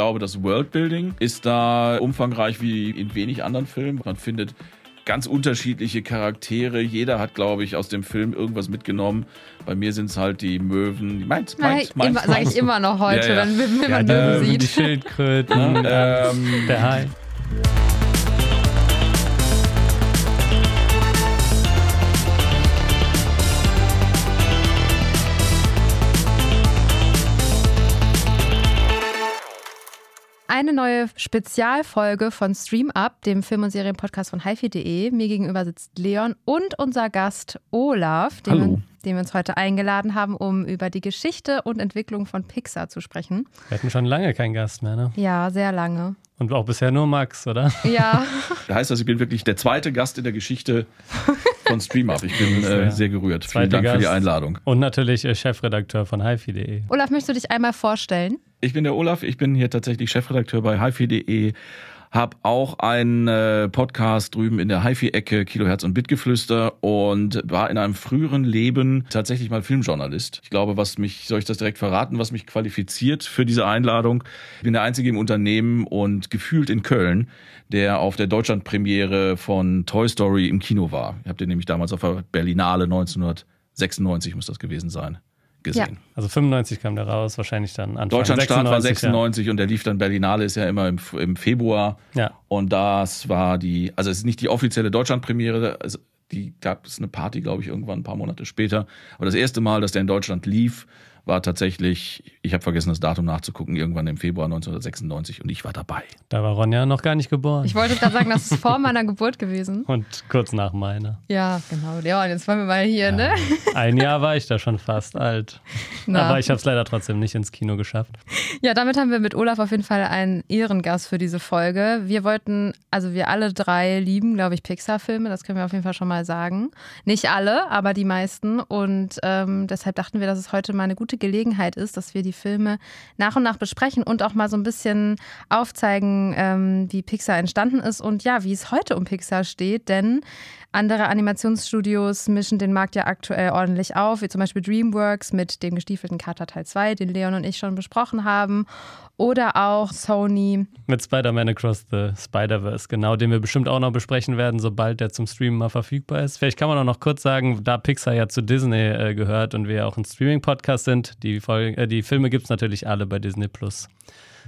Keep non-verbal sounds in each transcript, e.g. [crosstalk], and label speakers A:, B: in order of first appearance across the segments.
A: glaube, das Worldbuilding ist da umfangreich wie in wenig anderen Filmen. Man findet ganz unterschiedliche Charaktere. Jeder hat, glaube ich, aus dem Film irgendwas mitgenommen. Bei mir sind es halt die Möwen. Meins, meins, meins.
B: Sage ich immer noch heute, ja, ja. wenn, wenn ja, man Möwen sieht.
C: Die Schildkröten, ähm, der Hai.
B: Eine neue Spezialfolge von Stream Up, dem Film- und Serienpodcast von hifi.de. Mir gegenüber sitzt Leon und unser Gast Olaf, den, wir, den wir uns heute eingeladen haben, um über die Geschichte und Entwicklung von Pixar zu sprechen.
C: Wir hatten schon lange keinen Gast mehr, ne?
B: Ja, sehr lange.
C: Und auch bisher nur Max, oder? [laughs]
B: Ja.
A: Das heißt, also, ich bin wirklich der zweite Gast in der Geschichte von StreamUp. Ich bin [laughs] äh, sehr gerührt. Zweite Vielen Dank Gast. für die Einladung.
C: Und natürlich äh, Chefredakteur von hifi.de.
B: Olaf, möchtest du dich einmal vorstellen?
A: Ich bin der Olaf, ich bin hier tatsächlich Chefredakteur bei hifi.de, habe auch einen äh, Podcast drüben in der HiFi-Ecke, Kilohertz und Bitgeflüster und war in einem früheren Leben tatsächlich mal Filmjournalist. Ich glaube, was mich, soll ich das direkt verraten, was mich qualifiziert für diese Einladung? Ich bin der Einzige im Unternehmen und gefühlt in Köln, der auf der Deutschlandpremiere von Toy Story im Kino war. Ich habe den nämlich damals auf der Berlinale 1996 muss das gewesen sein gesehen. Ja.
C: Also 95 kam der raus, wahrscheinlich dann Anfang
A: Deutschlandstart war 96 ja. und der lief dann Berlinale ist ja immer im, im Februar.
C: Ja.
A: Und das war die, also es ist nicht die offizielle Deutschlandpremiere, die gab es eine Party, glaube ich, irgendwann ein paar Monate später. Aber das erste Mal, dass der in Deutschland lief, war tatsächlich, ich habe vergessen, das Datum nachzugucken, irgendwann im Februar 1996 und ich war dabei.
C: Da war Ronja noch gar nicht geboren.
B: Ich wollte gerade sagen, das ist vor meiner Geburt gewesen. [laughs]
C: Und kurz nach meiner.
B: Ja, genau. Ja, und jetzt wollen wir mal hier, ja. ne?
C: Ein Jahr war ich da schon fast alt. Na. Aber ich habe es leider trotzdem nicht ins Kino geschafft.
B: Ja, damit haben wir mit Olaf auf jeden Fall einen Ehrengast für diese Folge. Wir wollten, also wir alle drei lieben, glaube ich, Pixar-Filme, das können wir auf jeden Fall schon mal sagen. Nicht alle, aber die meisten. Und ähm, deshalb dachten wir, dass es heute mal eine gute Gelegenheit ist, dass wir die Filme nach und nach besprechen und auch mal so ein bisschen aufzeigen, ähm, wie Pixar entstanden ist und ja, wie es heute um Pixar steht. Denn andere Animationsstudios mischen den Markt ja aktuell ordentlich auf, wie zum Beispiel DreamWorks mit dem gestiefelten Kater Teil 2, den Leon und ich schon besprochen haben. Oder auch Sony.
C: Mit Spider-Man Across the Spider-Verse, genau, den wir bestimmt auch noch besprechen werden, sobald der zum Streamen mal verfügbar ist. Vielleicht kann man auch noch kurz sagen, da Pixar ja zu Disney äh, gehört und wir ja auch ein Streaming-Podcast sind, die, Folge, äh, die Filme gibt es natürlich alle bei Disney Plus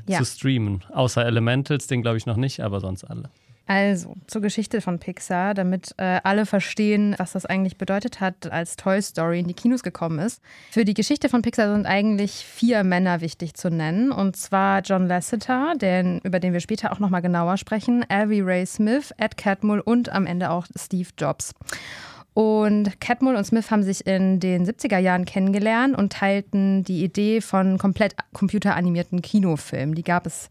C: ja. zu streamen. Außer Elementals, den glaube ich noch nicht, aber sonst alle.
B: Also, zur Geschichte von Pixar, damit äh, alle verstehen, was das eigentlich bedeutet hat, als Toy Story in die Kinos gekommen ist. Für die Geschichte von Pixar sind eigentlich vier Männer wichtig zu nennen. Und zwar John Lasseter, den, über den wir später auch nochmal genauer sprechen, Avi Ray Smith, Ed Catmull und am Ende auch Steve Jobs. Und Catmull und Smith haben sich in den 70er Jahren kennengelernt und teilten die Idee von komplett computeranimierten Kinofilmen. Die gab es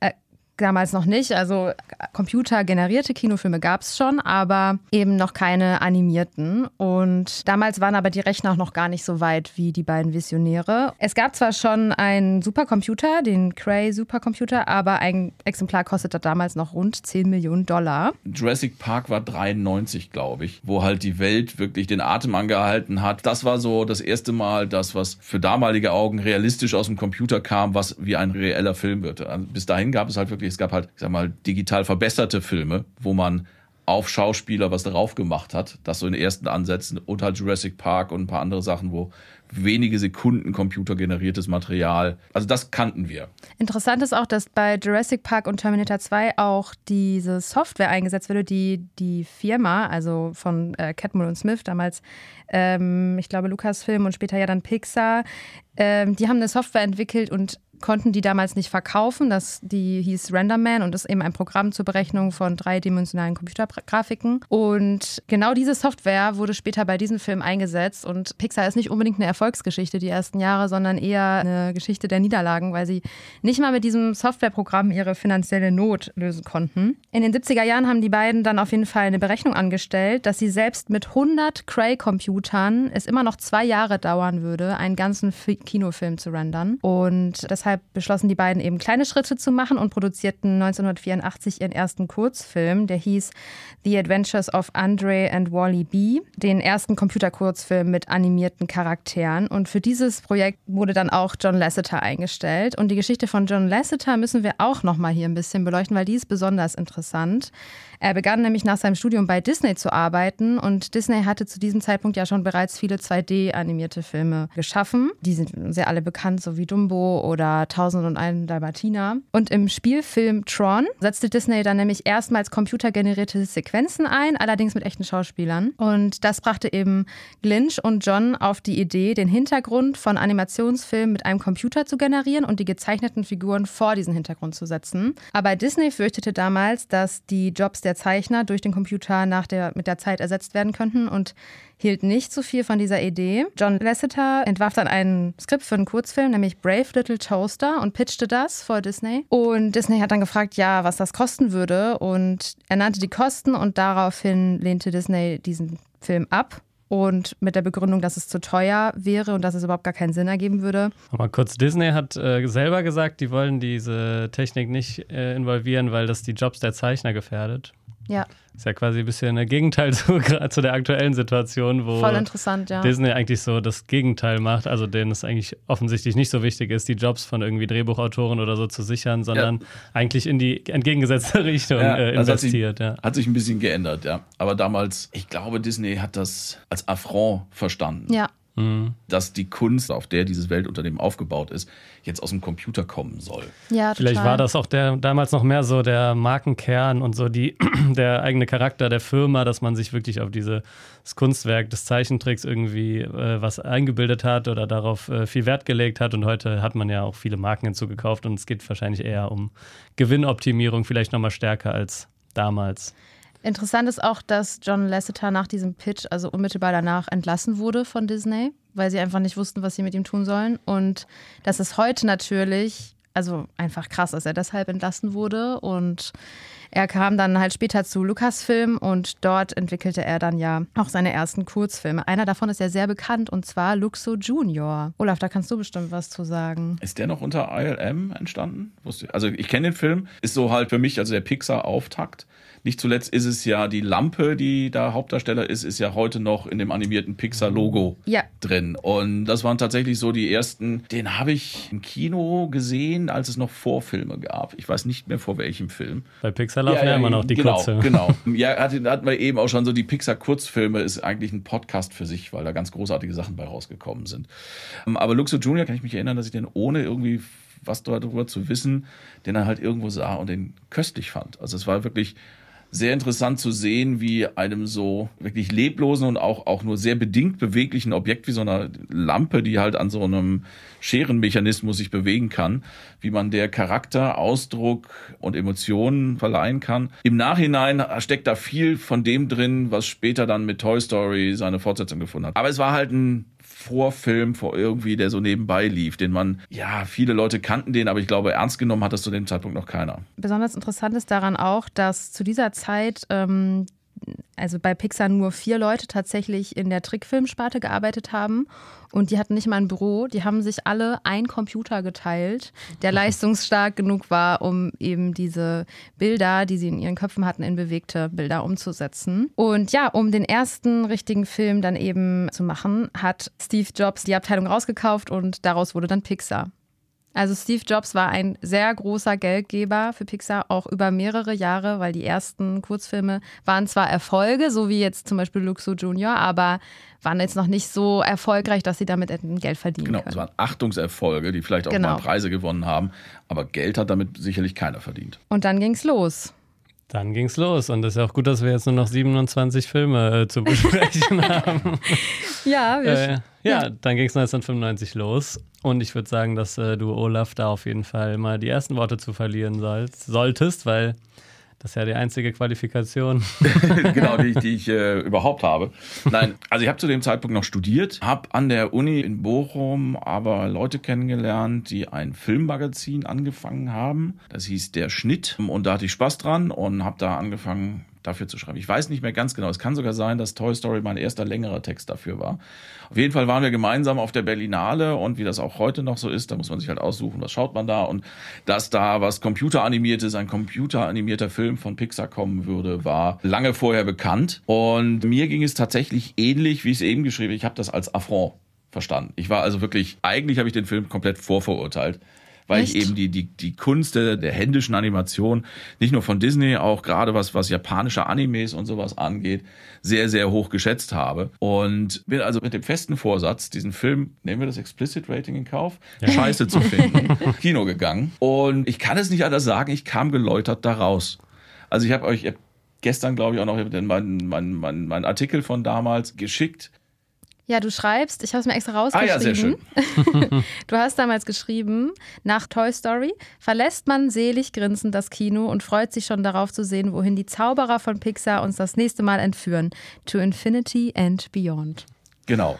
B: äh, damals noch nicht. Also computergenerierte Kinofilme gab es schon, aber eben noch keine animierten. Und damals waren aber die Rechner auch noch gar nicht so weit wie die beiden Visionäre. Es gab zwar schon einen Supercomputer, den Cray Supercomputer, aber ein Exemplar kostete damals noch rund 10 Millionen Dollar.
A: Jurassic Park war 93, glaube ich, wo halt die Welt wirklich den Atem angehalten hat. Das war so das erste Mal, das, was für damalige Augen realistisch aus dem Computer kam, was wie ein reeller Film wird. Also bis dahin gab es halt wirklich es gab halt, ich sag mal, digital verbesserte Filme, wo man auf Schauspieler was drauf gemacht hat. Das so in den ersten Ansätzen und halt Jurassic Park und ein paar andere Sachen, wo wenige Sekunden computergeneriertes Material. Also das kannten wir.
B: Interessant ist auch, dass bei Jurassic Park und Terminator 2 auch diese Software eingesetzt wurde, die die Firma, also von äh, Catmull und Smith damals, ähm, ich glaube Lucasfilm und später ja dann Pixar, ähm, die haben eine Software entwickelt und konnten die damals nicht verkaufen. Das, die hieß RenderMan und ist eben ein Programm zur Berechnung von dreidimensionalen Computergrafiken. Und genau diese Software wurde später bei diesem Film eingesetzt. Und Pixar ist nicht unbedingt eine Erfolgsgeschichte die ersten Jahre, sondern eher eine Geschichte der Niederlagen, weil sie nicht mal mit diesem Softwareprogramm ihre finanzielle Not lösen konnten. In den 70er Jahren haben die beiden dann auf jeden Fall eine Berechnung angestellt, dass sie selbst mit 100 Cray-Computern es immer noch zwei Jahre dauern würde, einen ganzen Kinofilm zu rendern. Und heißt, deshalb beschlossen die beiden eben kleine Schritte zu machen und produzierten 1984 ihren ersten Kurzfilm, der hieß The Adventures of Andre and Wally B., den ersten Computerkurzfilm mit animierten Charakteren. Und für dieses Projekt wurde dann auch John Lasseter eingestellt. Und die Geschichte von John Lasseter müssen wir auch noch mal hier ein bisschen beleuchten, weil die ist besonders interessant. Er begann nämlich nach seinem Studium bei Disney zu arbeiten und Disney hatte zu diesem Zeitpunkt ja schon bereits viele 2D-animierte Filme geschaffen. Die sind sehr alle bekannt, so wie Dumbo oder Tausend und ein Dalmatiner. Und im Spielfilm Tron setzte Disney dann nämlich erstmals computergenerierte Sequenzen ein, allerdings mit echten Schauspielern. Und das brachte eben Lynch und John auf die Idee, den Hintergrund von Animationsfilmen mit einem Computer zu generieren und die gezeichneten Figuren vor diesen Hintergrund zu setzen. Aber Disney fürchtete damals, dass die Jobs der der Zeichner durch den Computer nach der, mit der Zeit ersetzt werden könnten und hielt nicht so viel von dieser Idee. John Lasseter entwarf dann ein Skript für einen Kurzfilm, nämlich Brave Little Toaster und pitchte das vor Disney. Und Disney hat dann gefragt, ja, was das kosten würde und er nannte die Kosten und daraufhin lehnte Disney diesen Film ab und mit der Begründung, dass es zu teuer wäre und dass es überhaupt gar keinen Sinn ergeben würde.
C: Aber kurz, Disney hat äh, selber gesagt, die wollen diese Technik nicht äh, involvieren, weil das die Jobs der Zeichner gefährdet.
B: Ja.
C: Ist ja quasi ein bisschen ein Gegenteil [laughs] zu, zu der aktuellen Situation, wo
B: ja.
C: Disney eigentlich so das Gegenteil macht, also denen es eigentlich offensichtlich nicht so wichtig ist, die Jobs von irgendwie Drehbuchautoren oder so zu sichern, sondern ja. eigentlich in die entgegengesetzte [laughs] Richtung ja, äh, investiert.
A: Hat, sich, hat sich ein bisschen geändert, ja. Aber damals, ich glaube, Disney hat das als Affront verstanden.
B: Ja.
A: Mhm. dass die Kunst, auf der dieses Weltunternehmen aufgebaut ist, jetzt aus dem Computer kommen soll.
B: Ja, total.
C: Vielleicht war das auch der damals noch mehr so der Markenkern und so die, [clears throat] der eigene Charakter der Firma, dass man sich wirklich auf dieses Kunstwerk des Zeichentricks irgendwie äh, was eingebildet hat oder darauf äh, viel Wert gelegt hat. Und heute hat man ja auch viele Marken hinzugekauft und es geht wahrscheinlich eher um Gewinnoptimierung, vielleicht nochmal stärker als damals.
B: Interessant ist auch, dass John Lasseter nach diesem Pitch, also unmittelbar danach, entlassen wurde von Disney, weil sie einfach nicht wussten, was sie mit ihm tun sollen. Und das ist heute natürlich, also einfach krass, dass er deshalb entlassen wurde. Und er kam dann halt später zu Lucasfilm und dort entwickelte er dann ja auch seine ersten Kurzfilme. Einer davon ist ja sehr bekannt und zwar Luxo Junior. Olaf, da kannst du bestimmt was zu sagen.
A: Ist der noch unter ILM entstanden? Also ich kenne den Film, ist so halt für mich also der Pixar-Auftakt. Nicht zuletzt ist es ja die Lampe, die da Hauptdarsteller ist, ist ja heute noch in dem animierten Pixar-Logo
B: ja.
A: drin. Und das waren tatsächlich so die ersten, den habe ich im Kino gesehen, als es noch Vorfilme gab. Ich weiß nicht mehr vor welchem Film.
C: Bei Pixar laufen ja, ja, immer noch die
A: genau,
C: Kurzfilme.
A: Genau, [laughs] Ja, hatten, hatten wir eben auch schon so, die Pixar-Kurzfilme ist eigentlich ein Podcast für sich, weil da ganz großartige Sachen bei rausgekommen sind. Aber Luxo Junior kann ich mich erinnern, dass ich den ohne irgendwie was darüber zu wissen, den er halt irgendwo sah und den köstlich fand. Also es war wirklich sehr interessant zu sehen, wie einem so wirklich leblosen und auch, auch nur sehr bedingt beweglichen Objekt wie so einer Lampe, die halt an so einem Scherenmechanismus sich bewegen kann, wie man der Charakter, Ausdruck und Emotionen verleihen kann. Im Nachhinein steckt da viel von dem drin, was später dann mit Toy Story seine Fortsetzung gefunden hat. Aber es war halt ein Vorfilm vor irgendwie, der so nebenbei lief, den man, ja, viele Leute kannten den, aber ich glaube, ernst genommen hat das zu dem Zeitpunkt noch keiner.
B: Besonders interessant ist daran auch, dass zu dieser Zeit ähm, also bei Pixar nur vier Leute tatsächlich in der Trickfilmsparte gearbeitet haben und die hatten nicht mal ein Büro, die haben sich alle ein Computer geteilt, der [laughs] leistungsstark genug war, um eben diese Bilder, die sie in ihren Köpfen hatten, in bewegte Bilder umzusetzen. Und ja, um den ersten richtigen Film dann eben zu machen, hat Steve Jobs die Abteilung rausgekauft und daraus wurde dann Pixar. Also Steve Jobs war ein sehr großer Geldgeber für Pixar, auch über mehrere Jahre, weil die ersten Kurzfilme waren zwar Erfolge, so wie jetzt zum Beispiel Luxo Junior, aber waren jetzt noch nicht so erfolgreich, dass sie damit Geld verdienen
A: genau,
B: können.
A: Genau, es waren Achtungserfolge, die vielleicht auch genau. mal Preise gewonnen haben, aber Geld hat damit sicherlich keiner verdient.
B: Und dann ging's los.
C: Dann ging's los und es ist ja auch gut, dass wir jetzt nur noch 27 Filme äh, zu [laughs] besprechen haben.
B: Ja, wir
C: äh, ja, ja, dann ging es 1995 los und ich würde sagen, dass äh, du Olaf da auf jeden Fall mal die ersten Worte zu verlieren sollst, solltest, weil das ist ja die einzige Qualifikation. [laughs]
A: genau, die, die ich äh, überhaupt habe. Nein, also ich habe zu dem Zeitpunkt noch studiert, habe an der Uni in Bochum aber Leute kennengelernt, die ein Filmmagazin angefangen haben. Das hieß Der Schnitt und da hatte ich Spaß dran und habe da angefangen, dafür zu schreiben. Ich weiß nicht mehr ganz genau. Es kann sogar sein, dass Toy Story mein erster längerer Text dafür war. Auf jeden Fall waren wir gemeinsam auf der Berlinale und wie das auch heute noch so ist, da muss man sich halt aussuchen, was schaut man da. Und dass da was computeranimiertes, ein computeranimierter Film von Pixar kommen würde, war lange vorher bekannt. Und mir ging es tatsächlich ähnlich, wie ich es eben geschrieben habe. Ich habe das als Affront verstanden. Ich war also wirklich, eigentlich habe ich den Film komplett vorverurteilt weil Echt? ich eben die, die, die Kunst der, der händischen Animation, nicht nur von Disney, auch gerade was, was japanische Animes und sowas angeht, sehr, sehr hoch geschätzt habe. Und bin also mit dem festen Vorsatz, diesen Film, nehmen wir das Explicit Rating in Kauf, ja. scheiße zu finden, [laughs] Kino gegangen. Und ich kann es nicht anders sagen, ich kam geläutert da raus. Also ich habe euch gestern, glaube ich, auch noch meinen mein, mein, mein Artikel von damals geschickt
B: ja, du schreibst, ich habe es mir extra rausgeschrieben. Ah, ja, sehr schön. [laughs] du hast damals geschrieben, nach Toy Story verlässt man selig grinsend das Kino und freut sich schon darauf zu sehen, wohin die Zauberer von Pixar uns das nächste Mal entführen. To Infinity and Beyond.
A: Genau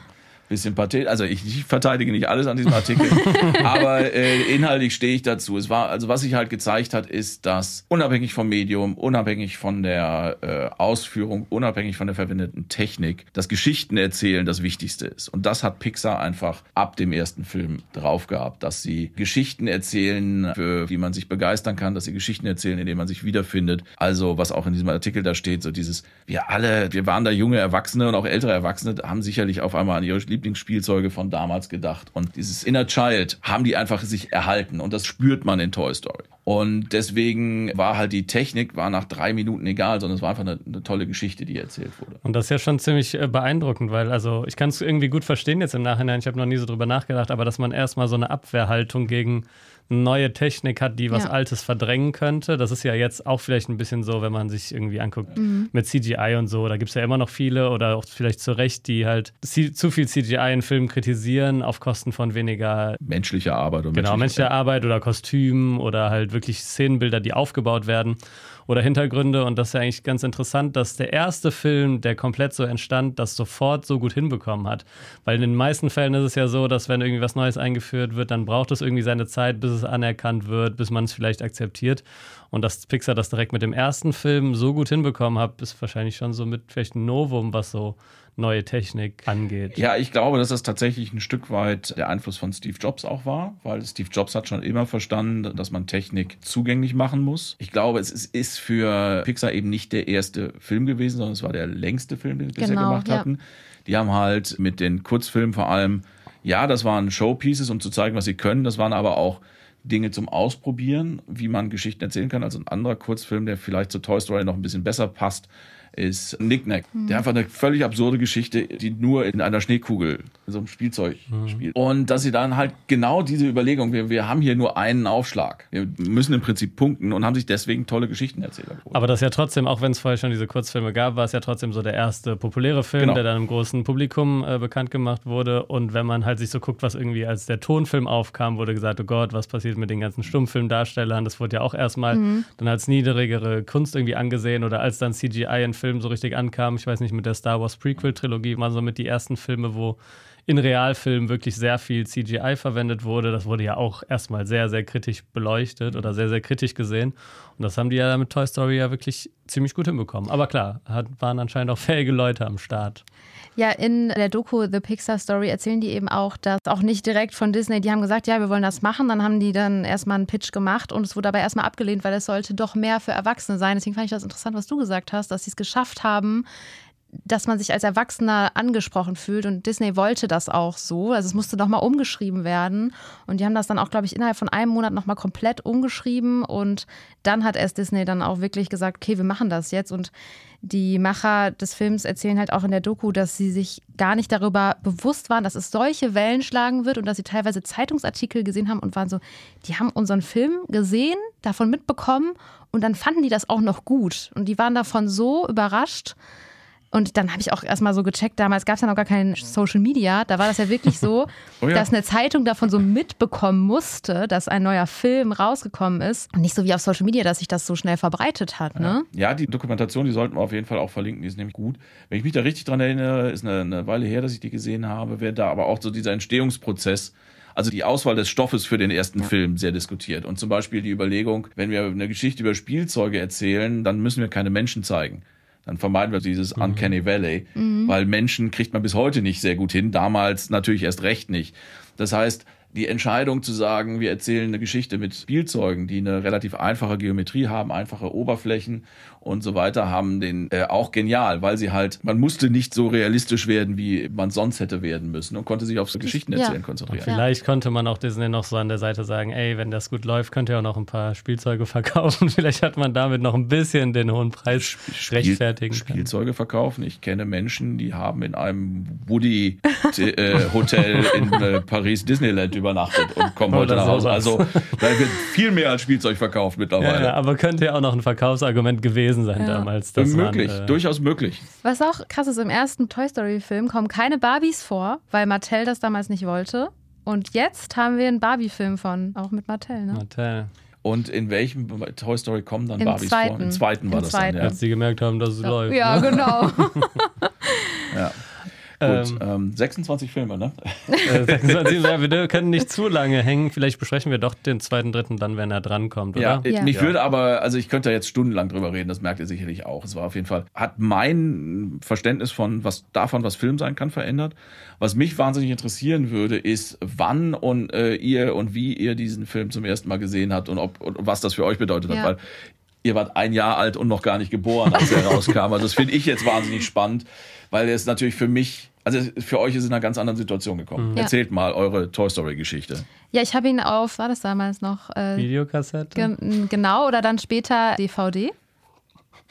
A: bisschen pathetisch. Also ich, ich, verteidige nicht alles an diesem Artikel, [laughs] aber äh, inhaltlich stehe ich dazu. Es war, also was sich halt gezeigt hat, ist, dass unabhängig vom Medium, unabhängig von der äh, Ausführung, unabhängig von der verwendeten Technik, das Geschichten erzählen das Wichtigste ist. Und das hat Pixar einfach ab dem ersten Film drauf gehabt, dass sie Geschichten erzählen, für die man sich begeistern kann, dass sie Geschichten erzählen, in denen man sich wiederfindet. Also was auch in diesem Artikel da steht, so dieses, wir alle, wir waren da junge Erwachsene und auch ältere Erwachsene, haben sicherlich auf einmal an ihre Lieb Lieblingsspielzeuge von damals gedacht. Und dieses Inner Child haben die einfach sich erhalten. Und das spürt man in Toy Story. Und deswegen war halt die Technik war nach drei Minuten egal, sondern es war einfach eine, eine tolle Geschichte, die erzählt wurde.
C: Und das ist ja schon ziemlich äh, beeindruckend, weil also ich kann es irgendwie gut verstehen jetzt im Nachhinein. Ich habe noch nie so drüber nachgedacht, aber dass man erstmal so eine Abwehrhaltung gegen neue Technik hat, die was ja. Altes verdrängen könnte. Das ist ja jetzt auch vielleicht ein bisschen so, wenn man sich irgendwie anguckt mhm. mit CGI und so. Da gibt es ja immer noch viele oder auch vielleicht zu Recht, die halt zu viel CGI in Filmen kritisieren auf Kosten von weniger
A: menschlicher Arbeit.
C: Und genau, menschlicher Arbeit oder Kostümen oder halt wirklich Szenenbilder, die aufgebaut werden oder Hintergründe. Und das ist ja eigentlich ganz interessant, dass der erste Film, der komplett so entstand, das sofort so gut hinbekommen hat. Weil in den meisten Fällen ist es ja so, dass wenn irgendwie was Neues eingeführt wird, dann braucht es irgendwie seine Zeit, bis es anerkannt wird, bis man es vielleicht akzeptiert. Und dass Pixar das direkt mit dem ersten Film so gut hinbekommen hat, ist wahrscheinlich schon so mit vielleicht ein Novum, was so neue Technik angeht.
A: Ja, ich glaube, dass das tatsächlich ein Stück weit der Einfluss von Steve Jobs auch war, weil Steve Jobs hat schon immer verstanden, dass man Technik zugänglich machen muss. Ich glaube, es ist für Pixar eben nicht der erste Film gewesen, sondern es war der längste Film, den sie genau, bisher gemacht ja. hatten. Die haben halt mit den Kurzfilmen vor allem, ja, das waren Showpieces, um zu zeigen, was sie können. Das waren aber auch Dinge zum Ausprobieren, wie man Geschichten erzählen kann. Also ein anderer Kurzfilm, der vielleicht zu Toy Story noch ein bisschen besser passt, ist Nicknack. Mhm. Der einfach eine völlig absurde Geschichte, die nur in einer Schneekugel, in so einem Spielzeug mhm. spielt. Und dass sie dann halt genau diese Überlegung, wir, wir haben hier nur einen Aufschlag. Wir müssen im Prinzip punkten und haben sich deswegen tolle Geschichten erzählt.
C: Aber das ist ja trotzdem, auch wenn es vorher schon diese Kurzfilme gab, war es ja trotzdem so der erste populäre Film, genau. der dann im großen Publikum äh, bekannt gemacht wurde. Und wenn man halt sich so guckt, was irgendwie als der Tonfilm aufkam, wurde gesagt, oh Gott, was passiert mit den ganzen Stummfilmdarstellern? Das wurde ja auch erstmal mhm. dann als niedrigere Kunst irgendwie angesehen oder als dann CGI in Film so richtig ankam. Ich weiß nicht, mit der Star Wars Prequel-Trilogie waren so mit die ersten Filme, wo in Realfilmen wirklich sehr viel CGI verwendet wurde. Das wurde ja auch erstmal sehr, sehr kritisch beleuchtet oder sehr, sehr kritisch gesehen. Und das haben die ja mit Toy Story ja wirklich ziemlich gut hinbekommen. Aber klar, hat, waren anscheinend auch [laughs] fähige Leute am Start.
B: Ja, in der Doku The Pixar Story erzählen die eben auch, dass auch nicht direkt von Disney, die haben gesagt, ja, wir wollen das machen. Dann haben die dann erstmal einen Pitch gemacht und es wurde aber erstmal abgelehnt, weil es sollte doch mehr für Erwachsene sein. Deswegen fand ich das interessant, was du gesagt hast, dass sie es geschafft haben, dass man sich als Erwachsener angesprochen fühlt und Disney wollte das auch so. Also es musste nochmal umgeschrieben werden. Und die haben das dann auch, glaube ich, innerhalb von einem Monat nochmal komplett umgeschrieben. Und dann hat erst Disney dann auch wirklich gesagt, okay, wir machen das jetzt. Und die Macher des Films erzählen halt auch in der Doku, dass sie sich gar nicht darüber bewusst waren, dass es solche Wellen schlagen wird und dass sie teilweise Zeitungsartikel gesehen haben und waren so, die haben unseren Film gesehen, davon mitbekommen und dann fanden die das auch noch gut. Und die waren davon so überrascht, und dann habe ich auch erstmal so gecheckt, damals gab es ja noch gar kein Social Media. Da war das ja wirklich so, [laughs] oh ja. dass eine Zeitung davon so mitbekommen musste, dass ein neuer Film rausgekommen ist. Und nicht so wie auf Social Media, dass sich das so schnell verbreitet hat. Ne?
A: Ja, die Dokumentation, die sollten wir auf jeden Fall auch verlinken, die ist nämlich gut. Wenn ich mich da richtig dran erinnere, ist eine, eine Weile her, dass ich die gesehen habe, wäre da aber auch so dieser Entstehungsprozess also die Auswahl des Stoffes für den ersten ja. Film sehr diskutiert. Und zum Beispiel die Überlegung, wenn wir eine Geschichte über Spielzeuge erzählen, dann müssen wir keine Menschen zeigen. Dann vermeiden wir dieses mhm. Uncanny Valley, mhm. weil Menschen kriegt man bis heute nicht sehr gut hin, damals natürlich erst recht nicht. Das heißt, die Entscheidung zu sagen, wir erzählen eine Geschichte mit Spielzeugen, die eine relativ einfache Geometrie haben, einfache Oberflächen und so weiter, haben den äh, auch genial, weil sie halt, man musste nicht so realistisch werden, wie man sonst hätte werden müssen und konnte sich aufs Geschichtenerzählen ja. konzentrieren.
C: Und vielleicht konnte man auch Disney noch so an der Seite sagen, ey, wenn das gut läuft, könnt ihr auch noch ein paar Spielzeuge [laughs] verkaufen. vielleicht hat man damit noch ein bisschen den hohen Preis Spiel rechtfertigen
A: können. Spielzeuge verkaufen. Ich kenne Menschen, die haben in einem Woody äh, Hotel in äh, Paris Disneyland übernachtet und kommen heute nach Hause. Also da wird viel mehr als Spielzeug verkauft mittlerweile. Ja,
C: ja, aber könnte ja auch noch ein Verkaufsargument gewesen sein ja. damals.
A: möglich, man, äh, durchaus möglich.
B: Was auch krass ist, im ersten Toy Story-Film kommen keine Barbies vor, weil Mattel das damals nicht wollte. Und jetzt haben wir einen Barbie-Film von, auch mit Mattel. Ne? Mattel.
A: Und in welchem Toy Story kommen dann
B: Im
A: Barbies
B: zweiten.
A: vor? Im zweiten war Im
C: das
A: zweiten.
C: dann, ja. Als sie gemerkt haben, dass es
B: ja.
C: läuft.
B: Ja,
C: ne?
B: genau. [laughs] [laughs]
A: ja. Gut, ähm, ähm, 26 Filme, ne? [laughs]
C: 26, ja, wir können nicht zu lange hängen. Vielleicht besprechen wir doch den zweiten, dritten dann, wenn er drankommt, oder?
A: Ja, ja. mich würde aber, also ich könnte jetzt stundenlang drüber reden, das merkt ihr sicherlich auch. Es war auf jeden Fall, hat mein Verständnis von was davon, was Film sein kann, verändert. Was mich wahnsinnig interessieren würde, ist, wann und äh, ihr und wie ihr diesen Film zum ersten Mal gesehen habt und ob und was das für euch bedeutet hat. Weil ihr wart ein Jahr alt und noch gar nicht geboren, als er rauskam. Also das finde ich jetzt wahnsinnig spannend, weil er ist natürlich für mich also für euch ist es in einer ganz anderen Situation gekommen. Mhm. Erzählt mal eure Toy Story Geschichte.
B: Ja, ich habe ihn auf, war das damals noch?
C: Äh, Videokassette?
B: Ge genau, oder dann später DVD.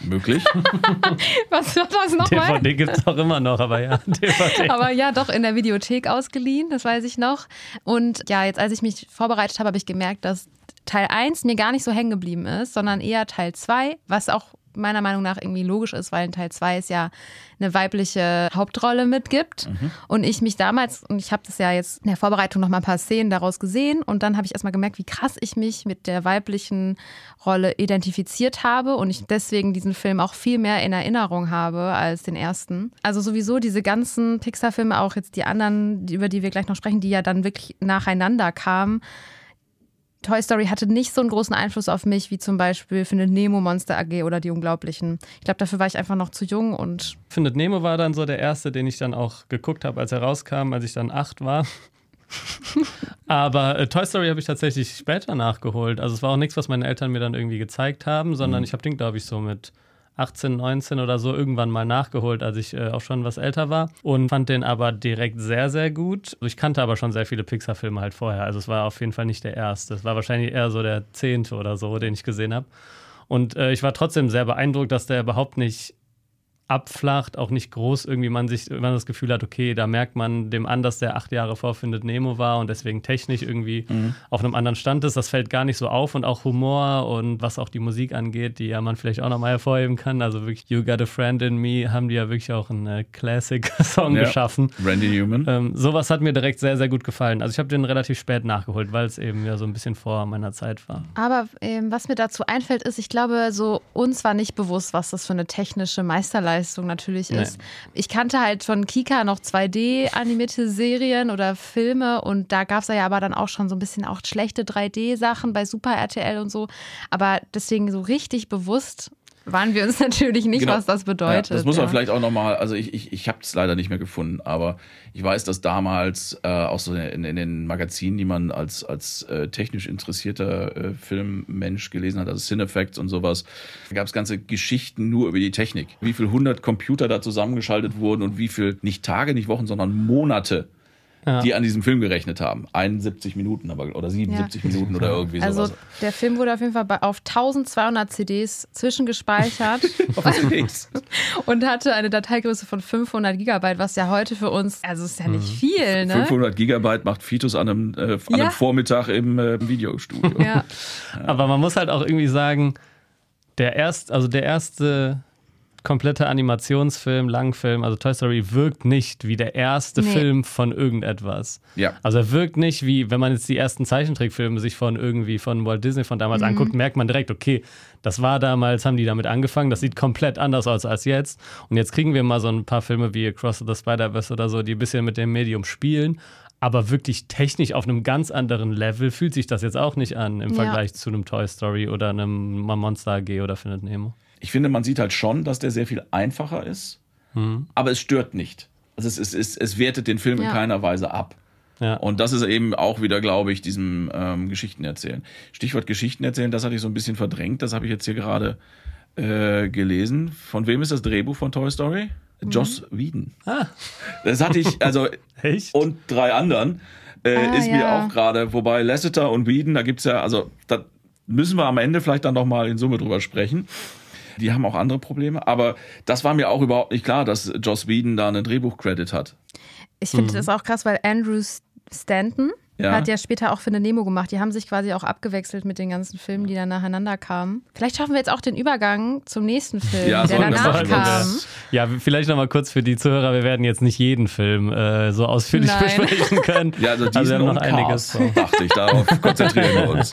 A: Möglich. [laughs]
B: Was war das nochmal?
C: DVD gibt es auch immer noch, aber ja, [laughs] DVD.
B: Aber ja, doch in der Videothek ausgeliehen, das weiß ich noch. Und ja, jetzt als ich mich vorbereitet habe, habe ich gemerkt, dass Teil 1 mir gar nicht so hängen geblieben ist, sondern eher Teil 2, was auch meiner Meinung nach irgendwie logisch ist, weil in Teil 2 es ja eine weibliche Hauptrolle mitgibt. Mhm. Und ich mich damals, und ich habe das ja jetzt in der Vorbereitung noch mal ein paar Szenen daraus gesehen, und dann habe ich erstmal gemerkt, wie krass ich mich mit der weiblichen Rolle identifiziert habe und ich deswegen diesen Film auch viel mehr in Erinnerung habe als den ersten. Also sowieso diese ganzen Pixar-Filme, auch jetzt die anderen, über die wir gleich noch sprechen, die ja dann wirklich nacheinander kamen, Toy Story hatte nicht so einen großen Einfluss auf mich wie zum Beispiel Findet Nemo, Monster AG oder Die Unglaublichen. Ich glaube, dafür war ich einfach noch zu jung und.
C: Findet Nemo war dann so der erste, den ich dann auch geguckt habe, als er rauskam, als ich dann acht war. [laughs] Aber äh, Toy Story habe ich tatsächlich später nachgeholt. Also es war auch nichts, was meine Eltern mir dann irgendwie gezeigt haben, sondern mhm. ich habe den, glaube ich, so mit 18, 19 oder so irgendwann mal nachgeholt, als ich äh, auch schon was älter war und fand den aber direkt sehr, sehr gut. Ich kannte aber schon sehr viele Pixar-Filme halt vorher, also es war auf jeden Fall nicht der erste. Es war wahrscheinlich eher so der zehnte oder so, den ich gesehen habe. Und äh, ich war trotzdem sehr beeindruckt, dass der überhaupt nicht abflacht, auch nicht groß irgendwie man sich man das Gefühl hat, okay, da merkt man dem an, dass der acht Jahre vorfindet Nemo war und deswegen technisch irgendwie mhm. auf einem anderen Stand ist. Das fällt gar nicht so auf und auch Humor und was auch die Musik angeht, die ja man vielleicht auch nochmal hervorheben kann. Also wirklich You Got a Friend in Me haben die ja wirklich auch einen äh, Classic-Song ja. geschaffen.
A: Randy Newman.
C: Ähm, sowas hat mir direkt sehr, sehr gut gefallen. Also ich habe den relativ spät nachgeholt, weil es eben ja so ein bisschen vor meiner Zeit war.
B: Aber ähm, was mir dazu einfällt, ist, ich glaube, so uns war nicht bewusst, was das für eine technische Meisterleistung Leistung natürlich nee. ist. Ich kannte halt von Kika noch 2D-animierte Serien oder Filme und da gab es ja aber dann auch schon so ein bisschen auch schlechte 3D-Sachen bei Super RTL und so. Aber deswegen so richtig bewusst waren wir uns natürlich nicht, genau. was das bedeutet.
A: Ja, das muss man ja. vielleicht auch nochmal, also ich, ich, ich habe es leider nicht mehr gefunden, aber ich weiß, dass damals äh, auch so in, in, den Magazinen, die man als, als äh, technisch interessierter äh, Filmmensch gelesen hat, also Cinefacts und sowas, gab es ganze Geschichten nur über die Technik. Wie viel hundert Computer da zusammengeschaltet wurden und wie viel, nicht Tage, nicht Wochen, sondern Monate ja. die an diesem Film gerechnet haben. 71 Minuten aber, oder 77 ja. Minuten oder irgendwie
B: also
A: sowas.
B: Also der Film wurde auf jeden Fall auf 1200 CDs zwischengespeichert [laughs] und hatte eine Dateigröße von 500 Gigabyte, was ja heute für uns, also ist ja nicht mhm. viel. Ne?
A: 500 Gigabyte macht Fitus an einem, äh, an ja. einem Vormittag im äh, Videostudio. [laughs]
C: Ja. Aber man muss halt auch irgendwie sagen, der erst, also der erste kompletter Animationsfilm, Langfilm, also Toy Story wirkt nicht wie der erste nee. Film von irgendetwas.
A: Ja.
C: Also er wirkt nicht wie, wenn man jetzt die ersten Zeichentrickfilme sich von irgendwie von Walt Disney von damals mhm. anguckt, merkt man direkt, okay, das war damals, haben die damit angefangen, das sieht komplett anders aus als jetzt. Und jetzt kriegen wir mal so ein paar Filme wie Across the Spider-Verse oder so, die ein bisschen mit dem Medium spielen, Aber wirklich technisch auf einem ganz anderen Level fühlt sich das jetzt auch nicht an im
B: Ja.
C: Vergleich zu einem Toy Story oder einem Monster AG oder Findet Nemo.
A: Ich finde, man sieht halt schon, dass der sehr viel einfacher ist,
C: Mhm.
A: aber es stört nicht. Also es, es, es, es wertet den Film in
B: Ja.
A: keiner Weise ab.
C: Ja.
A: Und das ist eben auch wieder, glaube ich, diesem ähm, Geschichten erzählen. Stichwort Geschichten erzählen, das hatte ich so ein bisschen verdrängt. Das habe ich jetzt hier gerade äh, gelesen. Von wem ist das Drehbuch von Toy Story? Joss Whedon.
C: Ah.
A: Das hatte ich, also [laughs]
C: Echt?
A: und drei anderen äh,
B: Ah,
A: ist mir
B: ja.
A: auch gerade, wobei Lasseter und Whedon, da gibt's ja, also da müssen wir am Ende vielleicht dann noch mal in Summe drüber sprechen. Die haben auch andere Probleme, aber das war mir auch überhaupt nicht klar, dass Joss Whedon da einen Drehbuch-Credit hat.
B: Ich finde das auch krass, weil Andrew Stanton
A: Ja.
B: hat ja später auch Findet Nemo gemacht. Die haben sich quasi auch abgewechselt mit den ganzen Filmen, die dann nacheinander kamen. Vielleicht schaffen wir jetzt auch den Übergang zum nächsten Film,
A: Ja,
B: der
A: wir
B: danach kam.
C: Ja, vielleicht nochmal kurz für die Zuhörer, wir werden jetzt nicht jeden Film äh, so ausführlich
B: Nein.
C: besprechen können. [laughs]
A: Ja, also
C: wir
A: diesen
C: haben noch einiges
A: Cars, dachte ich, darauf [laughs] konzentrieren wir uns.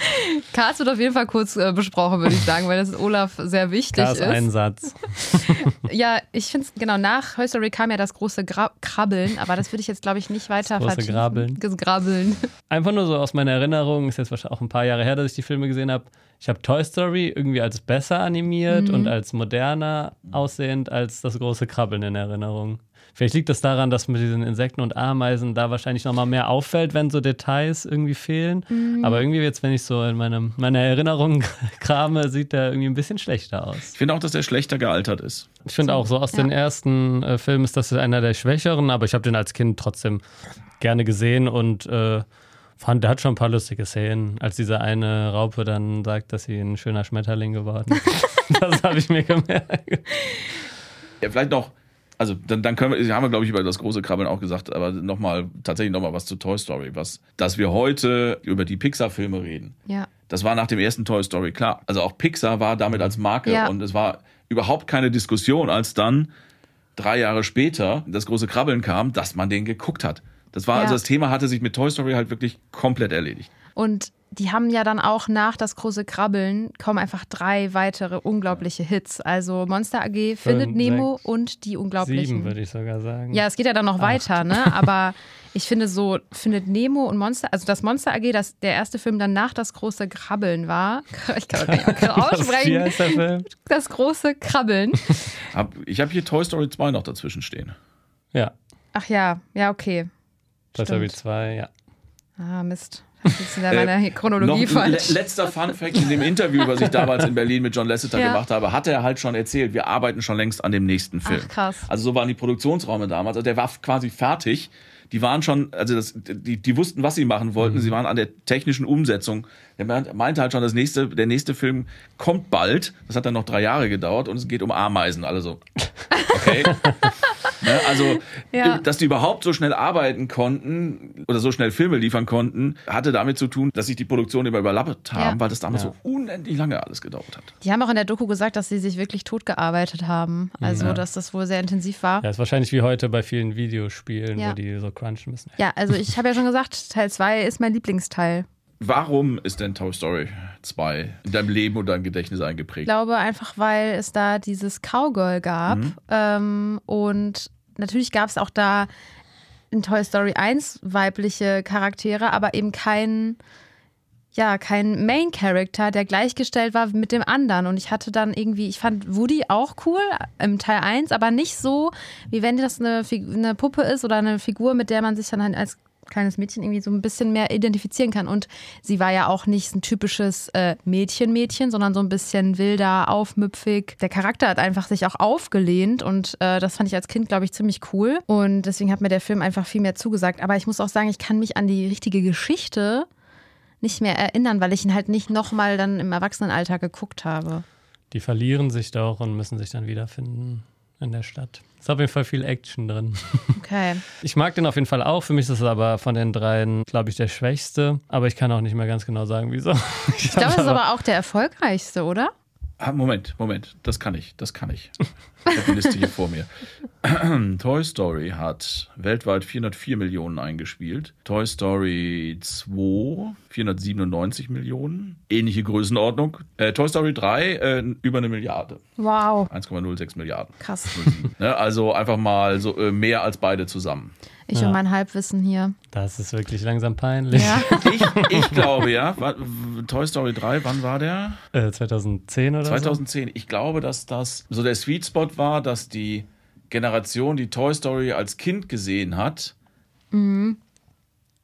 B: Cars wird auf jeden Fall kurz äh, besprochen, würde ich sagen, weil das ist Olaf sehr wichtig
C: Cars
B: ist.
C: Einsatz. [laughs]
B: Ja, ich finde es, genau, nach Toy Story kam ja das große Gra Krabbeln, aber das würde ich jetzt, glaube ich, nicht weiter
C: Das große
B: vertiefen.
C: Grabeln.
B: Das Grabbeln.
C: Einfach nur so aus meiner Erinnerung, ist jetzt wahrscheinlich auch ein paar Jahre her, dass ich die Filme gesehen habe. Ich habe Toy Story irgendwie als besser animiert
B: Mhm.
C: und als moderner aussehend als das große Krabbeln in Erinnerung. Vielleicht liegt das daran, dass mit diesen Insekten und Ameisen da wahrscheinlich nochmal mehr auffällt, wenn so Details irgendwie fehlen.
B: Mhm.
C: Aber irgendwie jetzt, wenn ich so in meinem, meiner Erinnerung [laughs] krame, sieht der irgendwie ein bisschen schlechter aus.
A: Ich finde auch, dass der schlechter gealtert ist.
C: Ich finde auch, so aus
B: Ja.
C: den ersten äh, Filmen ist das einer der schwächeren, aber ich habe den als Kind trotzdem gerne gesehen und äh, fand, der hat schon ein paar lustige Szenen, als diese eine Raupe dann sagt, dass sie ein schöner Schmetterling geworden ist. [laughs] das habe ich mir gemerkt.
A: Ja, vielleicht noch, also dann, dann können wir, haben wir, glaube ich, über das große Krabbeln auch gesagt, aber nochmal, tatsächlich nochmal was zu Toy Story, was, dass wir heute über die Pixar-Filme reden.
B: Ja.
A: Das war nach dem ersten Toy Story klar. Also auch Pixar war damit als Marke
B: Ja.
A: und es war überhaupt keine Diskussion, als dann drei Jahre später das große Krabbeln kam, dass man den geguckt hat. Das war
B: Ja.
A: also das Thema hatte sich mit Toy Story halt wirklich komplett erledigt.
B: Und die haben ja dann auch nach das große Krabbeln kommen einfach drei weitere unglaubliche Hits. Also Monster AG, Findet Nemo
C: sechs,
B: und die Unglaublichen.
C: Sieben, würde ich sogar sagen.
B: Ja, es geht ja dann noch weiter, ne? Aber ich finde so, findet Nemo und Monster, also das Monster AG, das der erste Film dann nach das große Krabbeln war. [laughs] Ich kann das nicht [laughs] aussprechen.
C: der Film?
B: Das große Krabbeln. [laughs]
A: Ich habe hier Toy Story 2 noch dazwischen stehen.
C: Ja,
B: Ach ja, ja, okay. Stimmt.
C: 2, ja.
B: Ah, Mist. Ich jetzt in meiner
A: Äh,
B: Chronologie
A: Noch ein le
B: falsch.
A: letzter Fun Fact in dem Interview, was ich damals in Berlin mit John Lasseter [laughs]
B: Ja.
A: gemacht habe, hat er halt schon erzählt, wir arbeiten schon längst an dem nächsten Film.
B: Ach, krass.
A: Also so waren die Produktionsräume damals. Also der war quasi fertig. Die waren schon, also das, die, die wussten, was sie machen wollten. Sie waren an der technischen Umsetzung. Der meint- meinte halt schon, das nächste, der nächste Film kommt bald. Das hat dann noch drei Jahre gedauert und es geht um Ameisen. Alle so, okay. [laughs] ne, also, [laughs]
B: Ja.
A: dass die überhaupt so schnell arbeiten konnten oder so schnell Filme liefern konnten, hatte damit zu tun, dass sich die Produktion immer überlappt haben,
B: Ja.
A: weil das damals
C: Ja.
A: so unendlich lange alles gedauert hat.
B: Die haben auch in der Doku gesagt, dass sie sich wirklich tot gearbeitet haben. Also,
A: Ja.
B: dass das wohl sehr intensiv war.
C: Ja, ist wahrscheinlich wie heute bei vielen Videospielen,
B: Ja.
C: wo die so crunchen müssen.
B: Ja, also ich habe ja schon gesagt, Teil 2 ist mein Lieblingsteil.
A: Warum ist denn Toy Story 2 in deinem Leben und deinem Gedächtnis
B: Ich
A: eingeprägt?
B: glaube einfach, weil es da dieses Cowgirl gab. Ähm, und natürlich gab es auch da in Toy Story 1 weibliche Charaktere, aber eben kein, ja, kein Main Character, der gleichgestellt war mit dem anderen. Und ich hatte dann irgendwie, ich fand Woody auch cool im Teil 1, aber nicht so, wie wenn das eine, eine Puppe ist oder eine Figur, mit der man sich dann halt als kleines Mädchen irgendwie so ein bisschen mehr identifizieren kann. Und sie war ja auch nicht ein typisches äh, Mädchen-Mädchen, sondern so ein bisschen wilder, aufmüpfig. Der Charakter hat einfach sich auch aufgelehnt und äh, das fand ich als Kind, glaube ich, ziemlich cool. Und deswegen hat mir der Film einfach viel mehr zugesagt. Aber ich muss auch sagen, ich kann mich an die richtige Geschichte nicht mehr erinnern, weil ich ihn halt nicht nochmal dann im Erwachsenenalter geguckt habe.
C: Die verlieren sich doch und müssen sich dann wiederfinden in der Stadt. Ist auf jeden Fall viel Action drin. [laughs]
B: Okay.
C: Ich mag den auf jeden Fall auch. Für mich ist es aber von den dreien, glaube ich, der schwächste. Aber ich kann auch nicht mehr ganz genau sagen, wieso. [laughs]
B: Ich glaube, es ist aber auch der erfolgreichste, oder?
A: Ah, Moment, Moment, das kann ich, das kann ich. [laughs] Ich habe die Liste hier vor mir. [clears throat] Toy Story hat weltweit 404 Millionen eingespielt. Toy Story 2 497 Millionen. Ähnliche Größenordnung. Äh, Toy Story 3 äh, über eine Milliarde.
B: Wow.
A: 1,06 Milliarden.
B: Krass. [laughs]
A: ne, also einfach mal so äh, mehr als beide zusammen.
B: Ich ja. und mein Halbwissen hier.
C: Das ist wirklich langsam peinlich.
B: Ja. [laughs]
A: ich, ich glaube, ja. Toy Story 3, wann war der?
C: Äh, 2010 oder
A: 2010. So? Ich glaube, dass das so der Sweet Spot war, dass die Generation, die Toy Story als Kind gesehen hat, mhm.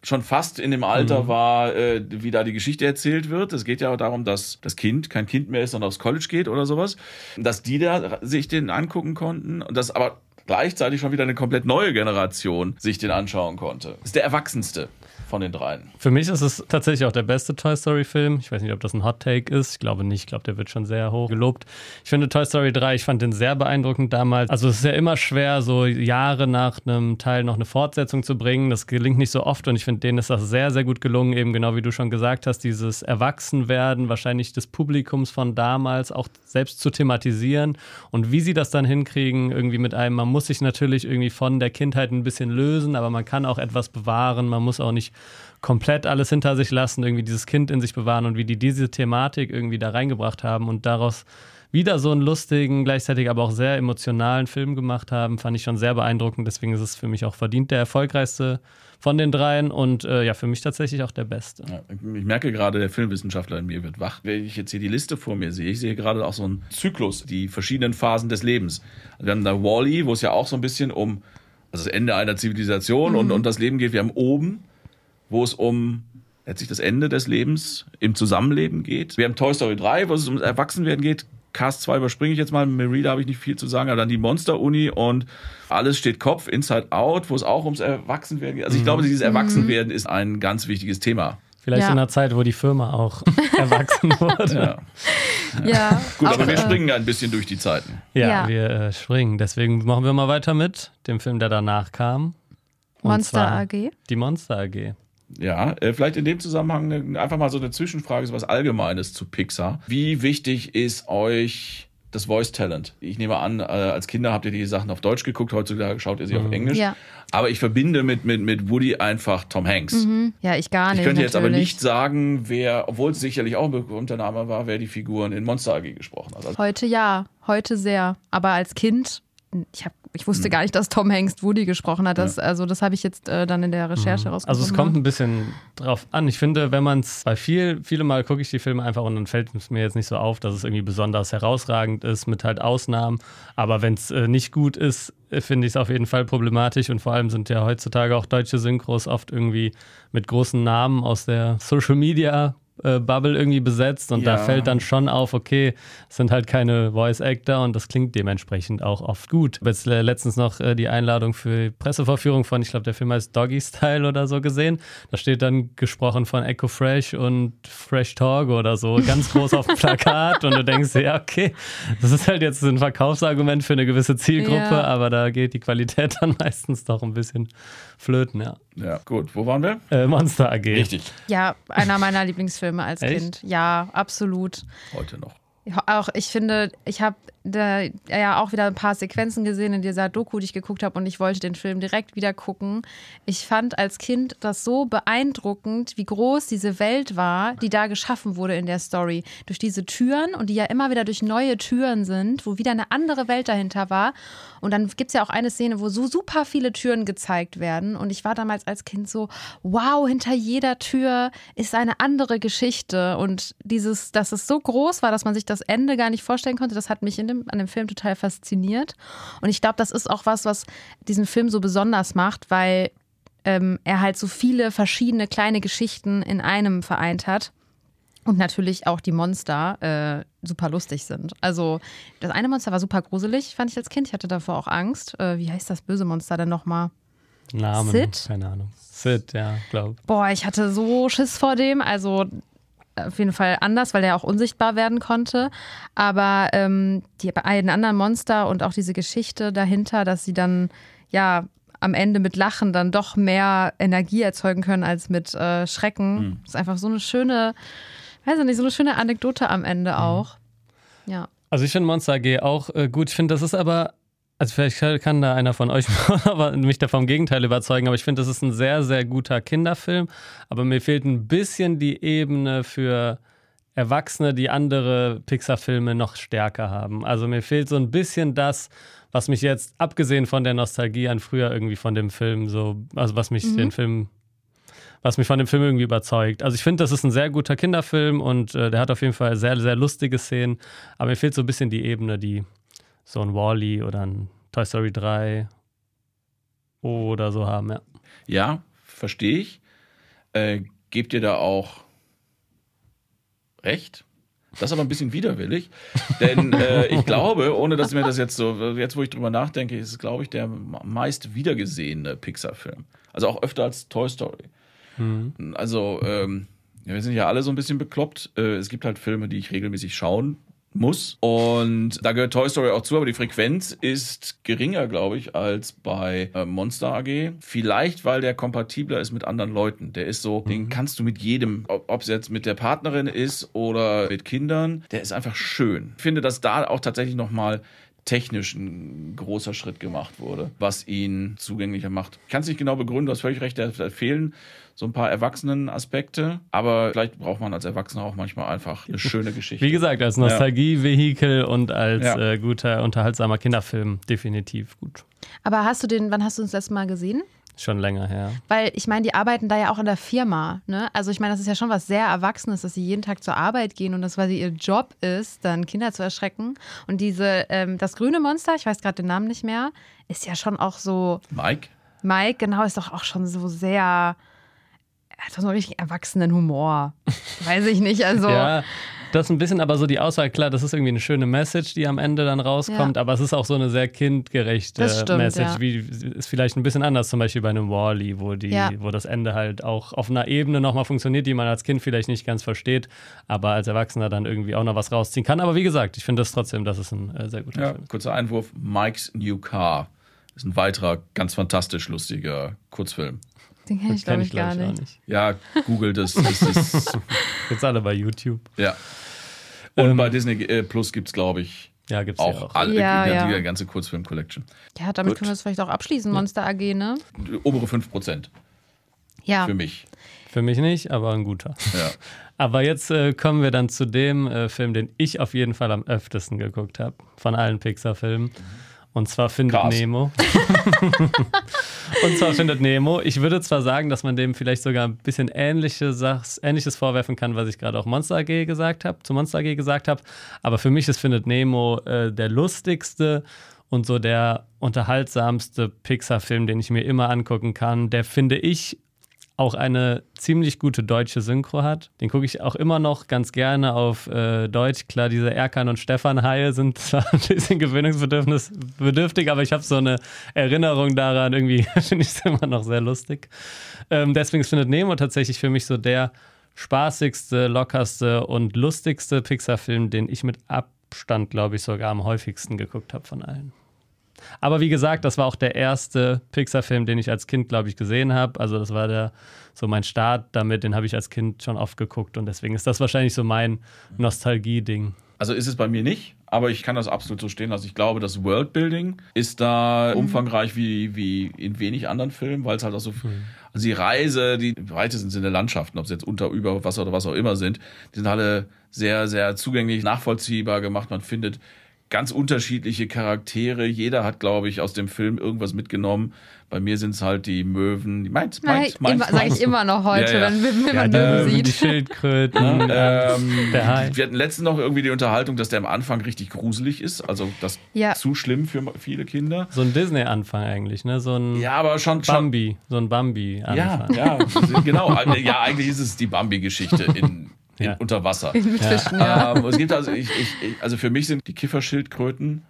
A: schon fast in dem Alter mhm. war, äh, wie da die Geschichte erzählt wird. Es geht ja darum, dass das Kind kein Kind mehr ist, sondern aufs College geht oder sowas. Dass die da sich den angucken konnten und das aber gleichzeitig schon wieder eine komplett neue Generation sich den anschauen konnte. Das ist der erwachsenste von den dreien.
C: Für mich ist es tatsächlich auch der beste Toy Story-Film. Ich weiß nicht, ob das ein Hot Take ist. Ich glaube nicht. Ich glaube, der wird schon sehr hoch gelobt. Ich finde Toy Story 3, ich fand den sehr beeindruckend damals. Also es ist ja immer schwer, so Jahre nach einem Teil noch eine Fortsetzung zu bringen. Das gelingt nicht so oft und ich finde, denen ist das sehr, sehr gut gelungen. Eben genau wie du schon gesagt hast, dieses Erwachsenwerden wahrscheinlich des Publikums von damals auch selbst zu thematisieren und wie sie das dann hinkriegen, irgendwie mit einem, man muss sich natürlich irgendwie von der Kindheit ein bisschen lösen, aber man kann auch etwas bewahren. Man muss auch nicht komplett alles hinter sich lassen, irgendwie dieses Kind in sich bewahren und wie die diese Thematik irgendwie da reingebracht haben und daraus wieder so einen lustigen, gleichzeitig aber auch sehr emotionalen Film gemacht haben, fand ich schon sehr beeindruckend. Deswegen ist es für mich auch verdient der erfolgreichste von den dreien und äh, ja, für mich tatsächlich auch der beste. Ja,
A: ich merke gerade, der Filmwissenschaftler in mir wird wach. Wenn ich jetzt hier die Liste vor mir sehe, ich sehe gerade auch so einen Zyklus, die verschiedenen Phasen des Lebens. Wir haben da Wally, wo es ja auch so ein bisschen um also das Ende einer Zivilisation mhm. und, und das Leben geht. Wir haben oben wo es um letztlich das Ende des Lebens im Zusammenleben geht. Wir haben Toy Story 3, wo es ums Erwachsenwerden geht. Cast 2 überspringe ich jetzt mal, mit Merida habe ich nicht viel zu sagen, aber dann die Monster-Uni und alles steht Kopf, Inside Out, wo es auch ums Erwachsenwerden geht. Also ich mhm. glaube, dieses mhm. Erwachsenwerden ist ein ganz wichtiges Thema.
C: Vielleicht ja. in einer Zeit, wo die Firma auch [laughs] erwachsen wurde.
B: Ja. ja. [laughs]
A: Gut, aber wir äh, springen ein bisschen durch die Zeiten.
C: Ja, ja. wir äh, springen. Deswegen machen wir mal weiter mit dem Film, der danach kam.
B: Monster AG.
C: Die Monster AG.
A: Ja, äh, vielleicht in dem Zusammenhang einfach mal so eine Zwischenfrage, so was Allgemeines zu Pixar. Wie wichtig ist euch das Voice Talent? Ich nehme an, äh, als Kinder habt ihr die Sachen auf Deutsch geguckt, heutzutage schaut ihr sie mhm. auf Englisch. Ja. Aber ich verbinde mit, mit, mit Woody einfach Tom Hanks.
B: Mhm. Ja, ich gar nicht.
A: Ich könnte
B: jetzt
A: aber nicht sagen, wer, obwohl es sicherlich auch ein berühmter Name war, wer die Figuren in Monster AG gesprochen hat.
B: Also heute ja, heute sehr. Aber als Kind ich, hab, ich wusste mhm. gar nicht, dass Tom Hanks Woody gesprochen hat. Das, ja. Also das habe ich jetzt äh, dann in der Recherche mhm. rausgefunden.
C: Also es kommt ein bisschen drauf an. Ich finde, wenn man es, weil viel, viele Mal gucke ich die Filme einfach und dann fällt es mir jetzt nicht so auf, dass es irgendwie besonders herausragend ist mit halt Ausnahmen. Aber wenn es äh, nicht gut ist, äh, finde ich es auf jeden Fall problematisch und vor allem sind ja heutzutage auch deutsche Synchros oft irgendwie mit großen Namen aus der Social Media Bubble irgendwie besetzt und ja. da fällt dann schon auf, okay, es sind halt keine Voice Actor und das klingt dementsprechend auch oft gut. Ich habe jetzt äh, letztens noch äh, die Einladung für Presseverführung von, ich glaube, der Film heißt Doggy Style oder so gesehen. Da steht dann gesprochen von Echo Fresh und Fresh Talk oder so, ganz groß auf dem [laughs] Plakat und du denkst, ja, okay, das ist halt jetzt ein Verkaufsargument für eine gewisse Zielgruppe, ja. aber da geht die Qualität dann [laughs] meistens doch ein bisschen flöten, ja.
A: Ja, gut. Wo waren wir?
C: Äh, Monster AG.
A: Richtig.
B: Ja, einer meiner [laughs] Lieblingsfilme als Echt? Kind. Ja, absolut.
A: Heute noch.
B: Auch ich finde, ich habe ja auch wieder ein paar Sequenzen gesehen in dieser Doku, die ich geguckt habe und ich wollte den Film direkt wieder gucken. Ich fand als Kind das so beeindruckend, wie groß diese Welt war, die da geschaffen wurde in der Story. Durch diese Türen und die ja immer wieder durch neue Türen sind, wo wieder eine andere Welt dahinter war. Und dann gibt es ja auch eine Szene, wo so super viele Türen gezeigt werden. Und ich war damals als Kind so, wow, hinter jeder Tür ist eine andere Geschichte. Und dieses, dass es so groß war, dass man sich das Ende gar nicht vorstellen konnte, das hat mich dem an dem Film total fasziniert. Und ich glaube, das ist auch was, was diesen Film so besonders macht, weil ähm, er halt so viele verschiedene kleine Geschichten in einem vereint hat. Und natürlich auch die Monster äh, super lustig sind. Also das eine Monster war super gruselig, fand ich als Kind. Ich hatte davor auch Angst. Äh, wie heißt das böse Monster denn nochmal?
C: Namen, Sid? keine Ahnung. Sid, ja, glaube.
B: Boah, ich hatte so Schiss vor dem. Also auf jeden Fall anders, weil er auch unsichtbar werden konnte. Aber ähm, die beiden anderen Monster und auch diese Geschichte dahinter, dass sie dann ja am Ende mit Lachen dann doch mehr Energie erzeugen können als mit äh, Schrecken, mhm. ist einfach so eine schöne, weiß ich nicht, so eine schöne Anekdote am Ende mhm. auch. Ja.
C: Also ich finde Monster AG auch äh, gut. Ich finde, das ist aber Also vielleicht kann da einer von euch [laughs] mich da vom Gegenteil überzeugen, aber ich finde, das ist ein sehr, sehr guter Kinderfilm. Aber mir fehlt ein bisschen die Ebene für Erwachsene, die andere Pixar-Filme noch stärker haben. Also mir fehlt so ein bisschen das, was mich jetzt, abgesehen von der Nostalgie an früher irgendwie von dem Film, so, also was mich mhm. den Film, was mich von dem Film irgendwie überzeugt. Also ich finde, das ist ein sehr guter Kinderfilm und äh, der hat auf jeden Fall sehr, sehr lustige Szenen, aber mir fehlt so ein bisschen die Ebene, die so ein Wally -E oder ein Toy Story 3 oder so haben, ja.
A: Ja, verstehe ich. Äh, gebt ihr da auch recht? Das ist aber ein bisschen widerwillig, [laughs] denn äh, ich glaube, ohne dass mir das jetzt so, jetzt wo ich drüber nachdenke, ist es, glaube ich, der meist wiedergesehene Pixar-Film. Also auch öfter als Toy Story. Mhm. Also, ähm, wir sind ja alle so ein bisschen bekloppt. Äh, es gibt halt Filme, die ich regelmäßig schauen muss. Und da gehört Toy Story auch zu, aber die Frequenz ist geringer, glaube ich, als bei äh, Monster AG. Vielleicht, weil der kompatibler ist mit anderen Leuten. Der ist so, mhm. den kannst du mit jedem, ob es jetzt mit der Partnerin ist oder mit Kindern, der ist einfach schön. Ich finde, dass da auch tatsächlich nochmal technisch ein großer Schritt gemacht wurde, was ihn zugänglicher macht. Ich kann es nicht genau begründen, du hast völlig recht, da fehlen so ein paar Erwachsenen-Aspekte, aber vielleicht braucht man als Erwachsener auch manchmal einfach eine [laughs] schöne Geschichte.
C: Wie gesagt, als Nostalgie-Vehikel ja. und als ja. äh, guter, unterhaltsamer Kinderfilm definitiv gut.
B: Aber hast du den, wann hast du uns das Mal gesehen?
C: Schon länger her.
B: Weil ich meine, die arbeiten da ja auch in der Firma. Ne? Also ich meine, das ist ja schon was sehr Erwachsenes, dass sie jeden Tag zur Arbeit gehen und das quasi ihr Job ist, dann Kinder zu erschrecken. Und diese, ähm, das grüne Monster, ich weiß gerade den Namen nicht mehr, ist ja schon auch so.
A: Mike?
B: Mike, genau, ist doch auch schon so sehr. Hat so einen richtig erwachsenen Humor. weiß ich nicht. Also. [laughs]
C: ja, das ist ein bisschen aber so die Aussage, klar, das ist irgendwie eine schöne Message, die am Ende dann rauskommt, ja. aber es ist auch so eine sehr kindgerechte stimmt, Message, ja. wie ist vielleicht ein bisschen anders, zum Beispiel bei einem Wally, wo die, ja. wo das Ende halt auch auf einer Ebene nochmal funktioniert, die man als Kind vielleicht nicht ganz versteht, aber als Erwachsener dann irgendwie auch noch was rausziehen kann. Aber wie gesagt, ich finde das trotzdem, das ist ein äh, sehr guter ja, Film.
A: Kurzer Einwurf: Mike's New Car ist ein weiterer ganz fantastisch lustiger Kurzfilm.
B: Den kenne ich, glaube ich, gar nicht. nicht.
A: Ja, google das. das ist [laughs]
C: Jetzt alle bei YouTube.
A: Ja. Und ähm, bei Disney äh, Plus gibt es, glaube ich,
C: ja, gibt's
A: auch,
C: auch.
A: Alle, ja, die, ja. die ganze Kurzfilm-Collection.
B: Ja, damit Gut. können wir es vielleicht auch abschließen, Monster AG, ne?
A: Obere 5%.
B: Ja.
A: Für mich.
C: Für mich nicht, aber ein guter.
A: Ja. [laughs]
C: Aber jetzt äh, kommen wir dann zu dem äh, Film, den ich auf jeden Fall am öftesten geguckt habe, von allen Pixar-Filmen. Mhm. Und zwar findet Cars. Nemo. [laughs] und zwar findet Nemo. Ich würde zwar sagen, dass man dem vielleicht sogar ein bisschen ähnliche Sachs, Ähnliches vorwerfen kann, was ich gerade auch Monster AG gesagt habe, zu Monster AG gesagt habe. Aber für mich ist Findet Nemo äh, der lustigste und so der unterhaltsamste Pixar-Film, den ich mir immer angucken kann. Der finde ich auch eine ziemlich gute deutsche Synchro hat. Den gucke ich auch immer noch ganz gerne auf äh, Deutsch. Klar, diese Erkan und Stefan Haie sind [laughs] zwar ein bisschen gewöhnungsbedürftig, aber ich habe so eine Erinnerung daran. Irgendwie [laughs] finde ich es immer noch sehr lustig. Ähm, deswegen findet Nemo tatsächlich für mich so der spaßigste, lockerste und lustigste Pixar-Film, den ich mit Abstand, glaube ich, sogar am häufigsten geguckt habe von allen. Aber wie gesagt, das war auch der erste Pixar-Film, den ich als Kind, glaube ich, gesehen habe. Also das war der so mein Start damit, den habe ich als Kind schon oft geguckt und deswegen ist das wahrscheinlich so mein Nostalgie-Ding.
A: Also ist es bei mir nicht, aber ich kann das absolut so stehen lassen. Ich glaube, das Worldbuilding ist da umfangreich wie, wie in wenig anderen Filmen, weil es halt auch so mhm. also die Reise, die weitesten Sinne Landschaften, ob es jetzt unter, über Wasser oder was auch immer sind, die sind alle sehr, sehr zugänglich, nachvollziehbar gemacht. Man findet ganz unterschiedliche Charaktere. Jeder hat, glaube ich, aus dem Film irgendwas mitgenommen. Bei mir sind es halt die Möwen. Meint, meint,
B: meint, Sage ich immer noch heute, ja, ja. wenn, wenn man ja, Möwen sieht.
C: Die Schildkröten. [laughs]
A: ähm, der Hai. Wir hatten letztens noch irgendwie die Unterhaltung, dass der am Anfang richtig gruselig ist. Also das ja. zu schlimm für viele Kinder.
C: So ein Disney-Anfang eigentlich, ne? So ein
A: ja, aber schon,
C: Bambi. So ein Bambi-Anfang.
A: Ja, ja, [laughs] genau. Ja, eigentlich ist es die Bambi-Geschichte in in, ja. unter Wasser.
B: Fischen, ja.
A: Ähm, es gibt also, ich, ich, also für mich sind die Kifferschildkröten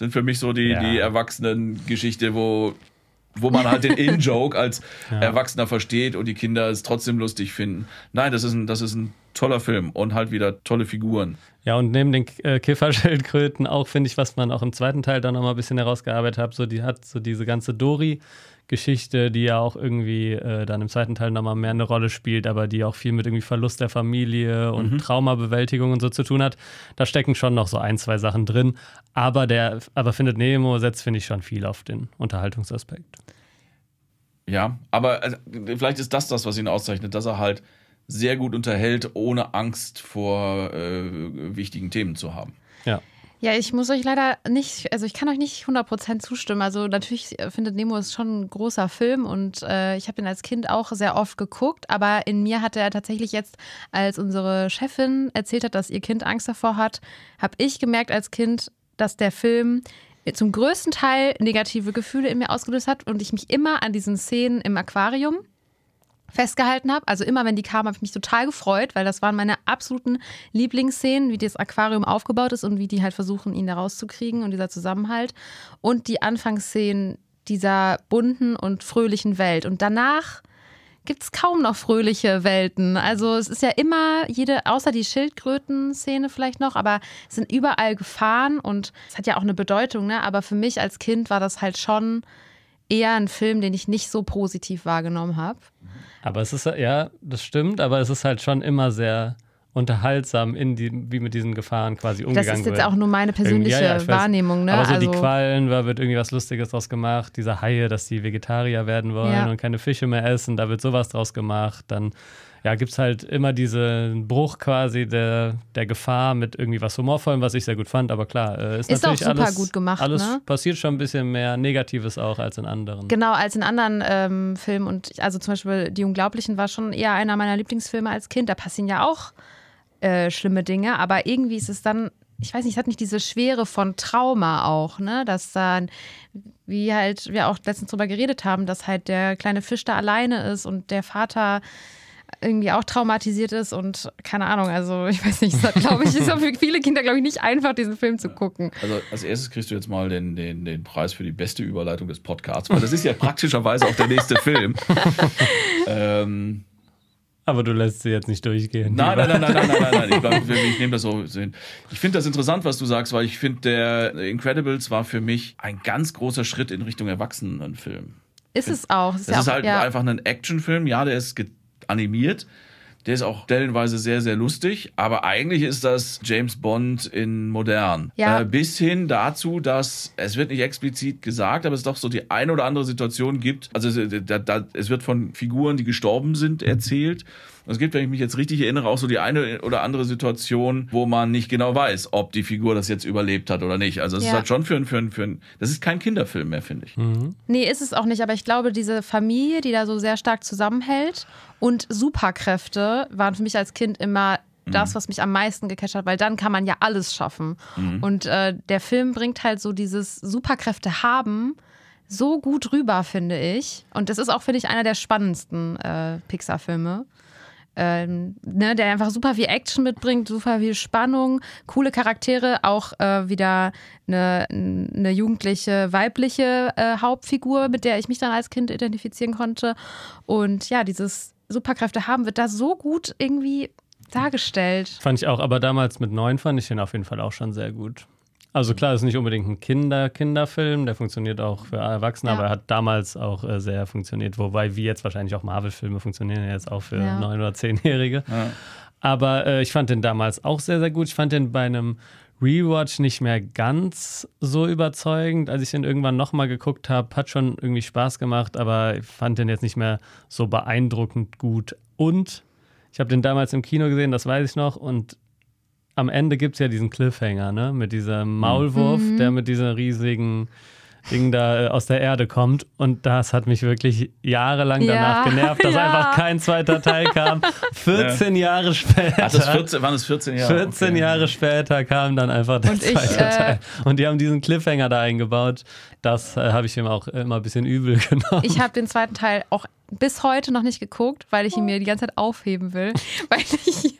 A: sind für mich so die, ja. die Erwachsenen-Geschichte, wo, wo man halt den In-Joke als [laughs] ja. Erwachsener versteht und die Kinder es trotzdem lustig finden. Nein, das ist ein, das ist ein toller Film und halt wieder tolle Figuren.
C: Ja, und neben den äh, Kifferschildkröten auch, finde ich, was man auch im zweiten Teil dann nochmal ein bisschen herausgearbeitet hat, so die hat so diese ganze Dory. Geschichte, die ja auch irgendwie äh, dann im zweiten Teil nochmal mehr eine Rolle spielt, aber die auch viel mit irgendwie Verlust der Familie und mhm. Traumabewältigung und so zu tun hat. Da stecken schon noch so ein, zwei Sachen drin. Aber der, aber findet Nemo setzt, finde ich, schon viel auf den Unterhaltungsaspekt.
A: Ja, aber also, vielleicht ist das das, was ihn auszeichnet, dass er halt sehr gut unterhält, ohne Angst vor äh, wichtigen Themen zu haben.
C: Ja.
B: Ja, ich muss euch leider nicht, also ich kann euch nicht 100% zustimmen. Also natürlich findet Nemo ist schon ein großer Film und äh, ich habe den als Kind auch sehr oft geguckt, aber in mir hatte er tatsächlich jetzt, als unsere Chefin erzählt hat, dass ihr Kind Angst davor hat, habe ich gemerkt als Kind, dass der Film zum größten Teil negative Gefühle in mir ausgelöst hat und ich mich immer an diesen Szenen im Aquarium festgehalten habe. Also immer, wenn die kamen, habe ich mich total gefreut, weil das waren meine absoluten Lieblingsszenen, wie das Aquarium aufgebaut ist und wie die halt versuchen, ihn da rauszukriegen und dieser Zusammenhalt. Und die Anfangsszenen dieser bunten und fröhlichen Welt. Und danach gibt es kaum noch fröhliche Welten. Also es ist ja immer jede, außer die Schildkröten-Szene vielleicht noch, aber es sind überall Gefahren und es hat ja auch eine Bedeutung, ne? Aber für mich als Kind war das halt schon eher ein Film, den ich nicht so positiv wahrgenommen habe.
C: Aber es ist, ja, das stimmt, aber es ist halt schon immer sehr unterhaltsam, in die, wie mit diesen Gefahren quasi umgegangen wird. Das ist jetzt
B: wird. auch nur meine persönliche ja, ja, Wahrnehmung. Ne?
C: Aber so also, die Quallen, da wird irgendwie was Lustiges draus gemacht. Diese Haie, dass die Vegetarier werden wollen ja. und keine Fische mehr essen, da wird sowas draus gemacht. Dann ja, gibt es halt immer diesen Bruch quasi der, der Gefahr mit irgendwie was Humorvollem, was ich sehr gut fand. Aber klar, äh, ist, ist natürlich auch super alles,
B: gut gemacht.
C: Alles
B: ne?
C: passiert schon ein bisschen mehr Negatives auch als in anderen.
B: Genau, als in anderen ähm, Filmen. Und also zum Beispiel Die Unglaublichen war schon eher einer meiner Lieblingsfilme als Kind. Da passieren ja auch äh, schlimme Dinge, aber irgendwie ist es dann ich weiß nicht, es hat nicht diese Schwere von Trauma auch, ne? Dass dann, wie halt wir auch letztens drüber geredet haben, dass halt der kleine Fisch da alleine ist und der Vater irgendwie auch traumatisiert ist und keine Ahnung, also [laughs] ich weiß nicht, glaube ich, ist auch für viele Kinder, glaube ich, nicht einfach, diesen Film zu gucken.
A: Also als erstes kriegst du jetzt mal den, den, den Preis für die beste Überleitung des Podcasts, weil das ist ja praktischerweise auch der nächste Film. [laughs] ähm,
C: aber du lässt sie jetzt nicht durchgehen.
A: Nein, nein, nein, nein, nein, nein, nein, Ich, bleib, ich nehme das so. Ich finde das interessant, was du sagst, weil ich finde, der Incredibles war für mich ein ganz großer Schritt in Richtung Erwachsenenfilm.
B: Ist es auch.
A: Es ist, ja ist halt ja. einfach ein Actionfilm. Ja, der ist animiert. Der ist auch stellenweise sehr, sehr lustig, aber eigentlich ist das James Bond in modern. Ja. Äh, bis hin dazu, dass es wird nicht explizit gesagt, aber es doch so die eine oder andere Situation gibt. Also da, da, es wird von Figuren, die gestorben sind, erzählt. Es gibt, wenn ich mich jetzt richtig erinnere, auch so die eine oder andere Situation, wo man nicht genau weiß, ob die Figur das jetzt überlebt hat oder nicht. Also es ja. ist halt schon für ein, für ein, für ein, das ist kein Kinderfilm mehr, finde ich.
B: Mhm. Nee, ist es auch nicht, aber ich glaube, diese Familie, die da so sehr stark zusammenhält und Superkräfte waren für mich als Kind immer das, mhm. was mich am meisten gecatcht hat, weil dann kann man ja alles schaffen. Mhm. Und äh, der Film bringt halt so dieses Superkräfte haben so gut rüber, finde ich. Und das ist auch, finde ich, einer der spannendsten äh, Pixar-Filme ähm, ne, der einfach super viel Action mitbringt, super viel Spannung, coole Charaktere, auch äh, wieder eine, eine jugendliche, weibliche äh, Hauptfigur, mit der ich mich dann als Kind identifizieren konnte. Und ja, dieses Superkräfte haben wird da so gut irgendwie dargestellt.
C: Fand ich auch, aber damals mit neun fand ich den auf jeden Fall auch schon sehr gut. Also klar, ist nicht unbedingt ein Kinder-Kinderfilm, der funktioniert auch für Erwachsene, ja. aber er hat damals auch äh, sehr funktioniert, wobei wie jetzt wahrscheinlich auch Marvel-Filme funktionieren ja jetzt auch für ja. neun- oder zehnjährige. Ja. Aber äh, ich fand den damals auch sehr, sehr gut. Ich fand den bei einem Rewatch nicht mehr ganz so überzeugend. Als ich den irgendwann nochmal geguckt habe, hat schon irgendwie Spaß gemacht, aber ich fand den jetzt nicht mehr so beeindruckend gut. Und ich habe den damals im Kino gesehen, das weiß ich noch, und am Ende gibt es ja diesen Cliffhanger, ne? Mit diesem Maulwurf, mhm. der mit dieser riesigen Ding da äh, aus der Erde kommt. Und das hat mich wirklich jahrelang ja, danach genervt, dass [laughs] ja. einfach kein zweiter Teil kam. 14 [laughs] ja. Jahre später. Ach,
A: das 14, waren es 14 Jahre?
C: 14 okay. Jahre später kam dann einfach der und zweite ich, äh, Teil. Und die haben diesen Cliffhanger da eingebaut. Das äh, habe ich ihm auch immer ein bisschen übel [laughs] genommen.
B: Ich habe den zweiten Teil auch bis heute noch nicht geguckt, weil ich ihn mir die ganze Zeit aufheben will. [laughs] weil ich,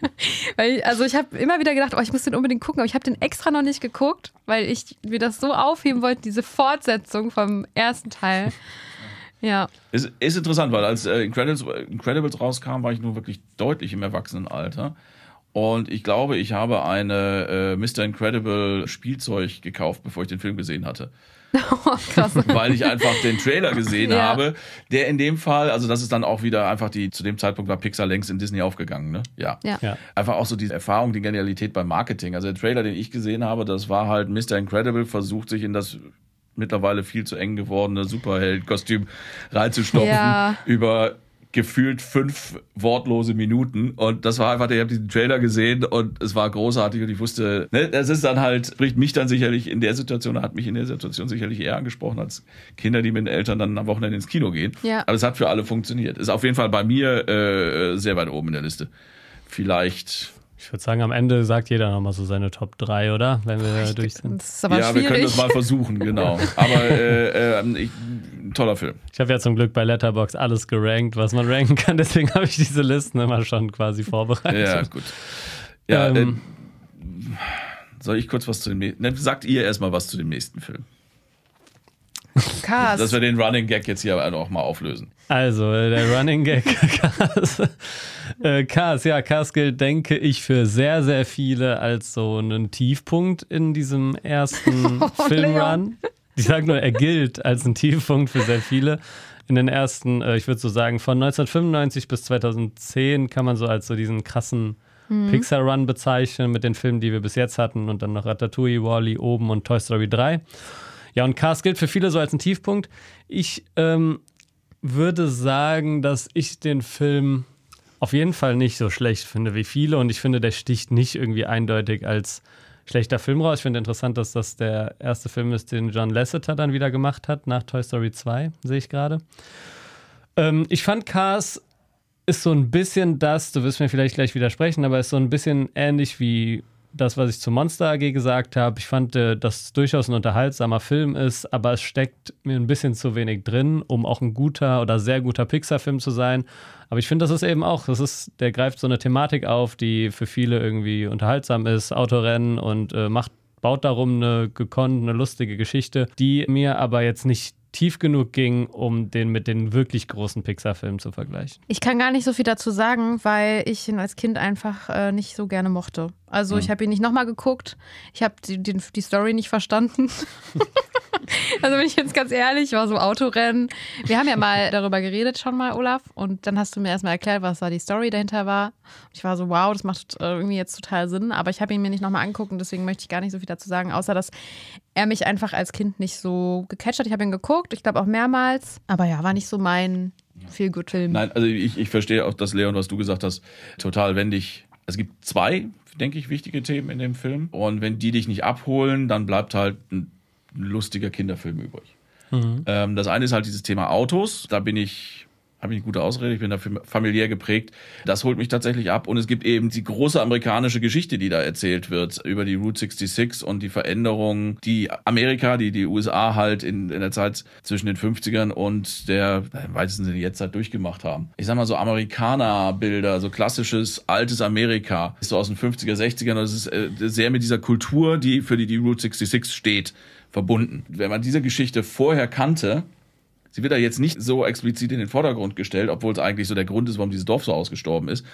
B: weil ich, also ich habe immer wieder gedacht, oh, ich muss den unbedingt gucken, aber ich habe den extra noch nicht geguckt, weil ich mir das so aufheben wollte, diese Fortsetzung vom ersten Teil. [laughs] Ja.
A: Ist, ist interessant, weil als äh, Incredibles, Incredibles rauskam, war ich nur wirklich deutlich im Erwachsenenalter. Und ich glaube, ich habe eine äh, Mr. Incredible Spielzeug gekauft, bevor ich den Film gesehen hatte. [laughs]
B: Oh, krass.
A: Weil ich einfach den Trailer gesehen [laughs]
B: Ja.
A: habe, der in dem Fall, also das ist dann auch wieder einfach die, zu dem Zeitpunkt war Pixar längst in Disney aufgegangen, ne? Ja.
B: Ja.
C: Ja.
A: Einfach auch so diese Erfahrung, die Genialität beim Marketing. Also der Trailer, den ich gesehen habe, das war halt Mr. Incredible versucht sich in das mittlerweile viel zu eng gewordene Superheld-Kostüm reinzustopfen
B: Ja.
A: über gefühlt fünf wortlose Minuten und das war einfach, ich habe diesen Trailer gesehen und es war großartig und ich wusste, ne, das ist dann halt, spricht mich dann sicherlich in der Situation, hat mich in der Situation sicherlich eher angesprochen als Kinder, die mit den Eltern dann am Wochenende ins Kino gehen.
B: Ja.
A: Aber es hat für alle funktioniert. Ist auf jeden Fall bei mir äh, sehr weit oben in der Liste. Vielleicht
C: Ich würde sagen, am Ende sagt jeder nochmal so seine Top 3, oder? Wenn wir durch sind.
B: Das ist aber
A: ja, wir können
B: schwierig.
A: das mal versuchen, genau. [laughs] Aber äh, äh, ich, ein toller Film.
C: Ich habe ja zum Glück bei Letterbox alles gerankt, was man ranken kann. Deswegen habe ich diese Listen immer schon quasi vorbereitet.
A: Ja, gut. Ja,
C: Ähm,
A: äh, soll ich kurz was zu dem nächsten? Ne, sagt ihr erstmal was zu dem nächsten Film.
B: Cars.
A: Dass wir den Running Gag jetzt hier auch mal auflösen.
C: Also, äh, der Running Gag [laughs] Cars. Äh, Cars, ja, Cars gilt, denke ich, für sehr, sehr viele als so einen Tiefpunkt in diesem ersten [laughs]
B: Oh,
C: Filmrun. Ich sage nur, er gilt als ein Tiefpunkt für sehr viele. In den ersten, äh, ich würde so sagen, von 1995 bis 2010 kann man so als so diesen krassen Pixar-Run bezeichnen mit den Filmen, die wir bis jetzt hatten und dann noch Ratatouille, Wall-E, Oben und Toy Story 3. Ja, und Cars gilt für viele so als ein Tiefpunkt. Ich ähm, würde sagen, dass ich den Film auf jeden Fall nicht so schlecht finde wie viele und ich finde, der sticht nicht irgendwie eindeutig als schlechter Film raus. Ich finde interessant, dass das der erste Film ist, den John Lasseter dann wieder gemacht hat, nach Toy Story 2, sehe ich gerade. Ähm, ich fand Cars ist so ein bisschen das, du wirst mir vielleicht gleich widersprechen, aber ist so ein bisschen ähnlich wie das, was ich zu Monster AG gesagt habe. Ich fand, äh, dass es durchaus ein unterhaltsamer Film ist, aber es steckt mir ein bisschen zu wenig drin, um auch ein guter oder sehr guter Pixar-Film zu sein. Aber ich finde, das ist eben auch, das ist, der greift so eine Thematik auf, die für viele irgendwie unterhaltsam ist, Autorennen und äh, macht, baut darum eine gekonnt, eine lustige Geschichte, die mir aber jetzt nicht tief genug ging, um den mit den wirklich großen Pixar-Filmen zu vergleichen.
B: Ich kann gar nicht so viel dazu sagen, weil ich ihn als Kind einfach äh, nicht so gerne mochte. Also ich habe ihn nicht nochmal geguckt. Ich habe die, die, die Story nicht verstanden. [laughs] also bin ich jetzt ganz ehrlich, war so Autorennen. Wir haben ja mal [laughs] darüber geredet schon mal, Olaf. Und dann hast du mir erstmal erklärt, was da die Story dahinter war. Und ich war so, wow, das macht äh, irgendwie jetzt total Sinn. Aber ich habe ihn mir nicht nochmal angeguckt und deswegen möchte ich gar nicht so viel dazu sagen, außer dass er mich einfach als Kind nicht so gecatcht hat. Ich habe ihn geguckt, ich glaube auch mehrmals. Aber ja, war nicht so mein Feel-Good-Film.
A: Nein, also ich, ich verstehe auch das, Leon, was du gesagt hast, total wendig. Es gibt zwei, denke ich, wichtige Themen in dem Film. Und wenn die dich nicht abholen, dann bleibt halt ein lustiger Kinderfilm übrig. Ähm, das eine ist halt dieses Thema Autos. Da bin ich, habe ich eine gute Ausrede, ich bin dafür familiär geprägt. Das holt mich tatsächlich ab. Und es gibt eben die große amerikanische Geschichte, die da erzählt wird über die Route 66 und die Veränderungen, die Amerika, die die USA halt in, in der Zeit zwischen den 50ern und der im weitesten Sinne jetzt halt durchgemacht haben. Ich sag mal so Amerikaner-Bilder, so klassisches altes Amerika, ist so aus den 50er, 60ern. Das ist äh, sehr mit dieser Kultur, die für die die Route 66 steht, verbunden. Wenn man diese Geschichte vorher kannte, Sie wird da jetzt nicht so explizit in den Vordergrund gestellt, obwohl es eigentlich so der Grund ist, warum dieses Dorf so ausgestorben ist.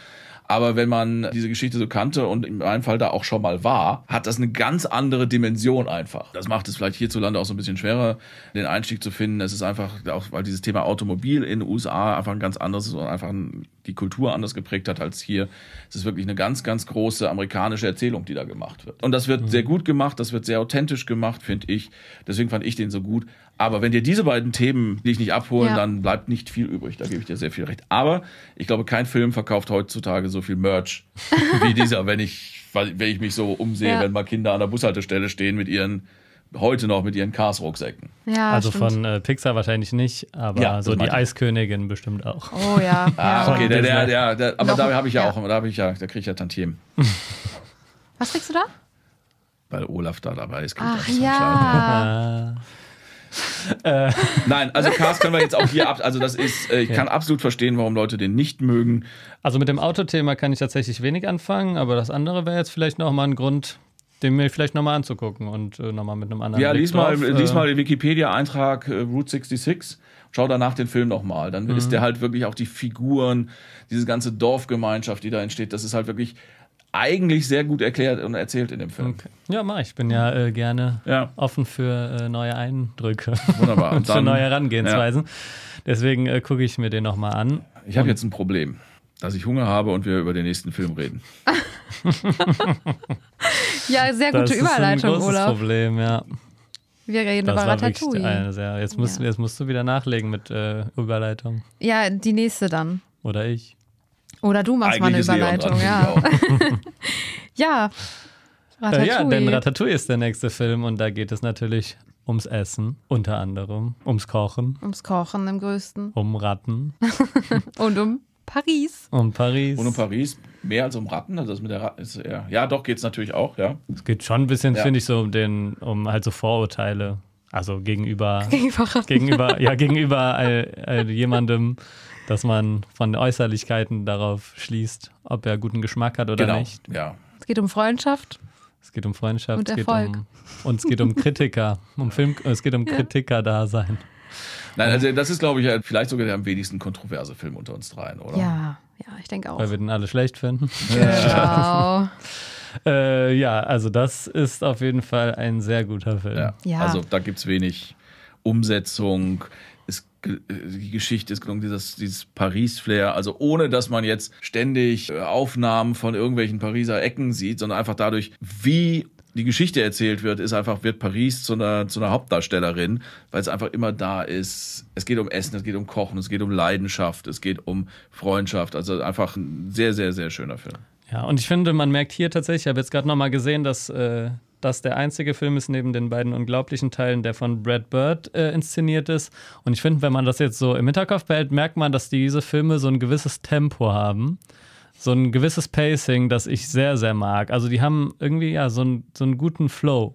A: Aber wenn man diese Geschichte so kannte und in meinem Fall da auch schon mal war, hat das eine ganz andere Dimension einfach. Das macht es vielleicht hierzulande auch so ein bisschen schwerer, den Einstieg zu finden. Es ist einfach, auch weil dieses Thema Automobil in den USA einfach ein ganz anderes ist und einfach die Kultur anders geprägt hat als hier. Es ist wirklich eine ganz, ganz große amerikanische Erzählung, die da gemacht wird. Und das wird sehr gut gemacht, das wird sehr authentisch gemacht, finde ich. Deswegen fand ich den so gut. Aber wenn dir diese beiden Themen dich nicht abholen,
B: Ja.
A: dann bleibt nicht viel übrig. Da gebe ich dir sehr viel recht. Aber ich glaube, kein Film verkauft heutzutage so viel Merch [laughs] wie dieser, wenn ich, wenn ich mich so umsehe,
B: Ja.
A: wenn mal Kinder an der Bushaltestelle stehen mit ihren, heute noch mit ihren Cars-Rucksäcken.
B: Ja,
C: also
B: stimmt.
C: von äh, Pixar wahrscheinlich nicht, aber
A: Ja,
C: so die. Eiskönigin bestimmt auch.
B: Oh [laughs] ja.
A: Ah, okay, der, der, der, der, aber
B: Noch-
A: da habe ich ja,
B: ja.
A: auch, da habe ich ja, da kriege ich ja Tantiemen.
B: Was kriegst du da?
A: Weil Olaf da dabei ist.
B: Ach ja. [laughs]
C: Äh,
A: Nein, also Cars können wir jetzt auch hier ab. Also das ist, äh, ich kann absolut verstehen, warum Leute den nicht mögen.
C: also mit dem Autothema kann ich tatsächlich wenig anfangen, aber das andere wäre jetzt vielleicht nochmal ein Grund, den mir vielleicht nochmal anzugucken und äh, nochmal mit einem anderen
A: Ja,
C: Blick
A: lies mal,
C: drauf,
A: lies
C: äh,
A: mal den Wikipedia-Eintrag äh, Route 66. Schau danach den Film nochmal. Dann ist der halt wirklich auch die Figuren, diese ganze Dorfgemeinschaft, die da entsteht. Das ist halt wirklich eigentlich sehr gut erklärt und erzählt in dem Film.
C: Okay. Ja, mach ich. bin ja äh, gerne
A: Ja.
C: offen für äh, neue Eindrücke [laughs]
A: Wunderbar.
C: und
A: Und
C: für
A: dann-
C: neue Herangehensweisen. Deswegen äh, gucke ich mir den nochmal an.
A: Ich habe jetzt ein Problem, dass ich Hunger habe und wir über den nächsten Film reden. [laughs]
B: Ja, sehr gute
C: das ist
B: Überleitung,
C: ein großes
B: Olaf.
C: Problem, ja.
B: Wir reden
C: Das
B: über Ratatouille.
C: eine sehr. Jetzt musst,
B: Ja.
C: jetzt musst du wieder nachlegen mit äh, Überleitung.
B: Ja, die nächste dann.
C: Oder ich.
B: Oder du machst mal eine Überleitung, ja. [laughs] Ja.
C: Äh, ja, denn
B: Ratatouille.
C: Ratatouille ist der nächste Film und da geht es natürlich ums Essen, unter anderem, ums Kochen,
B: Ums Kochen im größten.
C: um Ratten, [laughs]
B: Und um Paris.
C: um Paris.
A: Und um Paris mehr als um Ratten. Also das mit der Ratten ist eher. Ja, doch, geht's natürlich auch, ja.
C: Es geht schon ein bisschen,
A: Ja.
C: finde ich, so um den, um halt so Vorurteile, also gegenüber, [laughs]
B: Gegenüber
C: gegenüber, ja, gegenüber all, all jemandem, dass man von den Äußerlichkeiten darauf schließt, ob er guten Geschmack hat oder
A: genau.
C: nicht.
A: Ja.
B: Es geht um Freundschaft.
C: Es geht um Freundschaft,
B: Und
C: es geht
B: Erfolg.
C: um und es geht um Kritiker, um Film, es geht um Kritiker-Dasein.
A: Nein, also das ist, glaube ich, ja vielleicht sogar der am wenigsten kontroverse Film unter uns dreien, oder?
B: Ja, ja, ich denke auch.
C: Weil wir den alle schlecht finden.
B: Genau. [laughs]
C: Äh, ja, also das ist auf jeden Fall ein sehr guter Film.
A: Ja.
B: Ja.
A: Also da gibt es wenig Umsetzung. Es, ge- die Geschichte ist gelungen, dieses, dieses Paris-Flair. Also ohne, dass man jetzt ständig äh, Aufnahmen von irgendwelchen Pariser Ecken sieht, sondern einfach dadurch, wie die Geschichte erzählt wird, ist einfach, wird Paris zu einer, zu einer Hauptdarstellerin, weil es einfach immer da ist. Es geht um Essen, es geht um Kochen, es geht um Leidenschaft, es geht um Freundschaft. Also einfach ein sehr, sehr, sehr schöner Film.
C: Ja, und ich finde, man merkt hier tatsächlich, ich habe jetzt gerade nochmal gesehen, dass äh, das der einzige Film ist neben den beiden unglaublichen Teilen, der von Brad Bird äh, inszeniert ist. Und ich finde, wenn man das jetzt so im Hinterkopf behält, merkt man, dass diese Filme so ein gewisses Tempo haben. So ein gewisses Pacing, das ich sehr, sehr mag. Also die haben irgendwie ja so, einen- so einen guten Flow.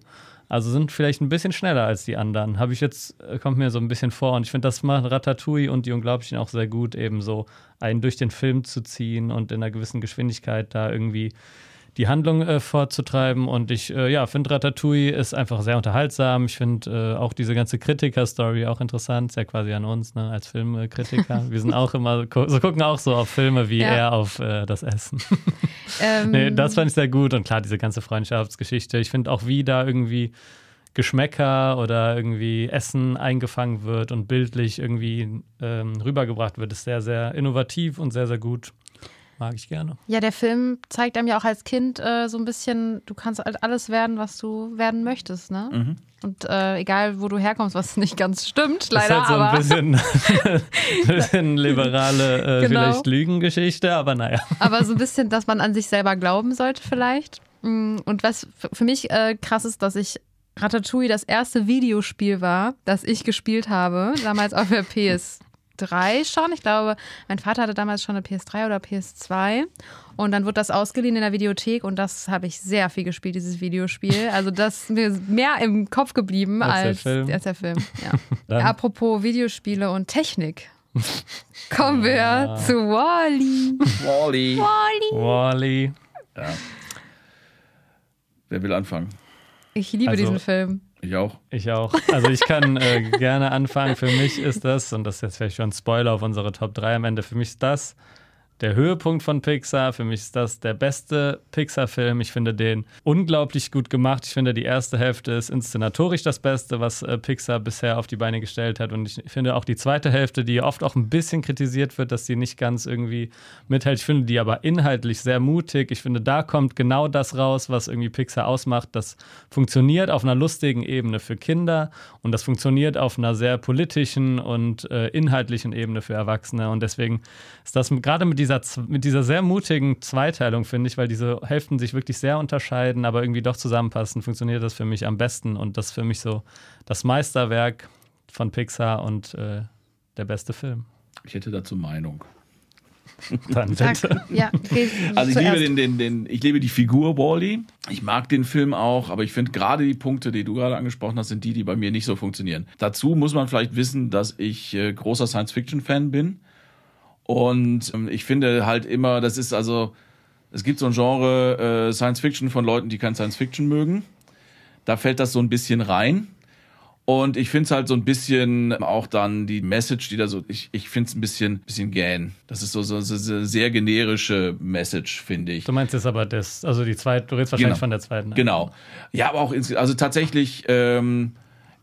C: Also sind vielleicht ein bisschen schneller als die anderen. Habe ich jetzt, äh, kommt mir so ein bisschen vor. Und ich finde, das macht Ratatouille und die Unglaublichen auch sehr gut, eben so einen durch den Film zu ziehen und in einer gewissen Geschwindigkeit da irgendwie die Handlung äh, fortzutreiben. Und ich äh, ja, finde Ratatouille ist einfach sehr unterhaltsam. Ich finde äh, auch diese ganze Kritiker-Story auch interessant. Ist ja quasi an uns, ne, als Filmkritiker. [laughs] Wir sind auch immer, gu- so gucken auch so auf Filme wie
B: Ja.
C: er auf äh, das Essen. [laughs]
B: Ähm,
C: Nee, das fand ich sehr gut und klar, diese ganze Freundschaftsgeschichte. Ich finde auch, wie da irgendwie Geschmäcker oder irgendwie Essen eingefangen wird und bildlich irgendwie ähm, rübergebracht wird, ist sehr, sehr innovativ und sehr, sehr gut. Mag ich gerne.
B: ja, der Film zeigt einem ja auch als Kind äh, so ein bisschen, du kannst halt alles werden, was du werden möchtest, ne?
C: Mhm.
B: Und äh, egal, wo du herkommst, was [laughs] nicht ganz stimmt,
C: Das
B: leider,
C: ist halt so
B: aber
C: ein bisschen, [laughs] [laughs] bisschen liberale, äh,
B: Genau.
C: vielleicht Lügengeschichte, aber naja.
B: aber so ein bisschen, dass man an sich selber glauben sollte vielleicht. Mm, Und was für mich äh, krass ist, dass ich Ratatouille das erste Videospiel war, das ich gespielt habe, damals auf der PS3 schon. Ich glaube, mein Vater hatte damals schon eine PS3 oder PS2. Und dann wird das ausgeliehen in der Videothek und das habe ich sehr viel gespielt, dieses Videospiel. Also das ist mir mehr im Kopf geblieben
C: Als der
B: als,
C: Film.
B: als der Film. Ja. [laughs] Apropos Videospiele und Technik. [laughs] Kommen wir
C: Ja.
B: zu Wally.
A: Wally.
B: Wally.
C: Wally.
A: Wer will anfangen?
B: Ich liebe
C: Also-
B: diesen Film.
A: Ich auch.
C: Ich auch. Also ich kann äh, gerne anfangen. Für mich ist das, und das ist jetzt vielleicht schon ein Spoiler auf unsere Top 3 am Ende, für mich ist das der Höhepunkt von Pixar. Für mich ist das der beste Pixar-Film. Ich finde den unglaublich gut gemacht. Ich finde, die erste Hälfte ist inszenatorisch das Beste, was äh, Pixar bisher auf die Beine gestellt hat. Und ich finde auch die zweite Hälfte, die oft auch ein bisschen kritisiert wird, dass sie nicht ganz irgendwie mithält. Ich finde die aber inhaltlich sehr mutig. Ich finde, da kommt genau das raus, was irgendwie Pixar ausmacht. Das funktioniert auf einer lustigen Ebene für Kinder und das funktioniert auf einer sehr politischen und äh, inhaltlichen Ebene für Erwachsene. Und deswegen ist das gerade mit dieser, Z- mit dieser sehr mutigen Zweiteilung, finde ich, weil diese Hälften sich wirklich sehr unterscheiden, aber irgendwie doch zusammenpassen, funktioniert das für mich am besten. Und das ist für mich so das Meisterwerk von Pixar und äh, der beste Film.
A: Ich hätte dazu Meinung. [laughs]
C: Dann bitte.
B: ja,
A: Also ich
B: zuerst.
A: liebe, den, den, den, ich liebe die Figur Wally. Ich mag den Film auch, aber ich finde gerade die Punkte, die du gerade angesprochen hast, sind die, die bei mir nicht so funktionieren. Dazu muss man vielleicht wissen, dass ich äh, großer Science-Fiction-Fan bin. Und ähm, ich finde halt immer, das ist also, es gibt so ein Genre äh, Science-Fiction von Leuten, die kein Science-Fiction mögen. Da fällt das so ein bisschen rein. Und ich finde es halt so ein bisschen auch dann die Message, die da so, ich, ich finde es ein bisschen, bisschen gähn. Das ist so, so, so eine sehr generische Message, finde ich.
C: Du meinst jetzt aber das, also die zweite, du redest wahrscheinlich
A: Genau.
C: von der zweiten.
A: Genau. Ja, aber auch, also tatsächlich, ähm,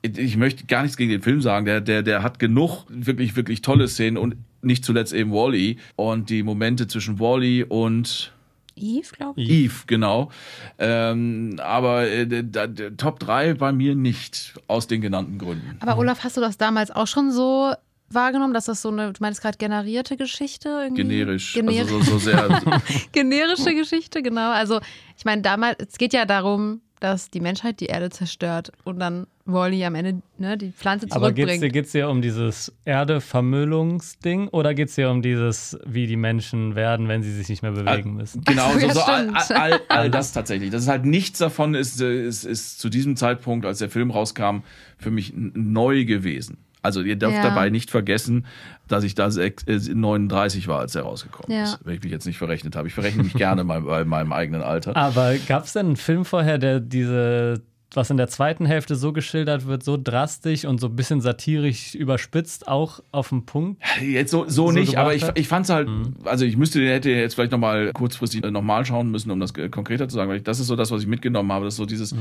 A: ich möchte gar nichts gegen den Film sagen. Der, der, der hat genug wirklich, wirklich tolle Szenen und nicht zuletzt eben Wally und die Momente zwischen Wally und
B: Eve, glaube ich.
A: Eve, genau. Ähm, aber äh, der, der Top 3 bei mir nicht, aus den genannten Gründen.
B: Aber Olaf, hast du das damals auch schon so wahrgenommen, dass das so eine, du meinst gerade generierte Geschichte? Irgendwie?
A: Generisch.
B: Gener
A: Also so, so sehr. [laughs]
B: generische Geschichte, genau. Also ich meine, damals, es geht ja darum, dass die Menschheit die Erde zerstört und dann Wally am Ende ne, die Pflanze
C: Aber geht es
B: zurückbringt.
C: dir um dieses Erde-Vermüllungsding oder geht es dir um dieses, wie die Menschen werden, wenn sie sich nicht mehr bewegen müssen?
A: Genau, [laughs]
B: Ach so,
A: so,
B: ja,
A: so all, all, all das tatsächlich. Das ist halt nichts davon ist, äh, ist, ist zu diesem Zeitpunkt, als der Film rauskam, für mich neu gewesen. Also ihr dürft
B: Ja.
A: dabei nicht vergessen, dass ich da sech- äh, 39 war, als er rausgekommen
B: Ja.
A: ist. Wenn ich mich jetzt nicht verrechnet habe. Ich verrechne mich gerne mal bei meinem eigenen Alter.
C: Aber gab es denn einen Film vorher, der diese, was in der zweiten Hälfte so geschildert wird, so drastisch und so ein bisschen satirisch überspitzt, auch auf den Punkt?
A: Jetzt so, so,
C: so
A: nicht, aber ich, ich fand es halt, also ich müsste, hätte jetzt vielleicht nochmal kurzfristig nochmal schauen müssen, um das äh, konkreter zu sagen, weil ich, das ist so das, was ich mitgenommen habe, das ist so dieses,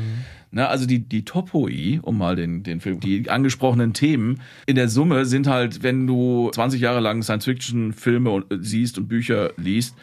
A: ne, also die, die Topoi, um mal den, den Film, die angesprochenen Themen in der Summe sind halt, wenn du 20 Jahre lang Science-Fiction-Filme äh, siehst und Bücher liest,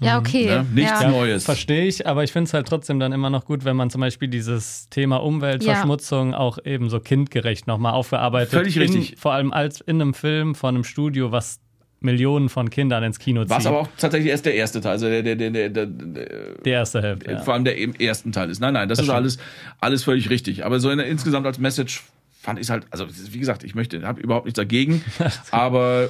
B: ja, okay.
A: ne, nichts
B: ja.
A: Neues.
C: Verstehe ich, aber ich finde es halt trotzdem dann immer noch gut, wenn man zum Beispiel dieses Thema Umweltverschmutzung auch eben so kindgerecht nochmal aufgearbeitet.
A: Völlig
C: in,
A: richtig.
C: Vor allem als in einem Film von einem Studio, was Millionen von Kindern ins Kino zieht.
A: Was aber auch tatsächlich erst der erste Teil, also der, der, der, der, der, der
C: die erste Hälfte. Ja.
A: vor allem der im ersten Teil ist. Nein, nein, das, ist
C: stimmt.
A: alles, alles völlig richtig. Aber so in, insgesamt als Message fand ich es halt, also wie gesagt, ich möchte, habe überhaupt nichts dagegen, [laughs] aber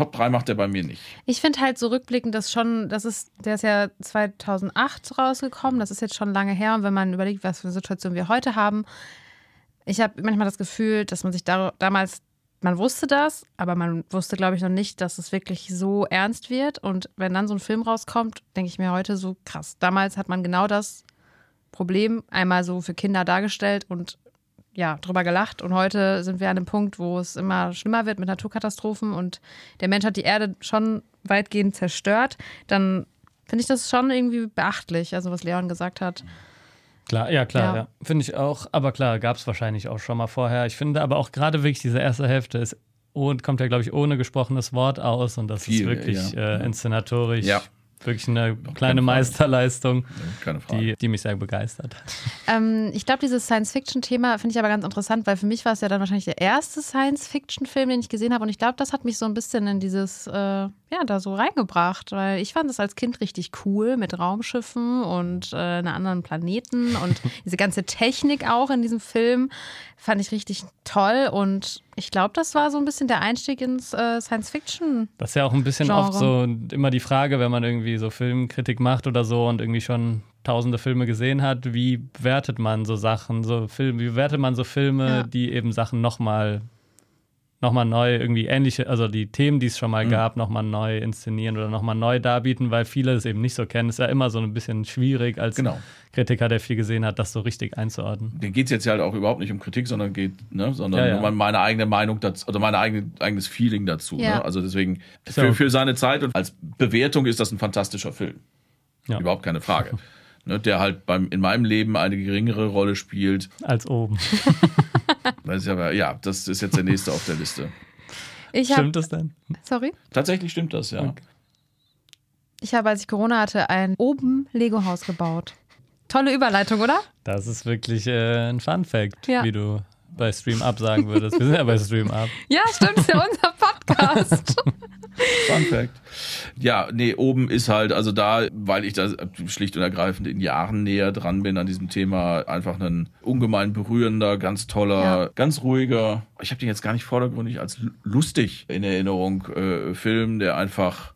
A: Top 3 macht er bei mir nicht.
B: Ich finde halt so rückblickend, dass schon, das ist, der ist ja 2008 rausgekommen, das ist jetzt schon lange her und wenn man überlegt, was für eine Situation wir heute haben, ich habe manchmal das Gefühl, dass man sich da, damals, man wusste das, aber man wusste, glaube ich, noch nicht, dass es wirklich so ernst wird und wenn dann so ein Film rauskommt, denke ich mir heute so krass. Damals hat man genau das Problem einmal so für Kinder dargestellt und ja, drüber gelacht. Und heute sind wir an einem Punkt, wo es immer schlimmer wird mit Naturkatastrophen und der Mensch hat die Erde schon weitgehend zerstört. Dann finde ich das schon irgendwie beachtlich, also was Leon gesagt hat.
C: Klar, ja klar,
B: Ja.
C: ja. Finde ich auch. Aber klar, gab es wahrscheinlich auch schon mal vorher. Ich finde aber auch gerade wirklich diese erste Hälfte ist und kommt ja, glaube ich, ohne gesprochenes Wort aus und das
A: Viel,
C: ist wirklich
A: ja.
C: äh, inszenatorisch
A: Ja.
C: Wirklich eine kleine. Meisterleistung,
A: Keine Frage.
C: die, die mich sehr begeistert.
B: Ähm, ich glaube, dieses Science-Fiction-Thema finde ich aber ganz interessant, weil für mich war es ja dann wahrscheinlich der erste Science-Fiction-Film, den ich gesehen habe. Und ich glaube, das hat mich so ein bisschen in dieses, äh, ja, da so reingebracht, weil ich fand das als Kind richtig cool mit Raumschiffen und äh, einem anderen Planeten und [laughs] diese ganze Technik auch in diesem Film fand ich richtig toll. Und ich glaube, das war so ein bisschen der Einstieg ins äh, Science-Fiction.
C: Das ist ja auch ein bisschen
B: Genre.
C: oft so immer die Frage, wenn man irgendwie so Filmkritik macht oder so und irgendwie schon tausende Filme gesehen hat, wie bewertet man so Sachen, so Filme, wie bewertet man so Filme,
B: Ja.
C: die eben Sachen nochmal noch mal neu irgendwie ähnliche, also die Themen, die es schon mal
A: Mhm.
C: gab, nochmal neu inszenieren oder nochmal neu darbieten, weil viele es eben nicht so kennen. Ist ja immer so ein bisschen schwierig als
A: Genau.
C: Kritiker, der viel gesehen hat, das so richtig einzuordnen.
A: Den geht es jetzt halt auch überhaupt nicht um Kritik, sondern geht, ne, sondern
C: Ja, ja.
A: nur um meine eigene Meinung dazu, oder mein eigene, eigenes Feeling dazu.
B: Ja.
A: Ne? Also deswegen,
C: So.
A: für, für seine Zeit und als Bewertung ist das ein fantastischer Film.
C: Ja.
A: Überhaupt keine Frage. [laughs] ne, der halt beim, in meinem Leben eine geringere Rolle spielt.
C: Als oben. [laughs]
A: Das ist aber, ja, das ist jetzt der nächste auf der Liste.
B: Ich
C: Stimmt das denn?
B: sorry,
A: Tatsächlich stimmt das, ja.
C: Okay.
B: ich habe, als ich Corona hatte, ein oben Lego-Haus gebaut. Tolle Überleitung, oder?
C: Das ist wirklich äh, ein Fun Fact,
B: Ja.
C: wie du bei Stream Up sagen würdest. Wir sind ja bei Stream Up. [laughs]
B: Ja, stimmt, ist ja unser Podcast. [laughs]
A: Fun Fact. Ja, nee, oben ist halt, also da, weil ich da schlicht und ergreifend in Jahren näher dran bin an diesem Thema, einfach ein ungemein berührender, ganz toller,
B: Ja.
A: ganz ruhiger, ich habe den jetzt gar nicht vordergründig als lu- lustig in Erinnerung, äh, Film, der einfach,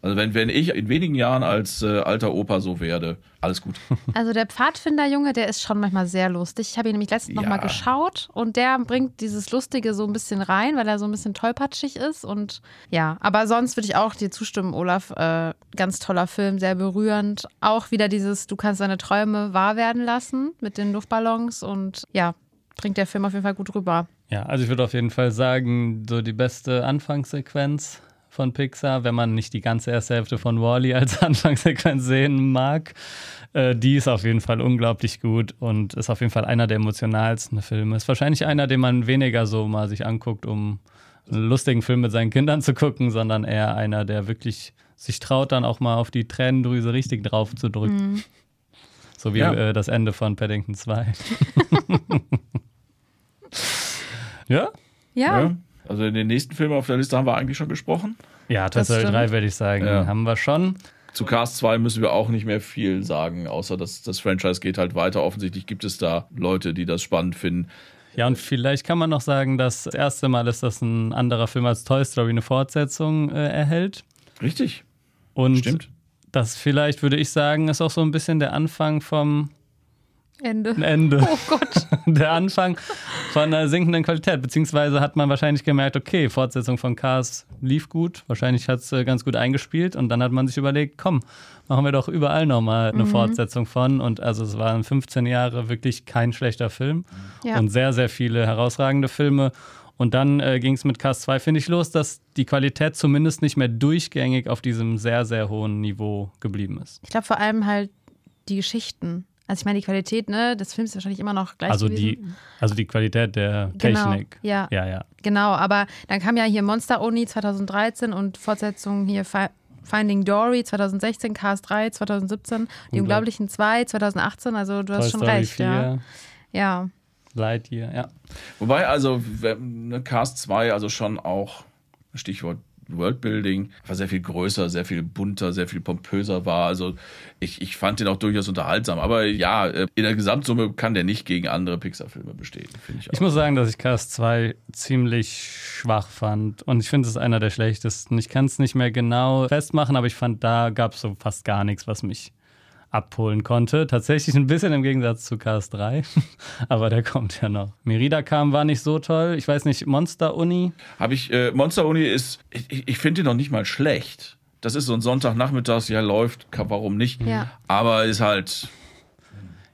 A: also wenn, wenn ich in wenigen Jahren als äh, alter Opa so werde, alles gut. [laughs]
B: Also der Pfadfinderjunge, der ist schon manchmal sehr lustig. Ich habe ihn nämlich letztens noch
A: Ja.
B: mal geschaut und der bringt dieses Lustige so ein bisschen rein, weil er so ein bisschen tollpatschig ist. Und ja, aber sonst würde ich auch dir zustimmen, Olaf. Äh, ganz toller Film, sehr berührend. Auch wieder dieses, du kannst deine Träume wahr werden lassen mit den Luftballons und ja. bringt der Film auf jeden Fall gut rüber.
C: Ja, also ich würde auf jeden Fall sagen, so die beste Anfangssequenz von Pixar, wenn man nicht die ganze erste Hälfte von Wally als [laughs] Anfangssequenz sehen mag. Äh, die ist auf jeden Fall unglaublich gut und ist auf jeden Fall einer der emotionalsten Filme. Ist wahrscheinlich einer, den man weniger so mal sich anguckt, um einen lustigen Film mit seinen Kindern zu gucken, sondern eher einer, der wirklich sich traut, dann auch mal auf die Tränendrüse richtig drauf zu drücken. Mhm. So wie ja. äh, das Ende von Paddington 2. [laughs] [laughs]
B: ja? ja?
A: ja? Also in den nächsten Filmen auf der Liste haben wir eigentlich schon gesprochen.
C: Ja, Toy Story 3 würde ich sagen, ja. haben wir schon.
A: Zu Cast 2 müssen wir auch nicht mehr viel sagen, außer dass das Franchise geht halt weiter. Offensichtlich gibt es da Leute, die das spannend finden.
C: Ja, und vielleicht kann man noch sagen, dass das erste Mal ist, dass ein anderer Film als Toy Story eine Fortsetzung äh, erhält.
A: Richtig.
C: Und Stimmt. das vielleicht, würde ich sagen, ist auch so ein bisschen der Anfang vom
B: Ende.
C: Ende.
B: Oh Gott. [laughs]
C: Der Anfang von einer sinkenden Qualität. Beziehungsweise hat man wahrscheinlich gemerkt, okay, Fortsetzung von Cars lief gut. Wahrscheinlich hat es äh, ganz gut eingespielt. Und dann hat man sich überlegt, komm, machen wir doch überall nochmal eine mhm. Fortsetzung von. Und also es waren 15 Jahre wirklich kein schlechter Film. Ja. Und sehr, sehr viele herausragende Filme. Und dann äh, ging es mit Cars 2, finde ich, los, dass die Qualität zumindest nicht mehr durchgängig auf diesem sehr, sehr hohen Niveau geblieben ist.
B: Ich glaube vor allem halt die Geschichten. Also ich meine, die Qualität ne, des Films ist wahrscheinlich immer noch gleich
C: also Die, also die Qualität der
B: genau,
C: Technik.
B: Ja.
C: ja, ja.
B: Genau, aber dann kam ja hier Monster Uni 2013 und Fortsetzung hier Finding Dory 2016, Cars 3 2017, Die Unglaublichen 2 2018, also du Toy hast schon Story recht, 4. ja. Ja.
C: Lightyear, ja.
A: Wobei also ne, Cast 2 also schon auch Stichwort Worldbuilding war sehr viel größer, sehr viel bunter, sehr viel pompöser war. Also ich, ich fand den auch durchaus unterhaltsam. Aber ja, äh, in der Gesamtsumme kann der nicht gegen andere Pixar-Filme bestehen, finde ich.
C: Auch. Ich muss sagen, dass ich Cast 2 ziemlich schwach fand. Und ich finde, es ist einer der schlechtesten. Ich kann es nicht mehr genau festmachen, aber ich fand, da gab es so fast gar nichts, was mich abholen konnte. Tatsächlich ein bisschen im Gegensatz zu Cars 3, [laughs] aber der kommt ja noch. Merida kam, war nicht so toll. Ich weiß nicht, Monster Uni?
A: Habe ich, äh, Monster Uni ist, ich, ich finde ihn noch nicht mal schlecht. Das ist so ein Sonntagnachmittags, ja, läuft, warum nicht?
B: Ja.
A: Aber ist halt.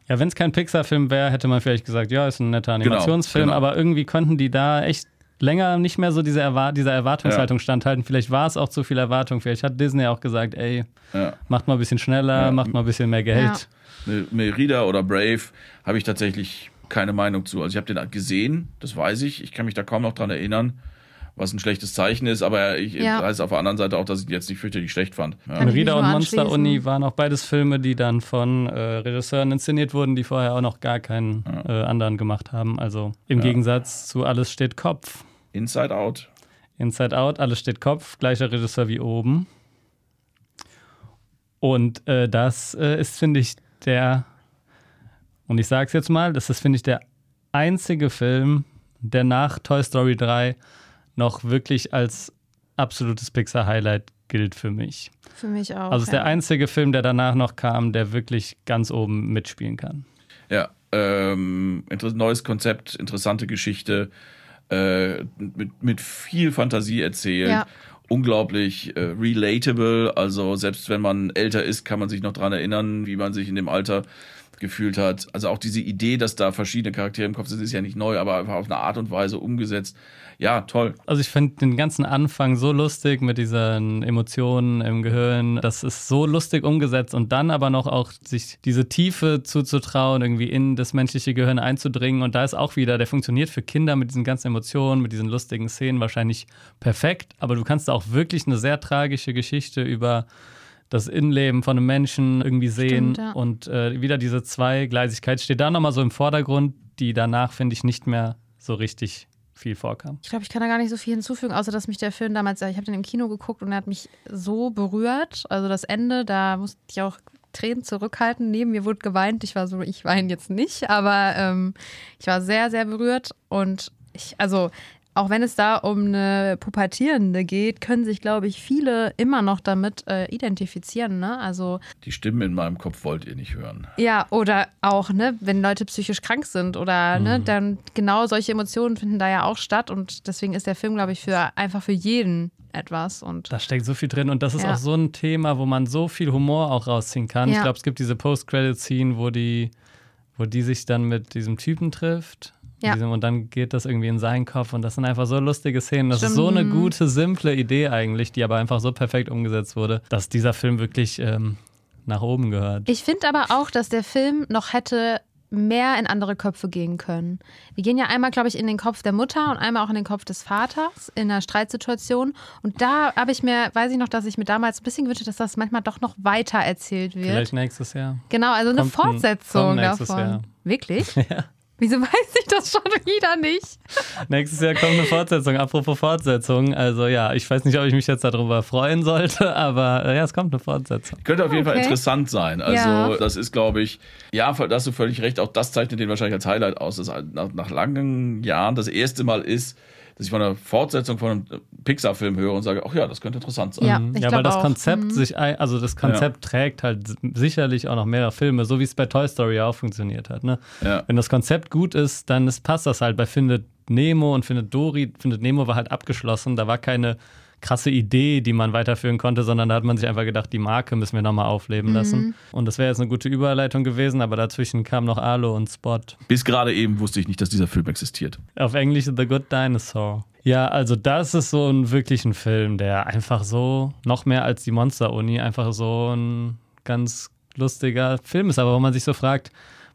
C: Ja, wenn es kein Pixar-Film wäre, hätte man vielleicht gesagt, ja, ist ein netter genau, Animationsfilm, genau, genau. aber irgendwie konnten die da echt länger nicht mehr so diese Erwar dieser Erwartungshaltung ja. standhalten. Vielleicht war es auch zu viel Erwartung. Vielleicht hat Disney auch gesagt, ey, ja. macht mal ein bisschen schneller, ja. macht mal ein bisschen mehr Geld.
A: Merida oder Brave habe ich tatsächlich keine Meinung zu. Also ich habe den gesehen, das weiß ich. Ich kann mich da kaum noch dran erinnern was ein schlechtes Zeichen ist, aber ich ja. weiß auf der anderen Seite auch, dass ich ihn jetzt nicht fürchterlich schlecht fand.
C: Ja. Merida und Monster Uni waren auch beides Filme, die dann von äh, Regisseuren inszeniert wurden, die vorher auch noch gar keinen ja. äh, anderen gemacht haben. Also im Gegensatz zu Alles steht Kopf.
A: Inside Out.
C: Inside Out, alles steht Kopf, gleicher Regisseur wie oben. Und äh, das äh, ist, finde ich, der, und ich sage es jetzt mal, das ist, finde ich, der einzige Film, der nach Toy Story 3 noch wirklich als absolutes Pixar-Highlight gilt für mich.
B: Für mich auch.
C: Also es ist ja. der einzige Film, der danach noch kam, der wirklich ganz oben mitspielen kann.
A: Ja, ähm, neues Konzept, interessante Geschichte äh, mit, mit viel Fantasie erzählt. Ja. Unglaublich äh, relatable. Also selbst wenn man älter ist, kann man sich noch daran erinnern, wie man sich in dem Alter gefühlt hat. Also auch diese Idee, dass da verschiedene Charaktere im Kopf sind, ist ja nicht neu, aber einfach auf eine Art und Weise umgesetzt, ja, toll.
C: Also ich finde den ganzen Anfang so lustig mit diesen Emotionen im Gehirn. Das ist so lustig umgesetzt und dann aber noch auch sich diese Tiefe zuzutrauen, irgendwie in das menschliche Gehirn einzudringen. Und da ist auch wieder, der funktioniert für Kinder mit diesen ganzen Emotionen, mit diesen lustigen Szenen wahrscheinlich perfekt. Aber du kannst auch wirklich eine sehr tragische Geschichte über das Innenleben von einem Menschen irgendwie sehen. Stimmt, ja. Und äh, wieder diese Zweigleisigkeit steht da nochmal so im Vordergrund, die danach, finde ich, nicht mehr so richtig viel vorkam.
B: Ich glaube, ich kann da gar nicht so viel hinzufügen, außer dass mich der Film damals, ich habe den im Kino geguckt und er hat mich so berührt. Also das Ende, da musste ich auch Tränen zurückhalten. Neben mir wurde geweint. Ich war so, ich weine jetzt nicht, aber ähm, ich war sehr, sehr berührt und ich, also auch wenn es da um eine Pubertierende geht, können sich, glaube ich, viele immer noch damit äh, identifizieren. Ne? Also
A: die Stimmen in meinem Kopf wollt ihr nicht hören.
B: Ja, oder auch, ne, wenn Leute psychisch krank sind oder ne, mhm. ne, dann genau solche Emotionen finden da ja auch statt und deswegen ist der Film, glaube ich, für einfach für jeden etwas. Und
C: da steckt so viel drin und das ist ja. auch so ein Thema, wo man so viel Humor auch rausziehen kann. Ja. Ich glaube, es gibt diese Post-Credit-Scene, wo die, wo die sich dann mit diesem Typen trifft
B: Ja.
C: Diesem, und dann geht das irgendwie in seinen Kopf und das sind einfach so lustige Szenen. Das ist so eine gute, simple Idee eigentlich, die aber einfach so perfekt umgesetzt wurde, dass dieser Film wirklich ähm, nach oben gehört.
B: Ich finde aber auch, dass der Film noch hätte mehr in andere Köpfe gehen können. Wir gehen ja einmal, glaube ich, in den Kopf der Mutter und einmal auch in den Kopf des Vaters in einer Streitsituation. Und da habe ich mir, weiß ich noch, dass ich mir damals ein bisschen gewünscht dass das manchmal doch noch weiter erzählt wird.
C: Vielleicht nächstes Jahr.
B: Genau, also eine
C: Kommt ein-
B: Fortsetzung
C: nächstes
B: davon.
C: Jahr.
B: Wirklich? [laughs]
C: Ja.
B: Wieso weiß ich das schon wieder nicht?
C: Nächstes Jahr kommt eine Fortsetzung. Apropos Fortsetzung. Also ja, ich weiß nicht, ob ich mich jetzt darüber freuen sollte, aber äh, ja, es kommt eine Fortsetzung.
A: Könnte auf jeden Fall
B: Okay.
A: interessant sein. Also,
B: Ja.
A: das ist, glaube ich, ja, da hast du völlig recht. Auch das zeichnet den wahrscheinlich als Highlight aus, dass nach, nach langen Jahren das erste Mal ist, dass ich von einer Fortsetzung von einem Pixar-Film höre und sage, ach ja, das könnte interessant sein.
B: Ja,
C: Mhm.
B: ich
C: ja, weil
B: glaub
C: das
B: auch.
C: Konzept
B: Mhm.
C: sich, ein- also das Konzept trägt halt sicherlich auch noch mehrere Filme, so wie es bei Toy Story auch funktioniert hat. Ne?
A: Ja.
C: Wenn das Konzept gut ist, dann ist, passt das halt bei Findet Nemo und Findet Dory. Findet Nemo war halt abgeschlossen, da war keine krasse Idee, die man weiterführen konnte, sondern da hat man sich einfach gedacht, die Marke müssen wir nochmal aufleben
B: Mhm.
C: lassen. Und das wäre jetzt eine gute Überleitung gewesen, aber dazwischen kam noch Alo und Spot.
A: Bis gerade eben wusste ich nicht, dass dieser Film existiert.
C: Auf Englisch The Good Dinosaur. Ja, also das ist so ein wirklich ein Film, der einfach so, noch mehr als die Monster-Uni, einfach so ein ganz lustiger Film ist, aber wo man sich so fragt,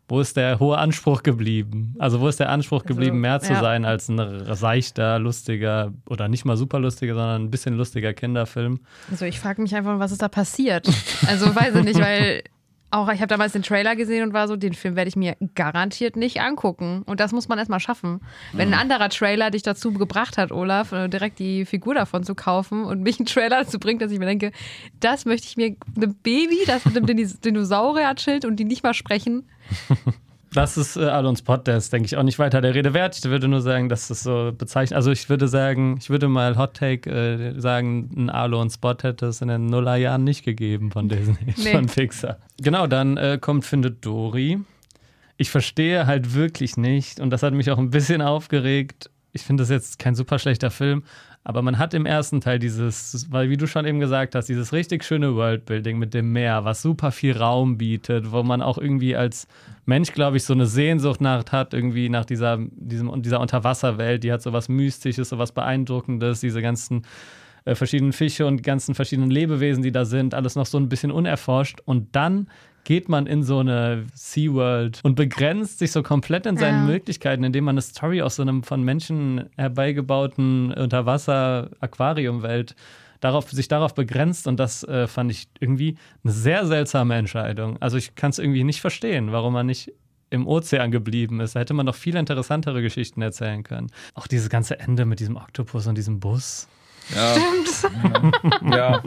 C: wo ist der hohe Anspruch geblieben? Also wo ist der Anspruch geblieben, mehr zu
B: ja.
C: sein als ein seichter, lustiger oder nicht mal super lustiger, sondern ein bisschen lustiger Kinderfilm?
B: Also ich frage mich einfach, was ist da passiert? Also weiß ich nicht, weil auch ich habe damals den Trailer gesehen und war so, den Film werde ich mir garantiert nicht angucken. Und das muss man erstmal schaffen. Wenn ein anderer Trailer dich dazu gebracht hat, Olaf, äh, direkt die Figur davon zu kaufen und mich einen Trailer dazu bringt, dass ich mir denke, das möchte ich mir einem Baby, das mit einem Dinos- Dinosaurier Schild und die nicht mal sprechen. [laughs]
C: Das ist äh, Alon Spot, der ist, denke ich, auch nicht weiter der Rede wert. Ich würde nur sagen, dass das so bezeichnet. Also ich würde sagen, ich würde mal Hot Take äh, sagen, ein Alon Spot hätte es in den Nullerjahren nicht gegeben von Disney, [laughs]
B: Nee.
C: von Pixar. Genau, dann äh, kommt Findet Dory. Ich verstehe halt wirklich nicht, und das hat mich auch ein bisschen aufgeregt. Ich finde das jetzt kein super schlechter Film, aber man hat im ersten Teil dieses, weil wie du schon eben gesagt hast, dieses richtig schöne Worldbuilding mit dem Meer, was super viel Raum bietet, wo man auch irgendwie als Mensch, glaube ich, so eine Sehnsucht nach hat, irgendwie nach dieser, diesem, dieser Unterwasserwelt, die hat so was Mystisches, so was Beeindruckendes, diese ganzen äh, verschiedenen Fische und ganzen verschiedenen Lebewesen, die da sind, alles noch so ein bisschen unerforscht. Und dann geht man in so eine SeaWorld und begrenzt sich so komplett in seinen
B: Ja.
C: Möglichkeiten, indem man eine Story aus so einem von Menschen herbeigebauten Unterwasser-Aquariumwelt darauf, sich darauf begrenzt und das äh, fand ich irgendwie eine sehr seltsame Entscheidung. Also ich kann es irgendwie nicht verstehen, warum man nicht im Ozean geblieben ist. Da hätte man noch viel interessantere Geschichten erzählen können. Auch dieses ganze Ende mit diesem Oktopus und diesem Bus.
A: Ja. [laughs] ja.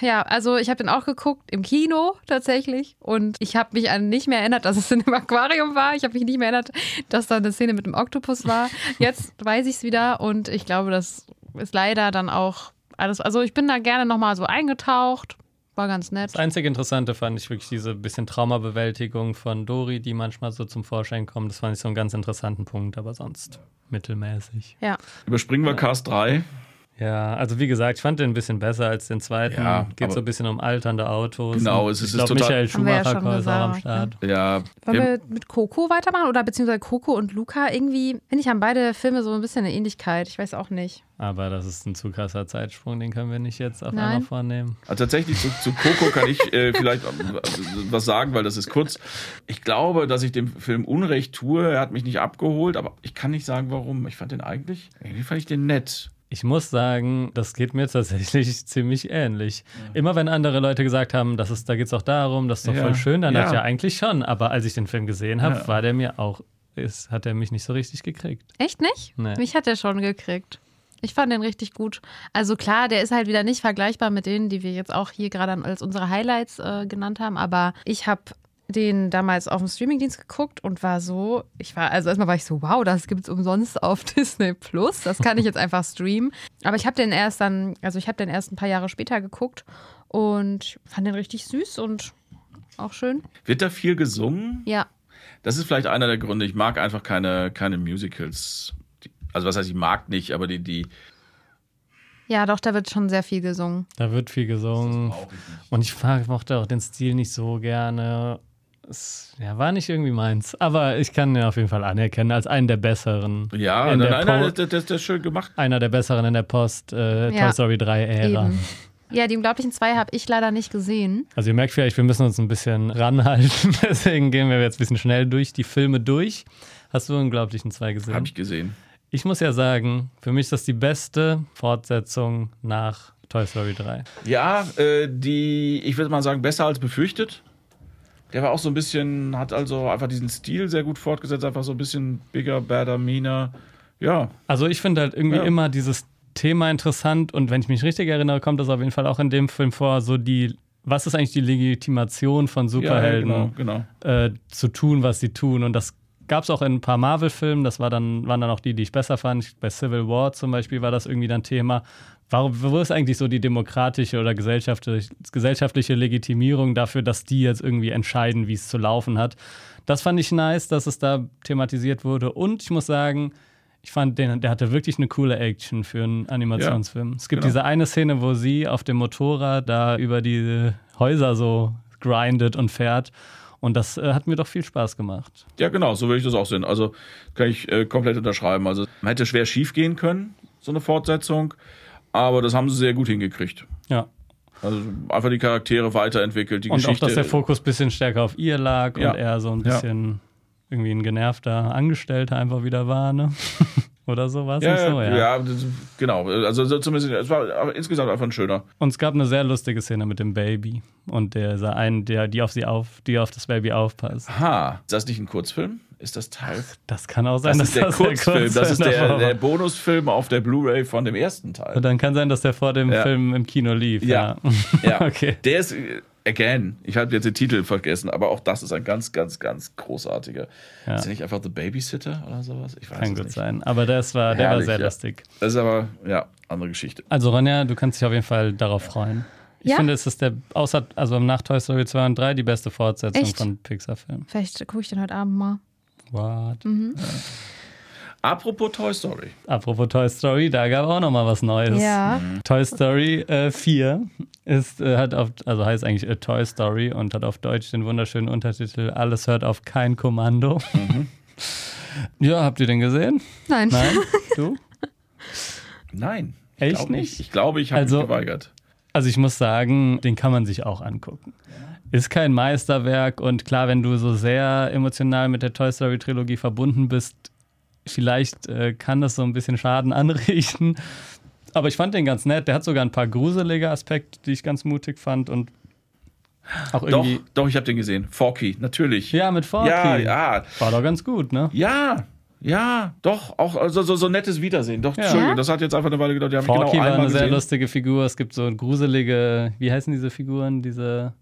B: Ja, also ich habe den auch geguckt im Kino tatsächlich und ich habe mich an nicht mehr erinnert, dass es in einem [laughs] Aquarium war. Ich habe mich nicht mehr erinnert, dass da eine Szene mit dem Oktopus war. Jetzt weiß ich es wieder und ich glaube, das ist leider dann auch alles. Also ich bin da gerne nochmal so eingetaucht. War ganz nett.
C: Das einzige Interessante fand ich wirklich diese bisschen Traumabewältigung von Dori, die manchmal so zum Vorschein kommt. Das fand ich so einen ganz interessanten Punkt, aber sonst mittelmäßig.
B: Ja.
A: Überspringen wir Cast 3.
C: Ja, also wie gesagt, ich fand den ein bisschen besser als den zweiten.
A: Ja,
C: Geht so ein bisschen um alternde Autos.
A: Genau, es ist-
C: ich glaube,
A: ist total-
C: Michael
B: ja
C: Schumacher
B: schon
C: ist auch am
B: gesagt,
C: Start.
A: Ja.
B: Wollen
A: wir-
B: mit Coco weitermachen oder beziehungsweise Coco und Luca irgendwie? Finde ich, haben beide Filme so ein bisschen eine Ähnlichkeit. Ich weiß auch nicht.
C: Aber das ist ein zu krasser Zeitsprung, den können wir nicht jetzt auf
B: Nein.
C: einmal vornehmen.
A: Also tatsächlich zu, zu Coco kann ich äh, vielleicht was sagen, weil das ist kurz. Ich glaube, dass ich dem Film Unrecht tue. Er hat mich nicht abgeholt, aber ich kann nicht sagen, warum. Ich fand den eigentlich, irgendwie fand ich den nett.
C: Ich muss sagen, das geht mir [laughs] tatsächlich ziemlich ähnlich. Immer wenn andere Leute gesagt haben, das ist, da geht es auch darum, das ist doch
A: Ja.
C: voll schön, dann
A: Ja.
C: hat ja eigentlich schon. Aber als ich den Film gesehen habe,
A: Ja.
C: war der mir auch, ist, hat er mich nicht so richtig gekriegt.
B: Echt nicht?
C: Nee.
B: Mich hat er schon gekriegt. Ich fand den richtig gut. Also klar, der ist halt wieder nicht vergleichbar mit denen, die wir jetzt auch hier gerade als unsere Highlights äh, genannt haben. Aber ich habe den damals auf dem Streamingdienst geguckt und war so, ich war, also erstmal war ich so, wow, das gibt's umsonst auf [laughs] Disney Plus. Das kann ich jetzt einfach streamen. Aber ich habe den erst dann, also ich habe den erst ein paar Jahre später geguckt und fand den richtig süß und auch schön.
A: Wird da viel gesungen?
B: Ja.
A: Das ist vielleicht einer der Gründe. Ich mag einfach keine, keine Musicals. Also was heißt, ich mag nicht, aber die, die
B: Ja, doch, da wird schon sehr viel gesungen.
C: Da wird viel gesungen. Und ich mochte auch den Stil nicht so gerne. Es, ja, war nicht irgendwie meins. Aber ich kann ihn auf jeden Fall anerkennen als einen der besseren.
A: Ja,
C: in der
A: nein, das, das, das ist schön gemacht.
C: Einer der besseren in der Post äh,
B: Ja.
C: Toy Story 3 Ära.
B: Eben. Ja, die Unglaublichen zwei habe ich leider nicht gesehen.
C: Also ihr merkt vielleicht, wir müssen uns ein bisschen ranhalten. [laughs] Deswegen gehen wir jetzt ein bisschen schnell durch die Filme durch. Hast du Unglaublichen 2 gesehen?
A: Habe ich gesehen.
C: Ich muss ja sagen, für mich ist das die beste Fortsetzung nach Toy Story 3.
A: Ja, äh, die, ich würde mal sagen, besser als befürchtet. Der war auch so ein bisschen, hat also einfach diesen Stil sehr gut fortgesetzt, einfach so ein bisschen bigger, badder, meaner. Ja,
C: Also ich finde halt irgendwie
A: Ja.
C: immer dieses Thema interessant und wenn ich mich richtig erinnere, kommt das auf jeden Fall auch in dem Film vor, so die, was ist eigentlich die Legitimation von
A: ja,
C: Superhelden?
A: ja genau, genau.
C: äh, zu tun, was sie tun. Und das gab es auch in ein paar Marvel-Filmen. Das war dann, waren dann auch die, die ich besser fand. Bei Civil War zum Beispiel war das irgendwie dann Thema. Warum, wo ist eigentlich so die demokratische oder gesellschaftliche, gesellschaftliche Legitimierung dafür, dass die jetzt irgendwie entscheiden, wie es zu laufen hat? Das fand ich nice, dass es da thematisiert wurde. Und ich muss sagen, ich fand, den, der hatte wirklich eine coole Action für einen Animationsfilm. es gibt
A: genau.
C: diese eine Szene, wo sie auf dem Motorrad da über die Häuser so grindet und fährt. Und das äh, hat mir doch viel Spaß gemacht.
A: Ja, genau, so würde ich das auch sehen. Also kann ich äh, komplett unterschreiben. Also man hätte schwer schief gehen können, so eine Fortsetzung, aber das haben sie sehr gut hingekriegt.
C: Ja.
A: Also einfach die Charaktere weiterentwickelt, die
C: Und auch,
A: Geschichte.
C: dass der Fokus ein bisschen stärker auf ihr lag
A: Ja.
C: und er so ein bisschen irgendwie ein genervter Angestellter einfach wieder war, ne? [laughs] Oder so war es
A: ja,
C: nicht so,
A: ja,
C: ja.
A: das- genau. Also so zumindest, es war insgesamt einfach ein schöner.
C: Und es gab eine sehr lustige Szene mit dem Baby und dieser einen, der, die auf sie auf, die auf das Baby aufpasst.
A: Ha, ist das nicht ein Kurzfilm? Ist das Teil?
C: Das kann auch sein,
A: Das ist der
C: das
A: Kurzfilm. Das ist der,
C: Kurzfilm
A: der. Bonusfilm auf der Blu-ray von dem ersten Teil.
C: Und dann kann sein, dass der vor dem
A: Ja.
C: Film im Kino lief.
A: Ja.
C: Ja.
A: Ja, [laughs]
C: okay.
A: Der ist, äh, again, ich habe jetzt den Titel vergessen, aber auch das ist ein ganz, ganz, ganz großartiger.
C: Ja.
A: Ist der nicht einfach The Babysitter oder sowas? Ich weiß
C: Kann
A: es
C: gut
A: nicht.
C: sein. Aber das war, der
A: Herrlich,
C: war sehr
A: ja.
C: lustig.
A: Das ist aber, ja, andere Geschichte.
C: Also Ronja, du kannst dich auf jeden Fall darauf freuen. Ich
B: Ja?
C: finde, es ist der, außer, also nach Toy Story 2 und 3, die beste Fortsetzung
B: Echt?
C: von Pixar-Filmen.
B: Vielleicht gucke ich den heute Abend mal.
C: What?
A: Apropos Toy Story.
C: Apropos Toy Story, da gab auch noch mal was Neues.
B: Ja.
C: Toy Story äh, 4 ist, äh, hat auf, also heißt eigentlich A Toy Story und hat auf Deutsch den wunderschönen Untertitel Alles hört auf kein Kommando. Ja, habt ihr den gesehen?
B: Nein.
C: Nein? [laughs] Du?
A: Nein. ich
C: Echt
A: glaub
C: nicht?
A: Ich glaube, ich habe
C: Also-
A: mich geweigert.
C: Also ich muss sagen, den kann man sich auch angucken. Ist kein Meisterwerk und klar, wenn du so sehr emotional mit der Toy Story Trilogie verbunden bist, vielleicht äh, kann das so ein bisschen Schaden anrichten. Aber ich fand den ganz nett. Der hat sogar ein paar gruselige Aspekte, die ich ganz mutig fand und auch
A: Doch,
C: irgendwie.
A: doch, ich habe den gesehen. Forky, natürlich.
C: Ja, mit Forky.
A: ja, ja.
C: War doch ganz gut, ne?
A: Ja, ja, doch, auch also, so, so nettes Wiedersehen. Doch,
C: Ja.
A: Entschuldigung, das hat jetzt einfach eine Weile gedauert. Die haben
C: Forky
A: genau
C: war eine sehr
A: gesehen.
C: lustige Figur. Es gibt so gruselige, wie heißen diese Figuren? Diese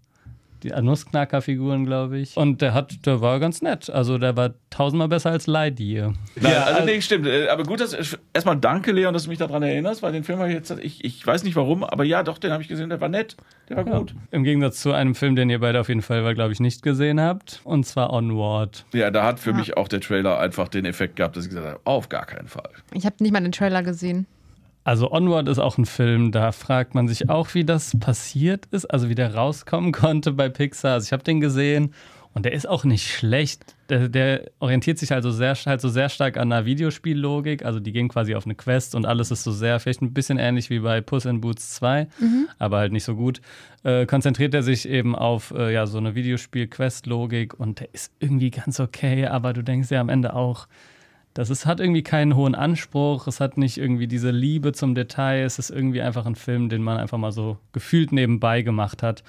C: die Nussknacker-Figuren, glaube ich. Und der hat, der war ganz nett. Also der war tausendmal besser als Lightyear.
A: Ja, also nee, stimmt. Äh, Aber gut, dass erstmal danke, Leon, dass du mich daran erinnerst, weil den Film habe ich jetzt, ich, ich weiß nicht warum, aber ja, doch, den habe ich gesehen, der war nett, der war
C: Ja.
A: gut.
C: Im Gegensatz zu einem Film, den ihr beide auf jeden Fall, glaube ich, nicht gesehen habt. Und zwar Onward.
A: Ja, da hat für
B: Ja.
A: mich auch der Trailer einfach den Effekt gehabt, dass ich gesagt habe, auf gar keinen Fall.
B: Ich habe nicht mal den Trailer gesehen.
C: Also Onward ist auch ein Film, da fragt man sich auch, wie das passiert ist, also wie der rauskommen [laughs] konnte bei Pixar. Also ich habe den gesehen und der ist auch nicht schlecht. Der, der orientiert sich also sehr, halt so sehr stark an einer Videospiellogik. Also die gehen quasi auf eine Quest und alles ist so sehr, vielleicht ein bisschen ähnlich wie bei Puss in Boots 2, aber halt nicht so gut. Äh, konzentriert er sich eben auf äh, ja, so eine Videospiel-Quest-Logik und der ist irgendwie ganz okay, aber du denkst ja am Ende auch, das ist, hat irgendwie keinen hohen Anspruch, es hat nicht irgendwie diese Liebe zum Detail, es ist irgendwie einfach ein Film, den man einfach mal so gefühlt nebenbei gemacht hat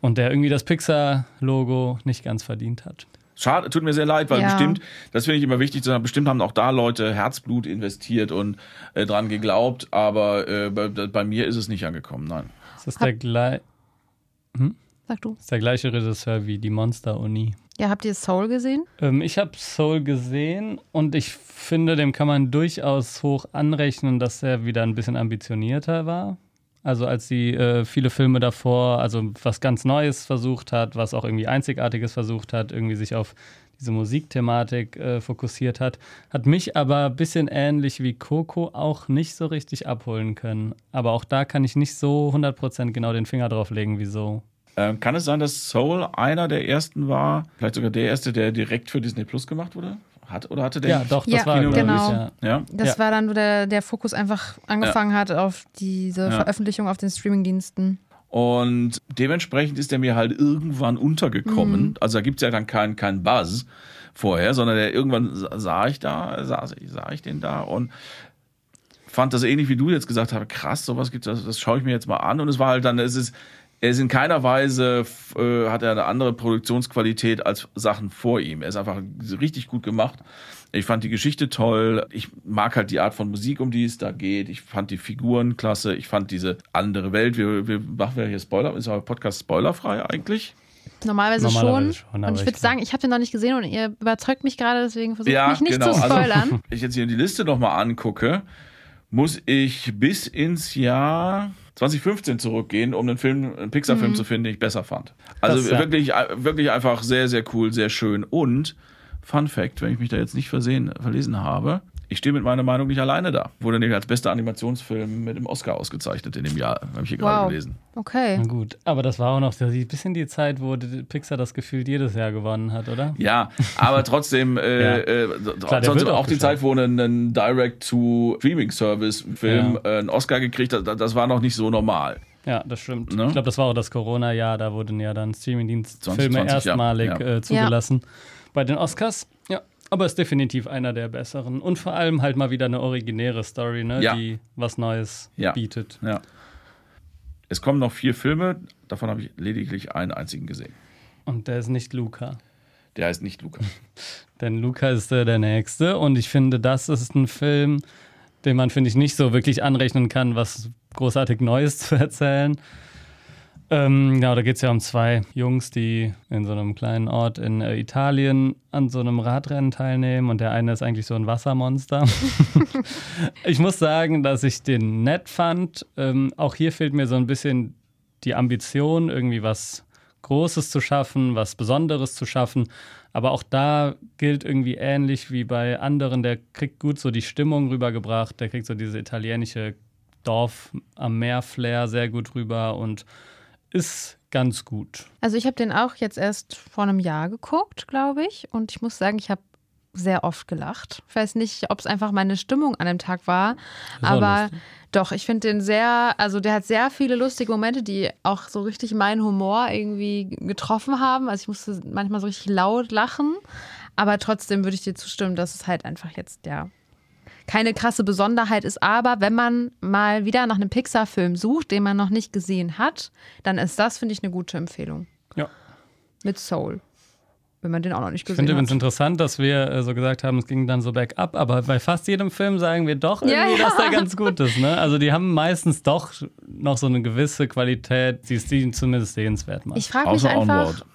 C: und der irgendwie das Pixar-Logo nicht ganz verdient hat.
A: Schade, tut mir sehr leid, weil
B: Ja.
A: bestimmt, das finde ich immer wichtig, zu sagen, bestimmt haben auch da Leute Herzblut investiert und äh, dran geglaubt, aber äh, bei, bei mir ist es nicht angekommen, nein.
C: Es ist der, glei
B: Sag du.
C: ist der gleiche Regisseur wie die Monster-Uni.
B: Ja, habt ihr Soul gesehen?
C: Ähm, ich habe Soul gesehen und ich finde, dem kann man durchaus hoch anrechnen, dass er wieder ein bisschen ambitionierter war. Also als sie äh, viele Filme davor, also was ganz Neues versucht hat, was auch irgendwie Einzigartiges versucht hat, irgendwie sich auf diese Musikthematik äh, fokussiert hat, hat mich aber ein bisschen ähnlich wie Coco auch nicht so richtig abholen können. Aber auch da kann ich nicht so 100% genau den Finger drauf legen, wieso.
A: Ähm, kann es sein, dass Soul einer der ersten war, vielleicht sogar der erste, der direkt für Disney Plus gemacht wurde? Hat, oder hatte der?
C: Ja, doch, das
B: Ja,
C: war
B: genau.
C: Ja.
A: Ja?
B: Das
C: Ja.
B: war dann, wo der, der Fokus einfach angefangen hat auf diese
A: Ja.
B: Veröffentlichung auf den Streamingdiensten.
A: Und dementsprechend ist der mir halt irgendwann untergekommen.
B: Mhm.
A: Also da gibt's ja dann keinen keinen Buzz vorher, sondern der, irgendwann sa- sah ich da, sah, sah ich den da und fand das ähnlich wie du jetzt gesagt hast, krass, sowas gibt's, das, das schaue ich mir jetzt mal an. Und es war halt dann, es ist, er ist in keiner Weise, äh, hat er eine andere Produktionsqualität als Sachen vor ihm. Er ist einfach richtig gut gemacht. Ich fand die Geschichte toll. Ich mag halt die Art von Musik, um die es da geht. Ich fand die Figuren klasse. Ich fand diese andere Welt. Wir, wir machen ja hier Spoiler. Ist euer Podcast spoilerfrei eigentlich?
B: Normalerweise,
C: Normalerweise
B: schon.
C: schon,
B: Und ich würde sagen, ich habe den noch nicht gesehen und ihr überzeugt mich gerade, deswegen versuche ich mich nicht zu
A: Also,
B: spoilern. [laughs]
A: wenn ich jetzt hier die Liste nochmal angucke, muss ich bis ins Jahr 2015 zurückgehen, um einen Film, einen Pixar-Film zu finden, den ich besser fand. Also
C: Das, ja.
A: wirklich, wirklich einfach sehr, sehr cool, sehr schön. Und Fun Fact, wenn ich mich da jetzt nicht versehen, verlesen habe, ich stehe mit meiner Meinung nicht alleine da. Wurde nämlich als bester Animationsfilm mit dem Oscar ausgezeichnet in dem Jahr, habe ich hier gerade
B: Wow.
A: gelesen.
B: Okay.
C: Na gut, aber das war auch noch so ein bisschen die Zeit, wo die Pixar das gefühlt jedes Jahr gewonnen hat, oder?
A: Ja, aber trotzdem, [laughs]
C: Ja.
A: äh, äh,
C: Klar, wird
A: auch
C: auch
A: die. Zeit, wo ein, ein Direct-to-Streaming-Service-Film
C: Ja.
A: äh, einen Oscar gekriegt hat, das, war noch nicht so normal.
C: Ja, das stimmt.
A: Ne?
C: Ich glaube, das war auch das Corona-Jahr, da wurden ja dann Streamingdienst-Filme
A: 2020, ja.
C: erstmalig
A: Ja.
C: Äh, zugelassen bei den Oscars. Aber ist definitiv einer der besseren. Und vor allem halt mal wieder eine originäre Story, ne,
A: Ja.
C: die was Neues
A: Ja.
C: bietet.
A: Ja. Es kommen noch vier Filme, davon habe ich lediglich einen einzigen gesehen.
C: Und der ist nicht Luca.
A: Der heißt nicht Luca. [laughs]
C: Denn Luca ist äh, der nächste und ich finde, das ist ein Film, den man, finde ich, nicht so wirklich anrechnen kann, was großartig Neues [laughs] zu erzählen. Ähm, ja, da geht es ja um zwei Jungs, die in so einem kleinen Ort in äh, Italien an so einem Radrennen teilnehmen und der eine ist eigentlich so ein Wassermonster. [laughs] ich muss sagen, dass ich den nett fand. Ähm, auch hier fehlt mir so ein bisschen die Ambition, irgendwie was Großes zu schaffen, was Besonderes zu schaffen. Aber auch da gilt irgendwie ähnlich wie bei anderen, der kriegt gut so die Stimmung rübergebracht, der kriegt so diese italienische Dorf am Meer Flair sehr gut rüber und ist ganz gut.
B: Also ich habe den auch jetzt erst vor einem Jahr geguckt, glaube ich. Und ich muss sagen, ich habe sehr oft gelacht. Ich weiß nicht, ob es einfach meine Stimmung an dem Tag war. Aber
C: lustig.
B: doch, ich finde den sehr, also der hat sehr viele lustige Momente, die auch so richtig meinen Humor irgendwie getroffen haben. Also ich musste manchmal so richtig laut lachen. Aber trotzdem würde ich dir zustimmen, dass es halt einfach jetzt, ja, keine krasse Besonderheit ist. Aber wenn man mal wieder nach einem Pixar-Film sucht, den man noch nicht gesehen hat, dann ist das, finde ich, eine gute Empfehlung.
C: Ja.
B: Mit Soul. Wenn man den auch noch nicht
C: Ich
B: gesehen
C: finde übrigens
B: hat.
C: interessant, dass wir äh, so gesagt haben, es ging dann so bergab, aber bei fast jedem Film sagen wir doch irgendwie,
B: Ja, ja.
C: dass der ganz gut ist. Ne? Also die haben meistens doch noch so eine gewisse Qualität, die es die zumindest sehenswert macht.
B: Ich frage mich
A: Außer
B: einfach.
A: Onward.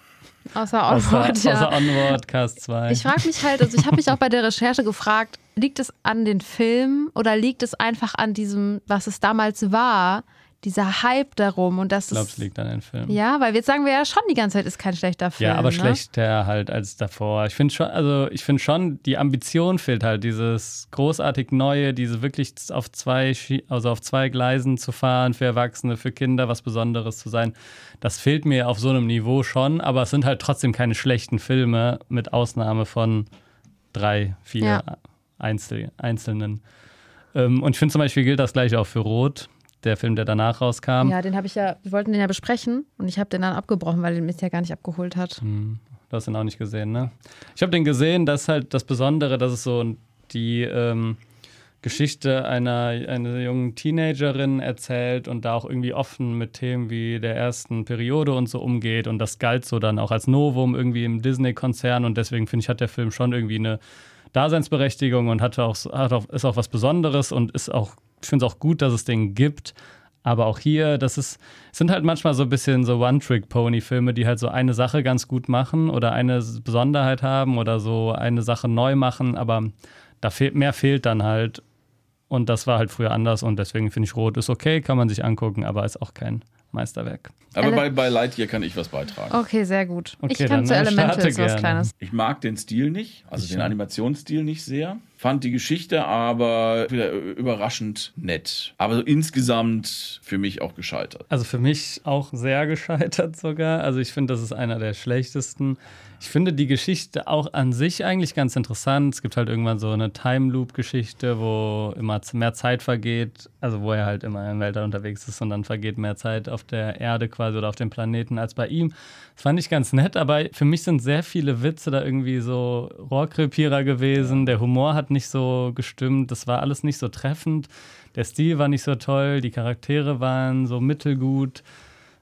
B: Außer
C: außer,
B: Onward, ja.
C: außer Onward, Cast 2.
B: Ich frage mich halt, also ich habe mich auch bei der Recherche gefragt, liegt es an den Filmen oder liegt es einfach an diesem, was es damals war, dieser Hype darum und das
C: Ich glaube, es liegt an den Filmen.
B: Ja, weil jetzt sagen wir ja schon die ganze Zeit, ist kein schlechter Film.
C: Ja, aber
B: ne?
C: schlechter halt als davor. Ich finde schon, also ich finde schon, die Ambition fehlt halt, dieses großartig Neue, diese wirklich auf zwei, also auf zwei Gleisen zu fahren, für Erwachsene, für Kinder was Besonderes zu sein. Das fehlt mir auf so einem Niveau schon, aber es sind halt trotzdem keine schlechten Filme, mit Ausnahme von drei, vier
B: Ja.
C: Einzel einzelnen. Ähm, und ich finde zum Beispiel gilt das gleiche auch für Rot, der Film, der danach rauskam.
B: Ja, den habe ich ja, wir wollten den ja besprechen und ich habe den dann abgebrochen, weil er mich ja gar nicht abgeholt hat.
C: Hm, Du hast ihn auch nicht gesehen, ne? Ich habe den gesehen, das ist halt das Besondere, dass es so die ähm, Geschichte einer, einer jungen Teenagerin erzählt und da auch irgendwie offen mit Themen wie der ersten Periode und so umgeht. Und das galt so dann auch als Novum irgendwie im Disney-Konzern. Und deswegen finde ich, hat der Film schon irgendwie eine Daseinsberechtigung und hat auch, hat auch, ist auch was Besonderes und ist auch, ich finde es auch gut, dass es den gibt. Aber auch hier, das ist, sind halt manchmal so ein bisschen so One-Trick-Pony-Filme, die halt so eine Sache ganz gut machen oder eine Besonderheit haben oder so eine Sache neu machen, aber da fehlt, mehr fehlt dann halt. Und das war halt früher anders und deswegen finde ich Rot ist okay, kann man sich angucken, aber ist auch kein Meisterwerk.
A: Aber
B: Ele-
A: bei, bei Lightyear kann ich was beitragen.
B: Okay, sehr gut.
C: Okay,
B: ich kann zu Elementals was. Kleines.
A: Ich mag den Stil nicht, also
C: Ich
A: den. Animationsstil nicht sehr. fand die Geschichte aber wieder überraschend nett. Aber so insgesamt für mich auch gescheitert.
C: Also für mich auch sehr [laughs] gescheitert sogar. Also ich finde, das ist einer der schlechtesten. Ich finde die Geschichte auch an sich eigentlich ganz interessant. Es gibt halt irgendwann so eine Time Loop-Geschichte, wo immer mehr Zeit vergeht, also wo er halt immer im Weltall unterwegs ist und dann vergeht mehr Zeit auf der Erde quasi oder auf dem Planeten als bei ihm. Das fand ich ganz nett, aber für mich sind sehr viele Witze da irgendwie so Rohrkrepierer gewesen. Der Humor hat nicht so gestimmt, das war alles nicht so treffend. Der Stil war nicht so toll, die Charaktere waren so mittelgut.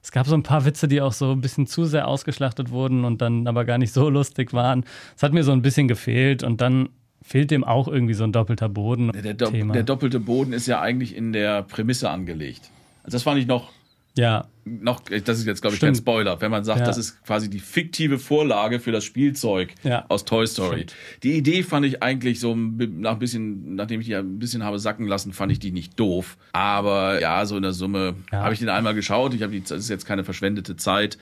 C: Es gab so ein paar Witze, die auch so ein bisschen zu sehr ausgeschlachtet wurden und dann aber gar nicht so [laughs] lustig waren. Es hat mir so ein bisschen gefehlt und dann fehlt dem auch irgendwie so ein doppelter Boden.
A: Der, der, der doppelte Boden ist ja eigentlich in der Prämisse angelegt. Also das fand ich noch
C: ja.
A: Noch, das ist jetzt, glaube ich, Stimmt. kein Spoiler, wenn man sagt, ja. das ist quasi die fiktive Vorlage für das Spielzeug ja. aus Toy Story. Stimmt. Die Idee fand ich eigentlich so nach ein bisschen, nachdem ich die ein bisschen habe sacken lassen, fand ich die nicht doof. Aber ja, so in der Summe ja. habe ich den einmal geschaut. Ich habe das ist jetzt keine verschwendete Zeit.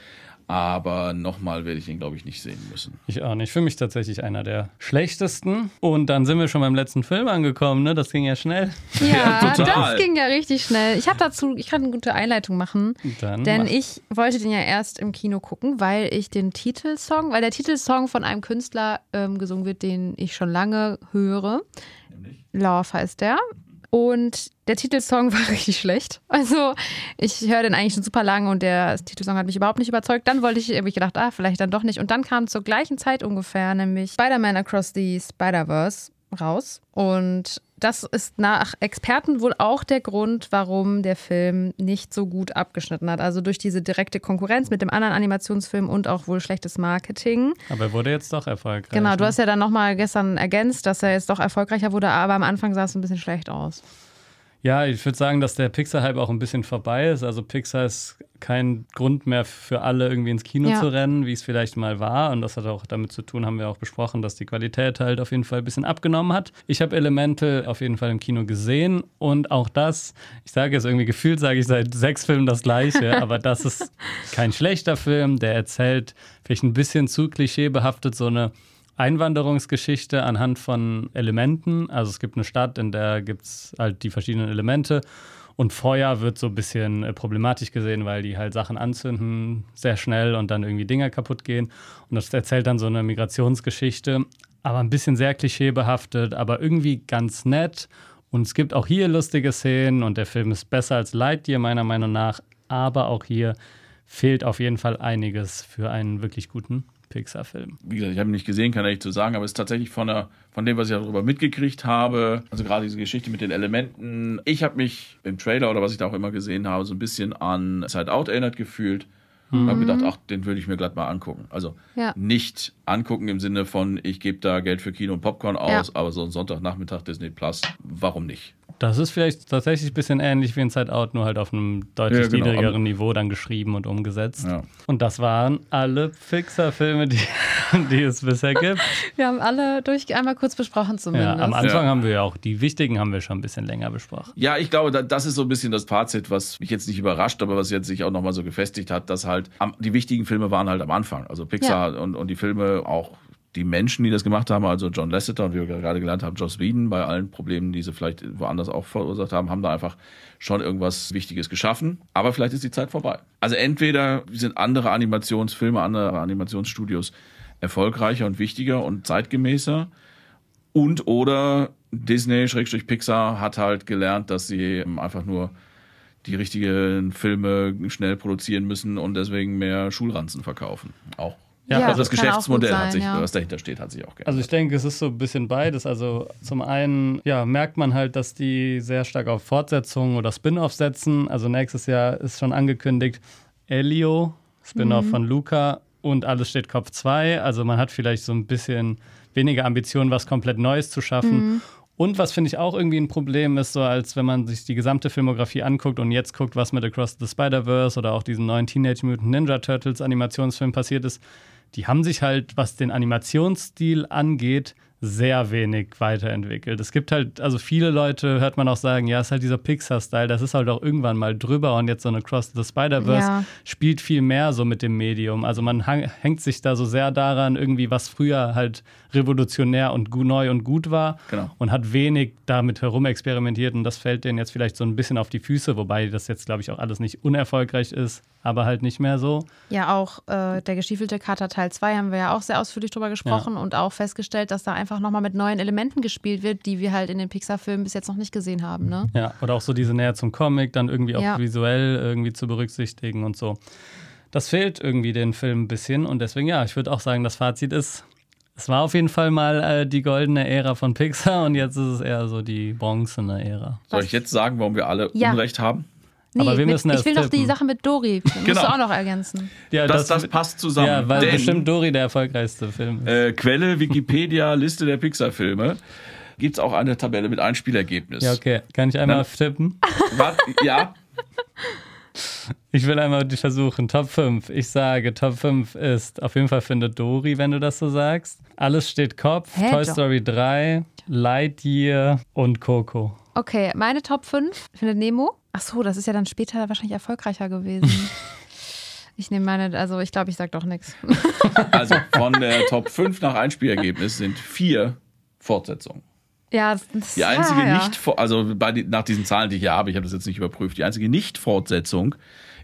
A: Aber nochmal werde ich ihn, glaube ich, nicht sehen müssen.
C: Ich auch nicht. Für mich tatsächlich einer der schlechtesten. Und dann sind wir schon beim letzten Film angekommen, ne? Das ging ja schnell.
B: Ja, [laughs] ja das ging ja richtig schnell. Ich habe dazu, ich kann eine gute Einleitung machen. Dann denn mach. ich wollte den ja erst im Kino gucken, weil ich den Titelsong, weil der Titelsong von einem Künstler ähm, gesungen wird, den ich schon lange höre. Nämlich? Love heißt der. Und der Titelsong [laughs] war richtig schlecht. Also ich höre den eigentlich schon super lange und der Titelsong hat mich überhaupt nicht überzeugt. Dann wollte ich, ich gedacht, ah, vielleicht dann doch nicht. Und dann kam zur gleichen Zeit ungefähr nämlich Spider-Man Across the Spider-Verse raus. Und das ist nach Experten wohl auch der Grund, warum der Film nicht so gut abgeschnitten hat. Also durch diese direkte Konkurrenz mit dem anderen Animationsfilm und auch wohl schlechtes Marketing.
C: Aber er wurde jetzt doch erfolgreich.
B: Genau, du ne? hast ja dann nochmal gestern ergänzt, dass er jetzt doch erfolgreicher wurde, aber am Anfang sah es ein bisschen schlecht aus.
C: Ja, ich würde sagen, dass der Pixar-Hype auch ein bisschen vorbei ist. Also Pixar ist kein Grund mehr für alle irgendwie ins Kino ja. zu rennen, wie es vielleicht mal war. Und das hat auch damit zu tun, haben wir auch besprochen, dass die Qualität halt auf jeden Fall ein bisschen abgenommen hat. Ich habe Elemente auf jeden Fall im Kino gesehen und auch das, ich sage jetzt irgendwie gefühlt, sage ich seit sechs Filmen das gleiche, [laughs] aber das ist kein schlechter Film, der erzählt vielleicht ein bisschen zu klischeebehaftet so eine Einwanderungsgeschichte anhand von Elementen. Also es gibt eine Stadt, in der gibt es halt die verschiedenen Elemente. Und Feuer wird so ein bisschen äh, problematisch gesehen, weil die halt Sachen anzünden sehr schnell und dann irgendwie Dinger kaputt gehen. Und das erzählt dann so eine Migrationsgeschichte, aber ein bisschen sehr klischeebehaftet, aber irgendwie ganz nett. Und es gibt auch hier lustige Szenen und der Film ist besser als Lightyear meiner Meinung nach, aber auch hier fehlt auf jeden Fall einiges für einen wirklich guten Pixar-Film.
A: Wie gesagt, ich habe ihn nicht gesehen, kann ich nicht zu sagen, aber es ist tatsächlich von, der, von dem, was ich darüber mitgekriegt habe, also gerade diese Geschichte mit den Elementen. Ich habe mich im Trailer oder was ich da auch immer gesehen habe, so ein bisschen an Side Out erinnert gefühlt. Mhm. habe gedacht, ach, den würde ich mir glatt mal angucken. Also ja. nicht angucken im Sinne von, ich gebe da Geld für Kino und Popcorn aus, ja. aber so ein Sonntagnachmittag Disney Plus, warum nicht?
C: Das ist vielleicht tatsächlich ein bisschen ähnlich wie in Side Out, nur halt auf einem deutlich ja, genau. niedrigeren Niveau dann geschrieben und umgesetzt. Ja. Und das waren alle Pixar-Filme, die, [laughs] die es bisher gibt. [laughs]
B: Wir haben alle durch einmal kurz besprochen zumindest.
C: Ja, am Anfang haben wir ja auch die wichtigen haben wir schon ein bisschen länger besprochen.
A: Ja, ich glaube, das ist so ein bisschen das Fazit, was mich jetzt nicht überrascht, aber was jetzt sich auch nochmal so gefestigt hat, dass halt die wichtigen Filme waren halt am Anfang. Also Pixar und, und die Filme auch die Menschen, die das gemacht haben, also John Lasseter und wie wir gerade gelernt haben, Joss Whedon, bei allen Problemen, die sie vielleicht woanders auch verursacht haben, haben da einfach schon irgendwas Wichtiges geschaffen. Aber vielleicht ist die Zeit vorbei. Also entweder sind andere Animationsfilme, andere Animationsstudios erfolgreicher und wichtiger und zeitgemäßer und oder Disney-Pixar hat halt gelernt, dass sie einfach nur die richtigen Filme schnell produzieren müssen und deswegen mehr Schulranzen verkaufen. Auch ja, ja also das Geschäftsmodell sein, hat sich, ja. was dahinter steht, hat sich auch geändert.
C: Also ich denke, es ist so ein bisschen beides. Also zum einen ja, merkt man halt, dass die sehr stark auf Fortsetzungen oder Spin-off setzen. Also nächstes Jahr ist schon angekündigt Elio, Spin-off mhm. von Luca und alles steht Kopf 2. Also man hat vielleicht so ein bisschen weniger Ambitionen, was komplett Neues zu schaffen. Mhm. Und was finde ich auch irgendwie ein Problem ist, so als wenn man sich die gesamte Filmografie anguckt und jetzt guckt, was mit Across the Spider-Verse oder auch diesem neuen Teenage Mutant Ninja Turtles Animationsfilm passiert ist, die haben sich halt, was den Animationsstil angeht, sehr wenig weiterentwickelt. Es gibt halt, also viele Leute hört man auch sagen, ja, es ist halt dieser Pixar-Style, das ist halt auch irgendwann mal drüber und jetzt so eine Cross the Spider-Verse
B: Ja.
C: spielt viel mehr so mit dem Medium. Also man hang, hängt sich da so sehr daran, irgendwie, was früher halt revolutionär und neu und gut war
A: Genau.
C: und hat wenig damit herumexperimentiert und das fällt denen jetzt vielleicht so ein bisschen auf die Füße, wobei das jetzt, glaube ich, auch alles nicht unerfolgreich ist, aber halt nicht mehr so.
B: Ja, auch äh, der gestiefelte Kater Teil 2 haben wir ja auch sehr ausführlich drüber gesprochen und auch festgestellt, dass da einfach nochmal mit neuen Elementen gespielt wird, die wir halt in den Pixar-Filmen bis jetzt noch nicht gesehen haben. Ne?
C: Ja, oder auch so diese Nähe zum Comic, dann irgendwie auch
B: Ja.
C: visuell irgendwie zu berücksichtigen und so. Das fehlt irgendwie den Film ein bisschen und deswegen, ja, ich würde auch sagen, das Fazit ist, es war auf jeden Fall mal äh, die goldene Ära von Pixar und jetzt ist es eher so die bronzene Ära.
A: Soll ich jetzt sagen, warum wir alle
B: Ja.
A: Unrecht haben?
C: Aber wir
B: mit,
C: müssen
B: ich will doch die
C: tippen.
B: Sache mit Dori. Das [laughs] musst
A: Genau.
B: du auch noch ergänzen.
C: Ja,
A: Das, das passt zusammen.
C: Ja, weil
A: Denn,
C: bestimmt Dory der erfolgreichste Film ist.
A: äh, Quelle Wikipedia, [laughs] Liste der Pixar-Filme. Gibt es auch eine Tabelle mit Einspielergebnis.
C: Ja, okay. Kann ich einmal
A: Na-
C: tippen? [laughs]
A: Wart, ja,
C: Ich will einmal die versuchen. Top 5. Ich sage, Top 5 ist auf jeden Fall findet Dory, wenn du das so sagst. Alles steht Kopf.
B: Hä,
C: Toy
B: doch.
C: Story 3, Lightyear und Coco.
B: Okay, meine Top 5 findet Nemo. Ach so, das ist ja dann später wahrscheinlich erfolgreicher gewesen. [laughs] ich nehme meine, also ich glaube, ich sag doch nichts. [laughs]
A: also von der [laughs] Top 5 nach Einspielergebnis sind vier Fortsetzungen.
B: Ja, das,
A: Die einzige
B: ja, ja.
A: nicht, also bei, die- nach diesen Zahlen, die ich hier habe, ich habe das jetzt nicht überprüft, die einzige Nicht-Fortsetzung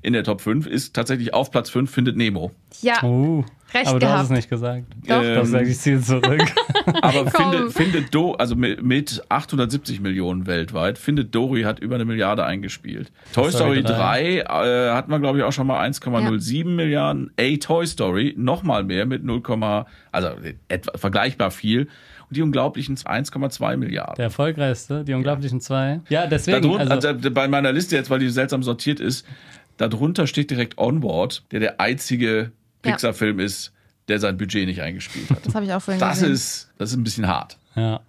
A: in der Top 5 ist tatsächlich auf Platz 5 findet Nemo.
B: Ja,
C: Uh,
B: Recht
C: aber du hast
B: gehabt.
C: es nicht gesagt.
B: Doch.
C: Das sage ich ziel zurück. [laughs]
A: Aber findet, findet Do, also mit, mit 870 Millionen weltweit, findet Dory hat über eine Milliarde eingespielt. Toy
C: Story
A: Story 3 äh, hatten wir, glaube ich, auch schon mal 1,07 Milliarden. A Toy Story nochmal mehr mit 0, also etwa vergleichbar viel. Und die unglaublichen 1,2 Milliarden.
C: Der erfolgreichste, die unglaublichen zwei. Ja, deswegen.
A: Darunter,
C: Also,
A: also, bei meiner Liste jetzt, weil die seltsam sortiert ist, darunter steht direkt Onward, der der einzige
B: Ja.
A: Pixar-Film ist, der sein Budget nicht eingespielt hat.
B: Das habe ich auch vorhin
A: Das
B: gesehen.
A: ist, das ist ein bisschen hart.
C: ja.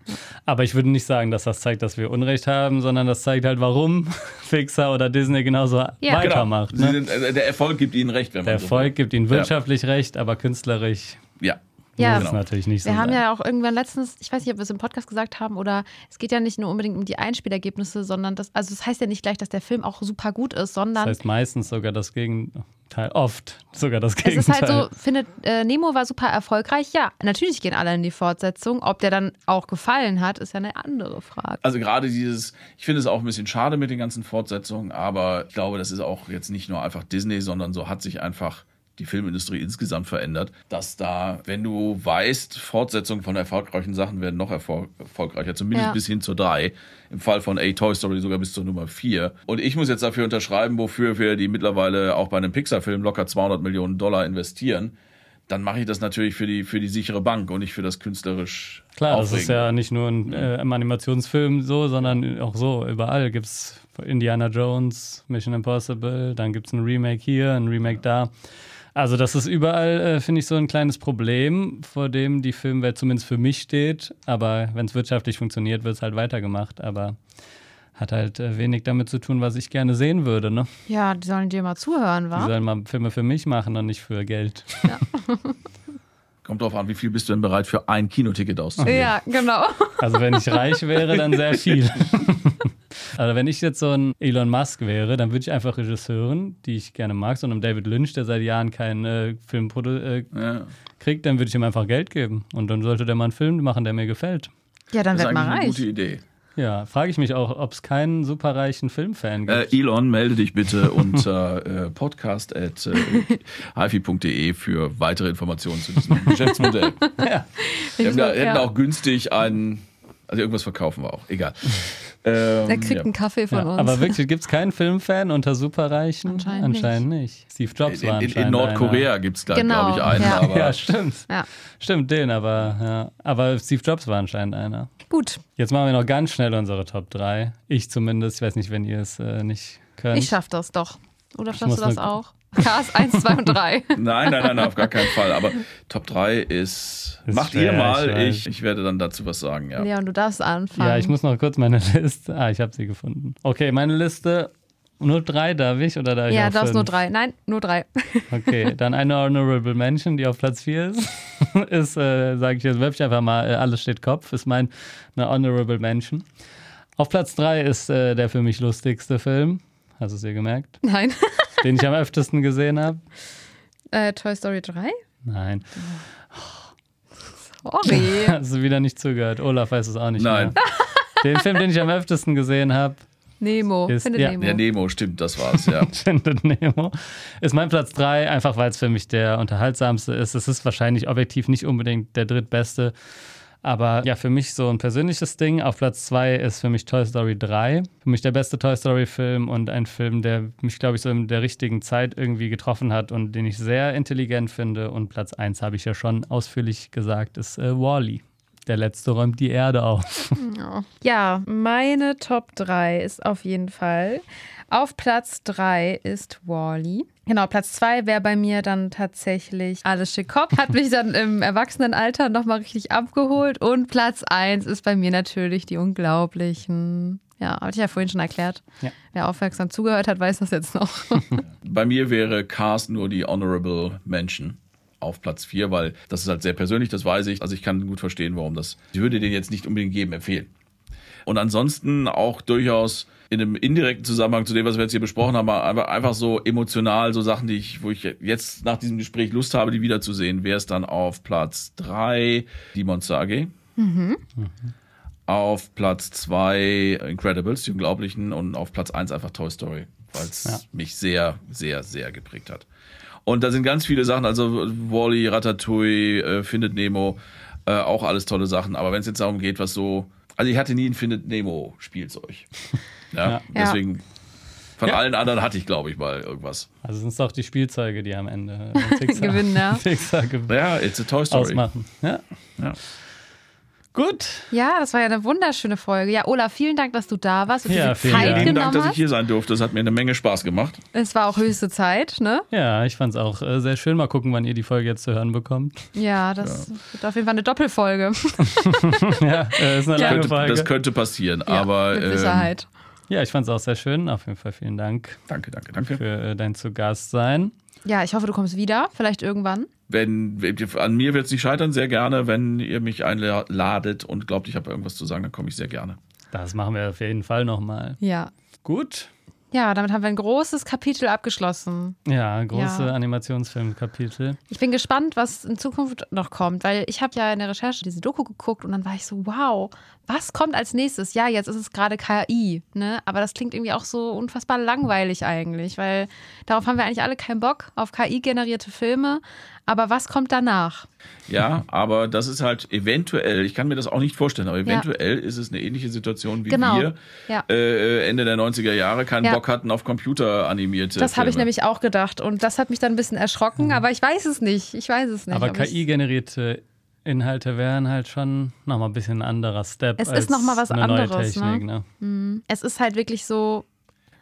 C: Aber ich würde nicht sagen, dass das zeigt, dass wir Unrecht haben, sondern das zeigt halt, warum [laughs] Pixar oder Disney genauso
B: Ja.
C: weitermacht.
A: Genau.
C: Ne?
A: sind, äh, der Erfolg gibt ihnen recht, wenn man
C: Der
A: so
C: Erfolg gibt ihnen wirtschaftlich recht, aber künstlerisch
A: will. Ja.
B: Ja,
C: muss es natürlich nicht so
B: Wir haben
C: sein.
B: ja auch irgendwann letztens, ich weiß nicht, ob wir es im Podcast gesagt haben oder es geht ja nicht nur unbedingt um die Einspielergebnisse, sondern das, also das heißt ja nicht gleich, dass der Film auch super gut ist,
C: das
B: sondern
C: heißt meistens sogar das Gegenteil, oft sogar das
B: es
C: Gegenteil.
B: ist halt so, findet äh, Nemo war super erfolgreich. Ja, natürlich gehen alle in die Fortsetzung. Ob der dann auch gefallen hat, ist ja eine andere Frage.
A: Also gerade dieses, ich finde es auch ein bisschen schade mit den ganzen Fortsetzungen, aber ich glaube, das ist auch jetzt nicht nur einfach Disney, sondern so hat sich einfach die Filmindustrie insgesamt verändert, dass da, wenn du weißt, Fortsetzungen von erfolgreichen Sachen werden noch erfol erfolgreicher, zumindest
B: Ja.
A: bis hin zur 3, im Fall von A Toy Story sogar bis zur Nummer 4. Und ich muss jetzt dafür unterschreiben, wofür wir die mittlerweile auch bei einem Pixar-Film locker 200 Millionen Dollar investieren. Dann mache ich das natürlich für die, für die sichere Bank und nicht für das künstlerisch
C: Klar, das ist ja nicht nur ein, äh, im Animationsfilm so, sondern auch so. Überall gibt es Indiana Jones, Mission Impossible, dann gibt es ein Remake hier, ein Remake da. Also das ist überall, äh, finde ich, so ein kleines Problem, vor dem die Filmwelt zumindest für mich steht. Aber wenn es wirtschaftlich funktioniert, wird es halt weitergemacht. Aber hat halt äh, wenig damit zu tun, was ich gerne sehen würde. Ne?
B: Ja, die sollen dir mal zuhören,
C: Die
B: wa?
C: sollen mal Filme für mich machen und nicht für Geld. [laughs]
A: Kommt drauf an, wie viel bist du denn bereit für ein Kinoticket auszugeben?
B: Ja, genau.
C: Also wenn ich reich wäre, dann sehr viel. [laughs] Also wenn ich jetzt so ein Elon Musk wäre, dann würde ich einfach Regisseuren, die ich gerne mag, so einem David Lynch, der seit Jahren keinen äh, Film produ- äh,
A: Ja.
C: kriegt, dann würde ich ihm einfach Geld geben. Und dann sollte der mal einen Film machen, der mir gefällt.
B: Ja, dann
A: Das ist
B: wird
A: eigentlich
B: mal
A: eine
B: reich.
A: gute Idee.
C: Ja, frage ich mich auch, ob es keinen superreichen Filmfan
A: Äh,
C: gibt.
A: Elon, melde dich bitte [laughs] unter äh, podcast.hifi.de für weitere Informationen zu diesem [laughs] Geschäftsmodell.
C: ja.
A: Wir haben da,
B: Ja.
A: hätten auch günstig einen, also irgendwas verkaufen wir auch, egal. Ähm,
B: Er kriegt
A: ja.
B: einen Kaffee von
C: Ja,
B: uns.
C: aber wirklich, [laughs] gibt es keinen Filmfan unter Superreichen?
B: Anscheinend
C: nicht. Steve Jobs war
A: In, in,
C: anscheinend
A: in Nordkorea gibt es da,
B: Genau,
A: glaube ich, einen.
B: ja.
A: Aber. [laughs]
C: Ja, stimmt.
B: ja,
C: Stimmt, den, aber ja. Aber Steve Jobs war anscheinend einer.
B: gut.
C: Jetzt machen wir noch ganz schnell unsere Top 3. Ich zumindest. Ich weiß nicht, wenn ihr es äh, nicht könnt.
B: Ich schaff das doch. Oder schaffst du das auch? Cars 1, 2 und 3. [laughs]
A: nein, nein, nein, auf gar keinen Fall. Aber Top 3 ist,
C: Ist
A: macht
C: schwer,
A: ihr mal,
C: ich
A: ich, ich werde dann dazu was sagen, ja.
B: Leon, du darfst anfangen.
C: ja, ich muss noch kurz meine [laughs] Liste. Ah, ich habe sie gefunden. Okay, meine Liste Nur drei darf ich oder darf ich
B: Ja,
C: auch
B: du darfst
C: fünf?
B: nur drei. Nein, nur drei. [laughs]
C: Okay, dann eine Honorable Mention, die auf Platz 4 ist, ist, äh, sage ich jetzt wirklich einfach mal, äh, alles steht Kopf, ist mein eine Honorable Mention. Auf Platz 3 ist äh, der für mich lustigste Film, hast du es dir gemerkt,
B: Nein.
C: Den ich am öftesten gesehen habe.
B: Äh, Toy Story 3?
C: Nein,
B: Sorry. [laughs]
C: hast du wieder nicht zugehört. Olaf weiß es auch nicht
A: Nein.
C: mehr. Den Film, den ich am öftesten gesehen habe,
B: Nemo.
C: Ist-
B: Findet
C: ja.
B: Nemo.
A: Ja, Nemo, stimmt, das war's, ja. [laughs]
C: Findet Nemo. Ist mein Platz 3, einfach weil es für mich der unterhaltsamste ist. Es ist wahrscheinlich objektiv nicht unbedingt der drittbeste. Aber ja, für mich so ein persönliches Ding. Auf Platz 2 ist für mich Toy Story 3. Für mich der beste Toy Story-Film und ein Film, der mich, glaube ich, so in der richtigen Zeit irgendwie getroffen hat und den ich sehr intelligent finde. Und Platz 1 habe ich ja schon ausführlich gesagt, ist äh, Wally. Der letzte räumt die Erde auf. [laughs]
B: Ja, meine Top 3 ist auf jeden Fall. Auf Platz 3 ist Wally. Genau, Platz 2 wäre bei mir dann tatsächlich Alles schick Kopf. Hat mich dann im Erwachsenenalter nochmal richtig abgeholt. Und Platz 1 ist bei mir natürlich die Unglaublichen. Ja, hatte ich ja vorhin schon erklärt.
C: Ja.
B: Wer aufmerksam zugehört hat, weiß das jetzt noch. [laughs]
A: Bei mir wäre Cars nur die Honorable Mention auf Platz 4, weil das ist halt sehr persönlich, das weiß ich. Also ich kann gut verstehen, warum das. Ich würde den jetzt nicht unbedingt jedem empfehlen. Und ansonsten auch durchaus in einem indirekten Zusammenhang zu dem, was wir jetzt hier besprochen haben, aber einfach so emotional, so Sachen, die ich, wo ich jetzt nach diesem Gespräch Lust habe, die wiederzusehen, wäre es dann auf Platz 3 die Monster AG. Auf Platz 2 Incredibles, die Unglaublichen und auf Platz 1 einfach Toy Story, weil es
C: Ja.
A: mich sehr, sehr, sehr geprägt hat. Und da sind ganz viele Sachen, also Wally, Ratatouille, äh, Findet Nemo, äh, auch alles tolle Sachen. Aber wenn es jetzt darum geht, was so, also ich hatte nie ein Findet Nemo Spielzeug. [laughs] Ja,
C: Ja.
A: deswegen von
C: Ja.
A: allen anderen hatte ich, glaube ich, mal irgendwas.
C: Also sind es doch die Spielzeuge, die am Ende äh, [laughs] Pixar,
B: Gewinnen, ja. [laughs]
C: Pixar gewinnen.
A: Ja, it's a Toy Story.
C: ausmachen. Ja.
A: Ja.
C: Gut.
B: ja, das war ja eine wunderschöne Folge. Ja, Olaf, vielen Dank, dass du da warst und
C: Ja, vielen
B: Zeit
C: Dank.
B: Genommen
A: Dank, dass ich hier sein durfte. Das hat mir eine Menge Spaß gemacht.
B: Es war auch höchste Zeit, ne?
C: Ja, ich fand es auch äh, sehr schön. Mal gucken, wann ihr die Folge jetzt zu hören bekommt.
B: Ja, das wird auf jeden Fall eine Doppelfolge. [laughs]
C: ja, äh, ist eine lange
A: Könnte,
C: Folge.
A: das könnte passieren,
B: Ja,
A: aber
B: mit
A: ähm,
B: Sicherheit.
C: ja, ich fand es auch sehr schön. Auf jeden Fall vielen Dank
A: danke, danke, danke.
C: für äh, dein Zugastsein.
B: Ja, ich hoffe, du kommst wieder, vielleicht irgendwann.
A: Wenn, an mir wird es nicht scheitern, sehr gerne. Wenn ihr mich einladet und glaubt, ich habe irgendwas zu sagen, dann komme ich sehr gerne.
C: Das machen wir auf jeden Fall nochmal.
B: Ja.
C: Gut.
B: Ja, damit haben wir ein großes Kapitel abgeschlossen.
C: Ja, große
B: Ja.
C: Animationsfilmkapitel.
B: Ich bin gespannt, was in Zukunft noch kommt, weil ich habe ja in der Recherche diese Doku geguckt und dann war ich so, wow, was kommt als nächstes? Ja, jetzt ist es gerade KI, ne? Aber das klingt irgendwie auch so unfassbar langweilig eigentlich, weil darauf haben wir eigentlich alle keinen Bock, auf KI-generierte Filme. Aber was kommt danach?
A: Ja, aber das ist halt eventuell, ich kann mir das auch nicht vorstellen, aber eventuell ist es eine ähnliche Situation, wie
B: Genau.
A: wir
B: Ja.
A: äh, Ende der 90er Jahre keinen
B: Ja.
A: Bock hatten auf computeranimierte
B: Das habe ich nämlich auch gedacht und das hat mich dann ein bisschen erschrocken, aber ich weiß es nicht. Ich weiß es nicht.
C: Aber KI-generierte Inhalte wären halt schon nochmal ein bisschen ein anderer Step.
B: Es ist
C: als
B: noch mal was
C: eine neue
B: anderes,
C: Technik,
B: ne?
C: ne?
B: Es ist halt wirklich so,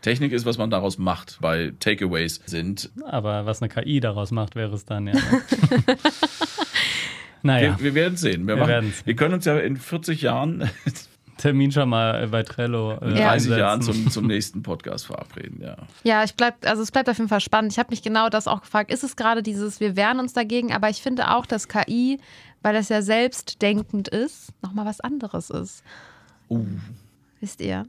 A: Technik ist, was man daraus macht, bei Takeaways sind.
C: Aber was eine KI daraus macht, wäre es dann ja. [laughs] [laughs] naja,
A: Wir, wir werden sehen. Wir,
C: Wir
A: machen, wir können uns ja in 40 Jahren, [laughs]
C: Termin schon mal bei Trello äh,
B: Ja.
A: 30 Jahren zum, zum nächsten Podcast verabreden. Ja.
B: ja, ich bleib, also es bleibt auf jeden Fall spannend. Ich habe mich genau das auch gefragt. Ist es gerade dieses, wir wehren uns dagegen, aber ich finde auch, dass KI, weil das ja selbstdenkend ist, nochmal was anderes ist.
A: Uh.
B: Wisst ihr?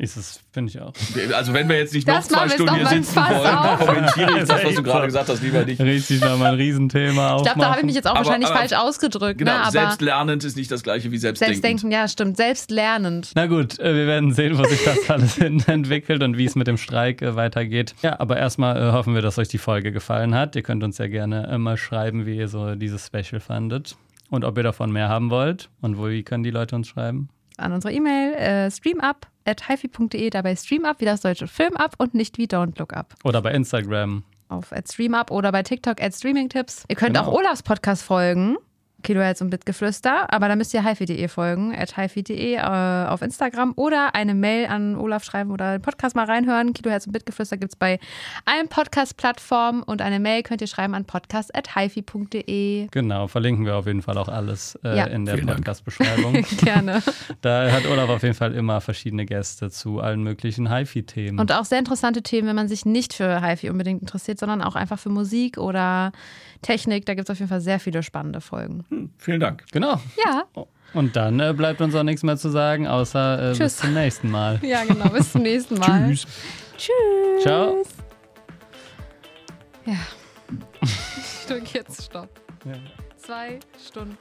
C: Ist es, finde ich auch.
A: Also wenn wir jetzt nicht
B: Das
A: noch zwei Stunden hier sitzen
B: mal
A: wollen, kommentiere ich [laughs] das, was du gerade gesagt hast, lieber nicht.
C: Richtig nochmal ein Riesenthema
B: Ich glaube, da habe ich mich jetzt auch
A: Aber-
B: wahrscheinlich
A: aber-
B: falsch ausgedrückt.
A: Genau,
B: ne? Aber
A: selbstlernend ist nicht das gleiche wie selbstdenkend.
B: Selbstdenken, ja, stimmt. Selbstlernend.
C: Na gut, äh, wir werden sehen, wo sich das alles [laughs] hin entwickelt und wie es mit dem Streik äh, weitergeht. Ja, aber erstmal äh, hoffen wir, dass euch die Folge gefallen hat. Ihr könnt uns ja gerne mal schreiben, wie ihr so dieses Special fandet und ob ihr davon mehr haben wollt und wo wie können die Leute uns schreiben.
B: An unsere E-Mail äh, streamup.hifi.de, dabei streamup wie das deutsche Film up und nicht wie Don't Look Up.
C: Oder bei Instagram.
B: Auf at streamup oder bei TikTok at streamingtips. Ihr könnt
C: Genau.
B: auch Olafs Podcast folgen. Kilohertz und Bitgeflüster. Aber da müsst ihr hifi.de folgen, at hifi.de äh, auf Instagram oder eine Mail an Olaf schreiben oder den Podcast mal reinhören. Kilohertz und Bitgeflüster gibt es bei allen Podcast-Plattformen und eine Mail könnt ihr schreiben an podcast.hifi.de.
C: Genau, verlinken wir auf jeden Fall auch alles äh,
B: Ja.
C: in der. Podcast-Beschreibung. [laughs]
B: Gerne.
C: da hat Olaf auf jeden Fall immer verschiedene Gäste zu allen möglichen HiFi-Themen.
B: Und auch sehr interessante Themen, wenn man sich nicht für HiFi unbedingt interessiert, sondern auch einfach für Musik oder Technik. Da gibt es auf jeden Fall sehr viele spannende Folgen.
A: Hm, vielen Dank.
C: Genau.
B: Ja,
C: Und dann äh, bleibt uns auch nichts mehr zu sagen, außer äh, bis
B: Tschüss.
C: zum nächsten Mal. [laughs]
B: ja, genau. Bis zum nächsten [laughs] Mal.
A: Tschüss.
B: Tschüss.
C: Ciao.
B: Ja. [laughs] Ich drücke jetzt Stopp.
C: Ja.
B: Zwei Stunden.